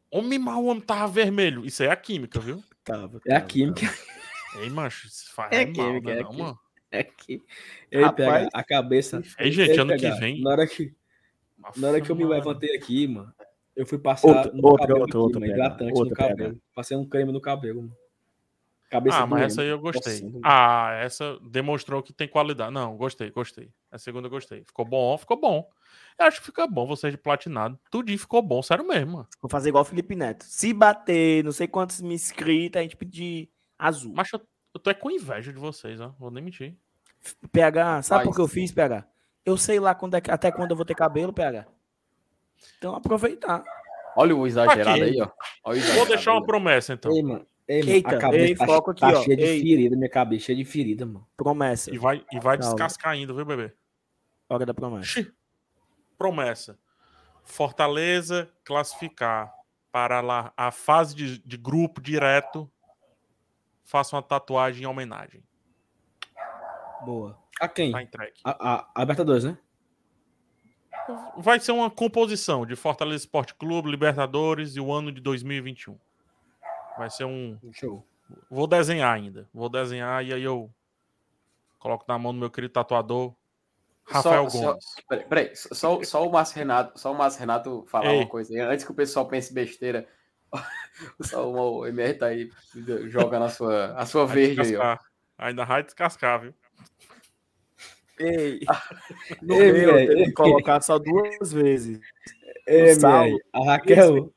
Homem mal, o homem tava vermelho. Isso aí é a química, viu? Tava, É a química. Ei, macho, isso faz É mal, química, né, é não, química. mano? É que. Ei, Rapaz. pega a cabeça. Ei, gente, Ei, ano que PH, vem. Na hora que, na hora que eu me levantei aqui, mano, eu fui passar Outro- no outro, cabelo outro, aqui, outro mano, PH, hidratante no outro cabelo. Passei um creme no cabelo, mano. Cabeça Ah, mas essa aí eu gostei. Nossa, Ah, essa demonstrou que tem qualidade. Não, gostei, gostei. A segunda eu gostei. Ficou bom, ficou bom. Eu acho que fica bom vocês de platinado. Tudinho ficou bom, sério mesmo, mano. Vou fazer igual o Felipe Neto. Se bater não sei quantos mil inscritos, a gente pedir azul. Mas eu, eu tô é com inveja de vocês, ó. Vou nem mentir. PH, sabe por Faz. que eu fiz, PH? Eu sei lá quando é que- até quando eu vou ter cabelo, PH. Então aproveitar. Olha o exagerado Aqui. aí, ó. Olha o Vou exagerado deixar uma promessa, então. Ei, mano. Ei, mano, Eita, a cabeça ei, tá, foco aqui, tá ó. cheia de Ei. ferida, minha cabeça cheia de ferida, mano. Promessa. E vai, e vai Calma. descascar ainda, viu, bebê? Hora da promessa. Xi. Promessa. Fortaleza classificar para lá a fase de, de grupo direto. Faça uma tatuagem em homenagem. Boa. A quem? Tá entregue. A, a, a Libertadores, né? Vai ser uma composição de Fortaleza Esporte Clube, Libertadores e o ano de 2021. Vai ser um. Show. Vou desenhar ainda. Vou desenhar e aí eu coloco na mão do meu querido tatuador, Rafael Só- Gomes. Peraí, peraí, só, só o Márcio Renato, só o Márcio Renato falar Ei. uma coisa aí, antes que o pessoal pense besteira. Só o MR tá aí, joga na sua, a sua Vai verde aí, ó. Ainda vai descascar, viu? Ei, no Ei, meu, teve ei. que colocar só duas vezes. Ei, a Raquel.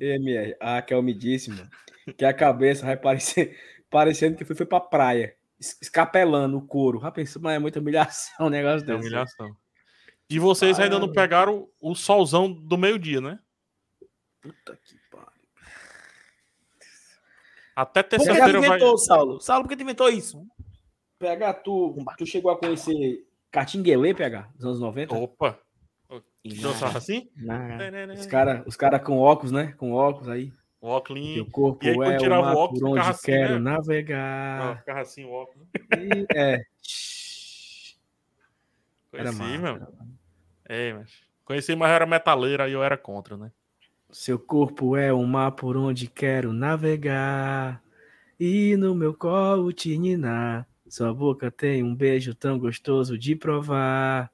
Ei, MR, a Raquel me disse, mano, que a cabeça vai parecer, parecendo que foi, foi pra praia, es- escapelando o couro. Rapaz, isso mas é muita humilhação um negócio É desse. humilhação. E vocês ainda não pegaram o solzão do meio-dia, né? Puta que pariu. Até Por que tu terça-feira vai. inventou, Saulo? Saulo, por que tu inventou isso? PH, tu, tu chegou a conhecer Catinguelê, PH, dos anos 90? Opa! Dançava assim? Não. Os caras os cara com óculos, né? Com óculos aí. O óculos. Teu corpo E aí, quando é o tirava o mar óculos, por onde assim, quero né? Ah, navegar. ficava assim o óculos. E- é. Era Conheci, massa, meu. era É, mas. Conheci, mas eu era metaleiro, aí eu era contra, né? Seu corpo é o mar por onde quero navegar. E no meu colo te ninar. Sua boca tem um beijo tão gostoso de provar.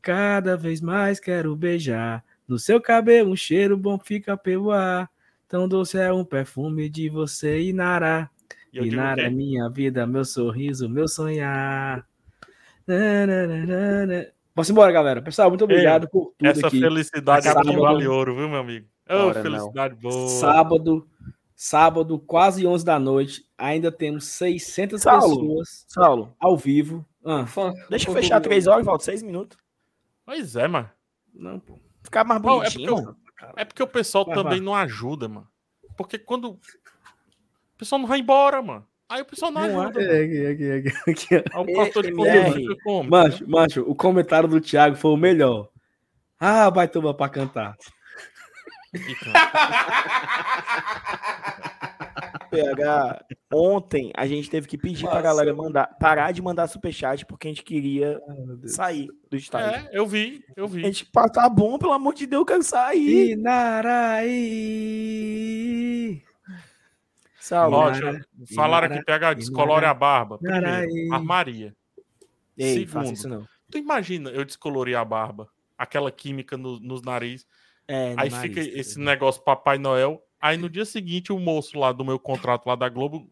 Cada vez mais quero beijar. No seu cabelo um cheiro bom fica pelo ar. Tão doce é um perfume de você, Inara. E Inara é minha vida, meu sorriso, meu sonhar. Nananana. Posso ir embora, galera. Pessoal, muito obrigado por tudo Essa aqui. felicidade aqui vale ouro, viu, meu amigo? Ô, Ora, não. felicidade boa. Sábado, sábado, quase 11 da noite, ainda temos 600 Saulo. pessoas Saulo, ao vivo. Ah, Fã- deixa eu fechar três horas, falta seis minutos. Pois é, mano. não, pô. Ficar mais Não, é bonitinho. porque É porque o pessoal Vai, também vai. não ajuda, mano. Porque quando. O pessoal não vai embora, mano. Aí o pessoal não, Não, ajuda. é, mano. é, é, aqui, ó. Aí o pastor de conteúdo? Macho, macho, o comentário do Thiago foi o melhor. Ah, vai tomar pra cantar. PH, ontem a gente teve que pedir pra Nossa. galera mandar, parar de mandar superchat porque a gente queria sair do estádio. É, eu vi, eu A vi. gente, pá, tá bom, pelo amor de Deus, eu quero sair. Inaraí. Ó, falaram aqui, PH, descolore a barba. Primeiro, armaria. Ei, segundo. faça isso não. Tu imagina eu descolorir a barba, aquela química no- nos nariz, É, aí nariz, fica tá esse ligado? negócio Papai Noel, aí no dia seguinte o moço lá do meu contrato lá da Globo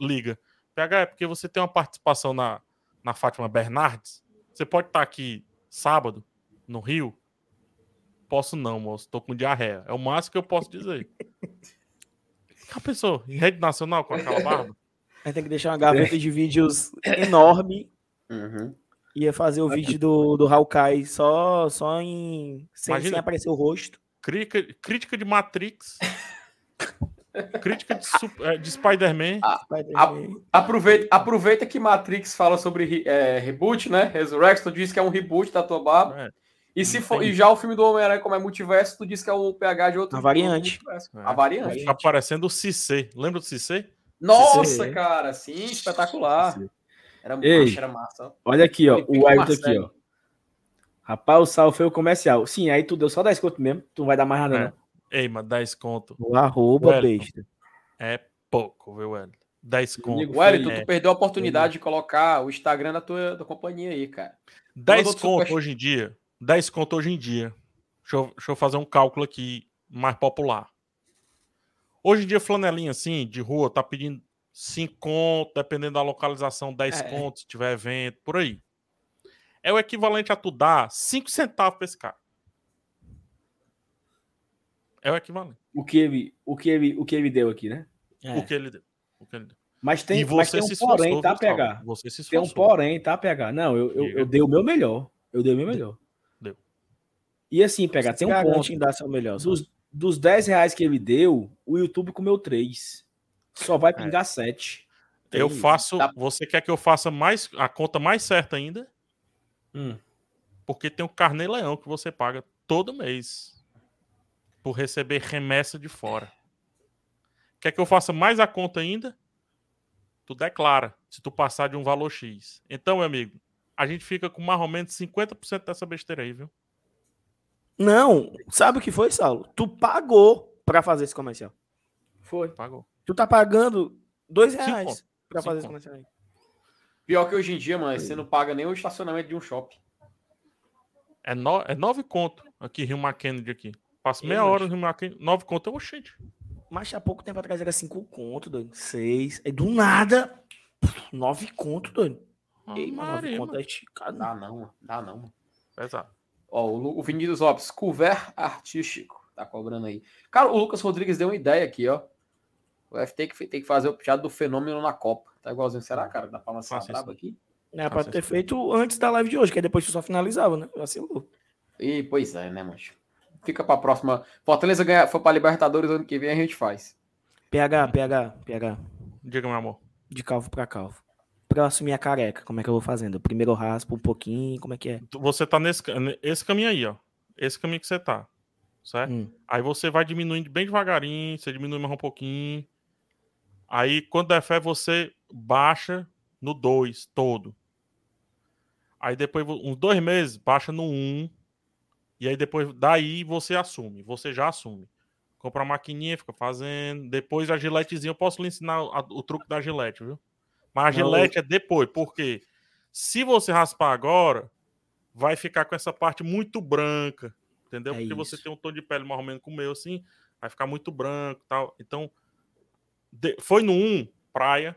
liga. PH, é porque você tem uma participação na, na Fátima Bernardes? Você pode estar aqui sábado, no Rio? Posso não, moço, tô com diarreia. É o máximo que eu posso dizer. Já pensou? Em rede nacional com aquela barba? Aí tem que deixar uma gaveta de vídeos enorme. Uhum. Ia fazer o vídeo do, do Hawkeye só, só em. Sem, Imagina. sem aparecer o rosto. Crítica, crítica de Matrix. crítica de, eh, de Spider-Man. Spider-Man. Aproveita, aproveita que Matrix fala sobre re- é, reboot, né? Resurrection, tu diz que é um reboot da tua barba. É. E, se for, e já o filme do Homem-Aranha, como é multiverso, tu diz que é o PH de outro A variante. É. A variante. Fica parecendo o Cissé. Lembra do Cissé? Nossa, cara, sim, espetacular. Era, Ei. macho, era massa. Olha aqui, ó. O Everton aqui, Marcelo. ó. Rapaz, o sal foi o comercial. Sim, aí tu deu só 10 conto mesmo. Tu não vai dar mais nada, É. não. Ei, mas 10 conto. O arroba, Wellington. besta. É pouco, viu, Hélio? 10 conto. Wellington, É. tu perdeu a oportunidade de colocar o Instagram da tua da companhia aí, cara. 10 outro conto super- hoje em dia. 10 conto hoje em dia. Deixa eu, deixa eu fazer um cálculo aqui mais popular. Hoje em dia, flanelinha assim, de rua, tá pedindo 5 conto, dependendo da localização, 10 É. conto, se tiver evento, por aí. É o equivalente a tu dar 5 centavos pra esse cara. É o equivalente. O que ele, o que ele, o que ele deu aqui, né? É. O que ele deu. O que ele deu. Mas tem, e mas você tem um esforçou, porém, tá, pegar? Você se Tem um esforçou. porém, tá, pegar? Não, eu, eu, eu dei o meu melhor. Eu dei o meu melhor. Deu. E assim, pegar, tem um Garante ponto. em dar seu melhor. Dos, dos 10 reais que ele deu, o YouTube comeu 3. Só vai pingar 7. Eu Tem- faço. Tá. Você quer que eu faça mais a conta mais certa ainda? Hum. Porque tem o carnê leão que você paga todo mês por receber remessa de fora. Quer que eu faça mais a conta ainda? Tu declara se tu passar de um valor X. Então, meu amigo, a gente fica com mais ou menos 50% dessa besteira aí, viu? Não, sabe o que foi, Saulo? Tu pagou pra fazer esse comercial. Foi. Pagou. Tu tá pagando dois reais conto. pra Cinco fazer esse conto. comercial aí. Pior que hoje em dia, mano, você não paga nem o estacionamento de um shopping. É, no, é nove conto aqui, Rio Kennedy aqui. Passa Ei, meia hora no Rio Mackenzie, nove conto é oxente. Mas há pouco tempo atrás era cinco conto, doido. Seis. Aí do nada, nove conto, doido. Ah, Ei, mas nove conto mano. é esticado. Dá não, mano. Dá não, mano. Pesado. Ó, o, o Vinícius Lopes, cover artístico. Tá cobrando aí. Cara, o Lucas Rodrigues deu uma ideia aqui, ó. O F tem que, tem que fazer o piada do fenômeno na Copa. Tá igualzinho. Será, cara? Dá pra lançar Faça braba aqui? Era pra ter feito antes da live de hoje, que aí depois tu só finalizava, né? Vacilou. E, pois é, né, mancho? Fica pra próxima. Fortaleza ganhar, for pra Libertadores ano que vem, a gente faz. PH, PH, PH. Diga, meu amor. De calvo pra calvo. Pra eu assumir a careca, como é que eu vou fazendo? Primeiro eu raspo um pouquinho, como é que é? Você tá nesse esse caminho aí, ó. Esse caminho que você tá. Certo? Hum. Aí você vai diminuindo bem devagarinho, você diminui mais um pouquinho. Aí, quando der fé, você baixa no 2 todo. Aí depois, uns dois meses, baixa no 1. Um, e aí depois, daí você assume. Você já assume. Compra a maquininha, fica fazendo. Depois a giletezinha, eu posso lhe ensinar a- o truque da gilete, viu? Mas a Não, gilete é depois, porque se você raspar agora, vai ficar com essa parte muito branca, entendeu? É Porque você isso. tem um tom de pele mais ou menos como o meu, assim, vai ficar muito branco e tal. Então, de- foi no 1, praia,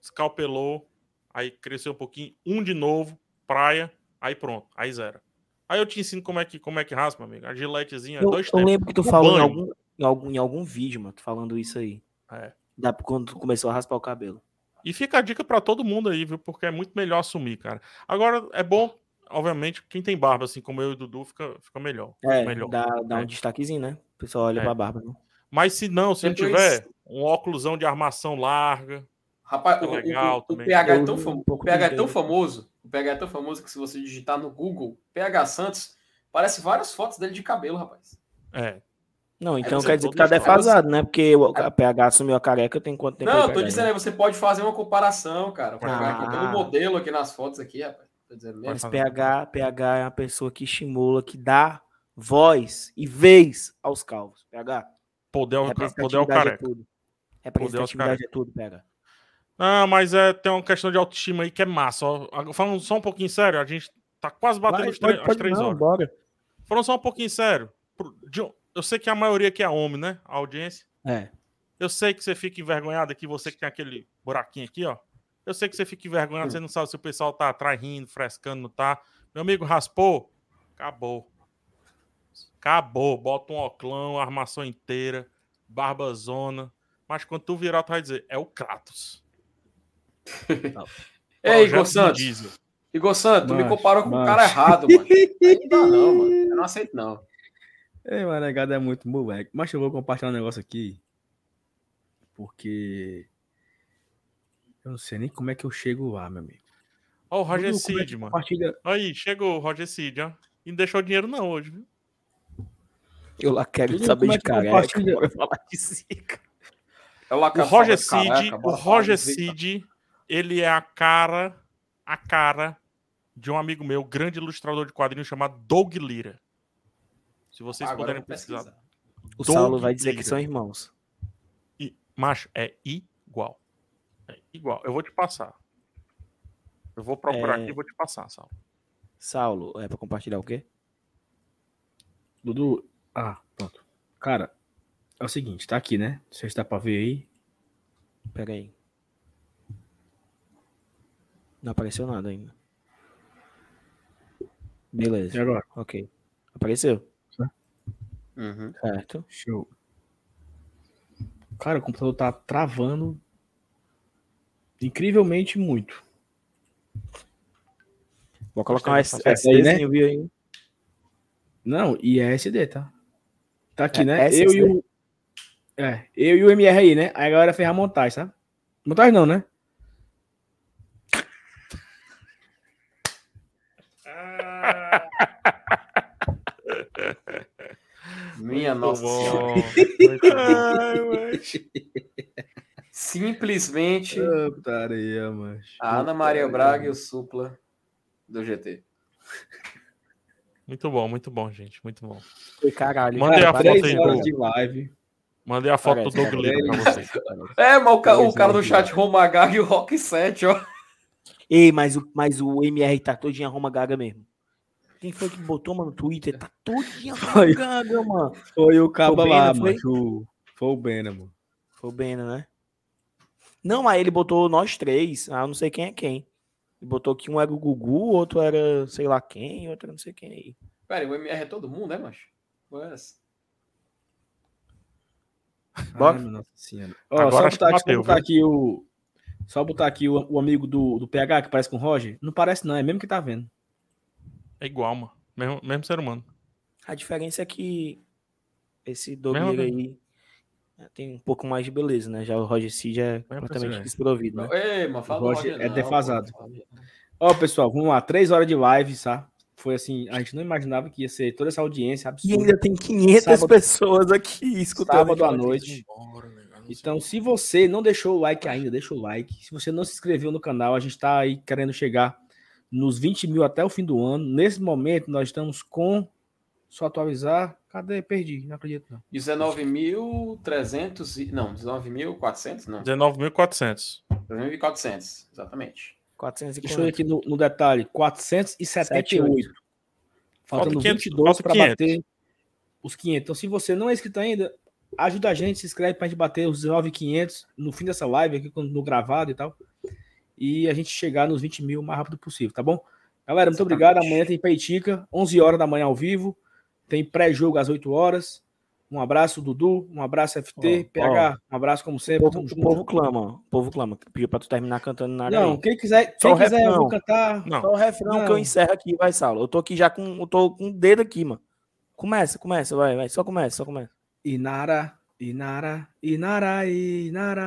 escalpelou, aí cresceu um pouquinho, um de novo, praia, aí pronto, aí zero. Aí eu te ensino como é que, como é que raspa, amigo. A giletezinha, Eu, dois eu tempos. lembro que tu falou em algum, em, algum, em algum vídeo, mano, tu falando isso aí. É. Da, quando tu começou a raspar o cabelo. E fica a dica pra todo mundo aí, viu? Porque é muito melhor assumir, cara. Agora, é bom, obviamente, quem tem barba, assim como eu e o Dudu, fica, fica melhor. É, melhor. dá, dá um É. destaquezinho, né? O pessoal olha É. pra barba, né? Mas se não, se não Depois- tiver um óculosão de armação larga, Rapaz, É o, o- legal o- o também. PH é tão, fam- um o PH é tão famoso. O PH é tão famoso que se você digitar no Google PH Santos, parece várias fotos dele de cabelo, rapaz. é. Não, então quer dizer que tá defasado, né? Porque o a PH assumiu a careca tem quanto tempo? Não, eu tô dizendo aí, você pode fazer uma comparação, cara. Aqui Ah. pelo modelo aqui nas fotos aqui, rapaz. Tô dizendo mesmo. Mas PH, PH é uma pessoa que estimula, que dá voz e vez aos calvos. PH, Poder poder ao representatividade é careca. tudo. Representatividade é tudo, PH. Ah, mas é, tem uma questão de autoestima aí que é massa. ó. Falando só um pouquinho sério, a gente tá quase batendo Vai, pode- as pode três não, horas. Bora. Falando só um pouquinho sério. Eu sei que a maioria aqui é homem, né? A audiência. É. Eu sei que você fica envergonhado aqui, você que tem aquele buraquinho aqui, ó. Eu sei que você fica envergonhado, você não sabe se o pessoal tá atrás rindo, frescando, não tá. Meu amigo raspou, acabou. Acabou. Bota um oclão, armação inteira, barbazona. Mas quando tu virar, tu vai dizer, é o Kratos. Ei, Igor Santos. Diesel. Igor Santos, tu me comparou com o macho. cara errado, mano. Não dá não, mano. Eu não aceito não. Ei, mas negado é muito moleque. Mas eu vou compartilhar um negócio aqui. Porque. Eu não sei nem como é que eu chego lá, meu amigo. Ó, o Roger é Cid, mano. Compartilha. Aí, chegou o Roger Cid, ó. E não deixou dinheiro não hoje, viu? Eu lá quero Dudu, saber é de que careca. compartilha? Bora falar de zica. É o Roger Cid, o Roger. Cid, ele é a cara, a cara de um amigo meu, grande ilustrador de quadrinhos chamado Doug Lira. Se vocês Agora eu puderem vou pesquisar. pesquisar. O Doug Saulo vai dizer que Lira. são irmãos. E, macho, é igual. É igual. Eu vou te passar. Eu vou procurar É. aqui e vou te passar, Sal. Saulo, é pra compartilhar o quê? Dudu. Ah, pronto. Cara, é o seguinte, tá aqui, né? Não sei se dá pra ver aí. Pera aí. Não apareceu nada ainda. Beleza. E agora? Ok. Apareceu. Uhum. Certo. Show. Cara, o computador tá travando incrivelmente muito. Vou colocar um S- Gostei dessa foto aí, né? Não, e é SD, tá? Tá aqui, É né? Eu e o. É, eu e o MR aí, né? Aí a galera fez a montagem, sabe? Montagem não, né? Minha Muito nossa bom. Simplesmente putaria, a Ana Maria Braga e o Supla do GT. Muito bom, muito bom, gente. Muito bom. Foi caralho. Mandei cara, a foto aí, de live. Mandei a foto Parece, do Doug parece. Lira pra vocês. É, mas o, ca- o cara do chat Romagag e o Rock 7, ó. Ei, mas o, mas o MR tá todinho a Roma Gaga mesmo. Quem foi que botou, mano, no Twitter? Tá todinho a Roma Foi. Gaga, mano. Foi o o lá, foi? mano. O- Foi o Bena, mano. Foi o Bena, né? Não, aí ele botou nós três. Ah, eu não sei quem é quem. Ele botou que um era o Gugu, outro era sei lá quem, outro era não sei quem aí. Pera, o MR é todo mundo, né, macho? Mas... Bora. Ai, nossa senhora. Ó, Agora só botar, aqui, bateu, só botar aqui o. Só botar aqui o, o amigo do, do PH que parece com o Roger. Não parece, não, é mesmo que tá vendo. É igual, mano. Mesmo, mesmo ser humano. A diferença é que esse bem. aí tem um pouco mais de beleza, né? Já o Roger Cid é completamente desprovido, né? Ei, mas fala O Roger Roger é defasado. Ó, pessoal, vamos lá. Três horas de live, tá? Foi assim, a gente não imaginava que ia ser toda essa audiência E absurda. ainda tem 500 Sábado- pessoas aqui escutando. sábado a à noite. Então, se você não deixou o like ainda, deixa o like. Se você não se inscreveu no canal, a gente tá aí querendo chegar nos 20 mil até o fim do ano. Nesse momento, nós estamos com. Só atualizar. Cadê? Perdi, não acredito não. 19.300 e... Não, 19.400? Não, 19.400. 19.400, exatamente. 400 e Deixa eu quanto? aqui no, no detalhe. 478. Faltando Falta 500, 22 falta para 500. bater os 500. Então, se você não é inscrito ainda, ajuda a gente, se inscreve para a gente bater os 19,500 no fim dessa live aqui, quando- no gravado e tal. E a gente chegar nos 20 mil o mais rápido possível, tá bom? Galera, muito Exatamente. obrigado. Amanhã tem Peitica, 11 horas da manhã ao vivo. Tem pré-jogo às 8 horas. Um abraço, Dudu. Um abraço, FT. Ó, PH, um abraço, como O sempre. povo, Tamo o povo clama. O povo clama. Pediu pra tu terminar cantando na área. Não, aí. quem quiser, quem o quiser eu vou refrão. cantar. Não. Só o refrão que eu encerro aqui, vai, Saulo. Eu tô aqui já com. Eu tô com o dedo aqui, mano. Começa, começa, vai, vai. Só começa, só começa. Inara, Inara, Inara, Inara.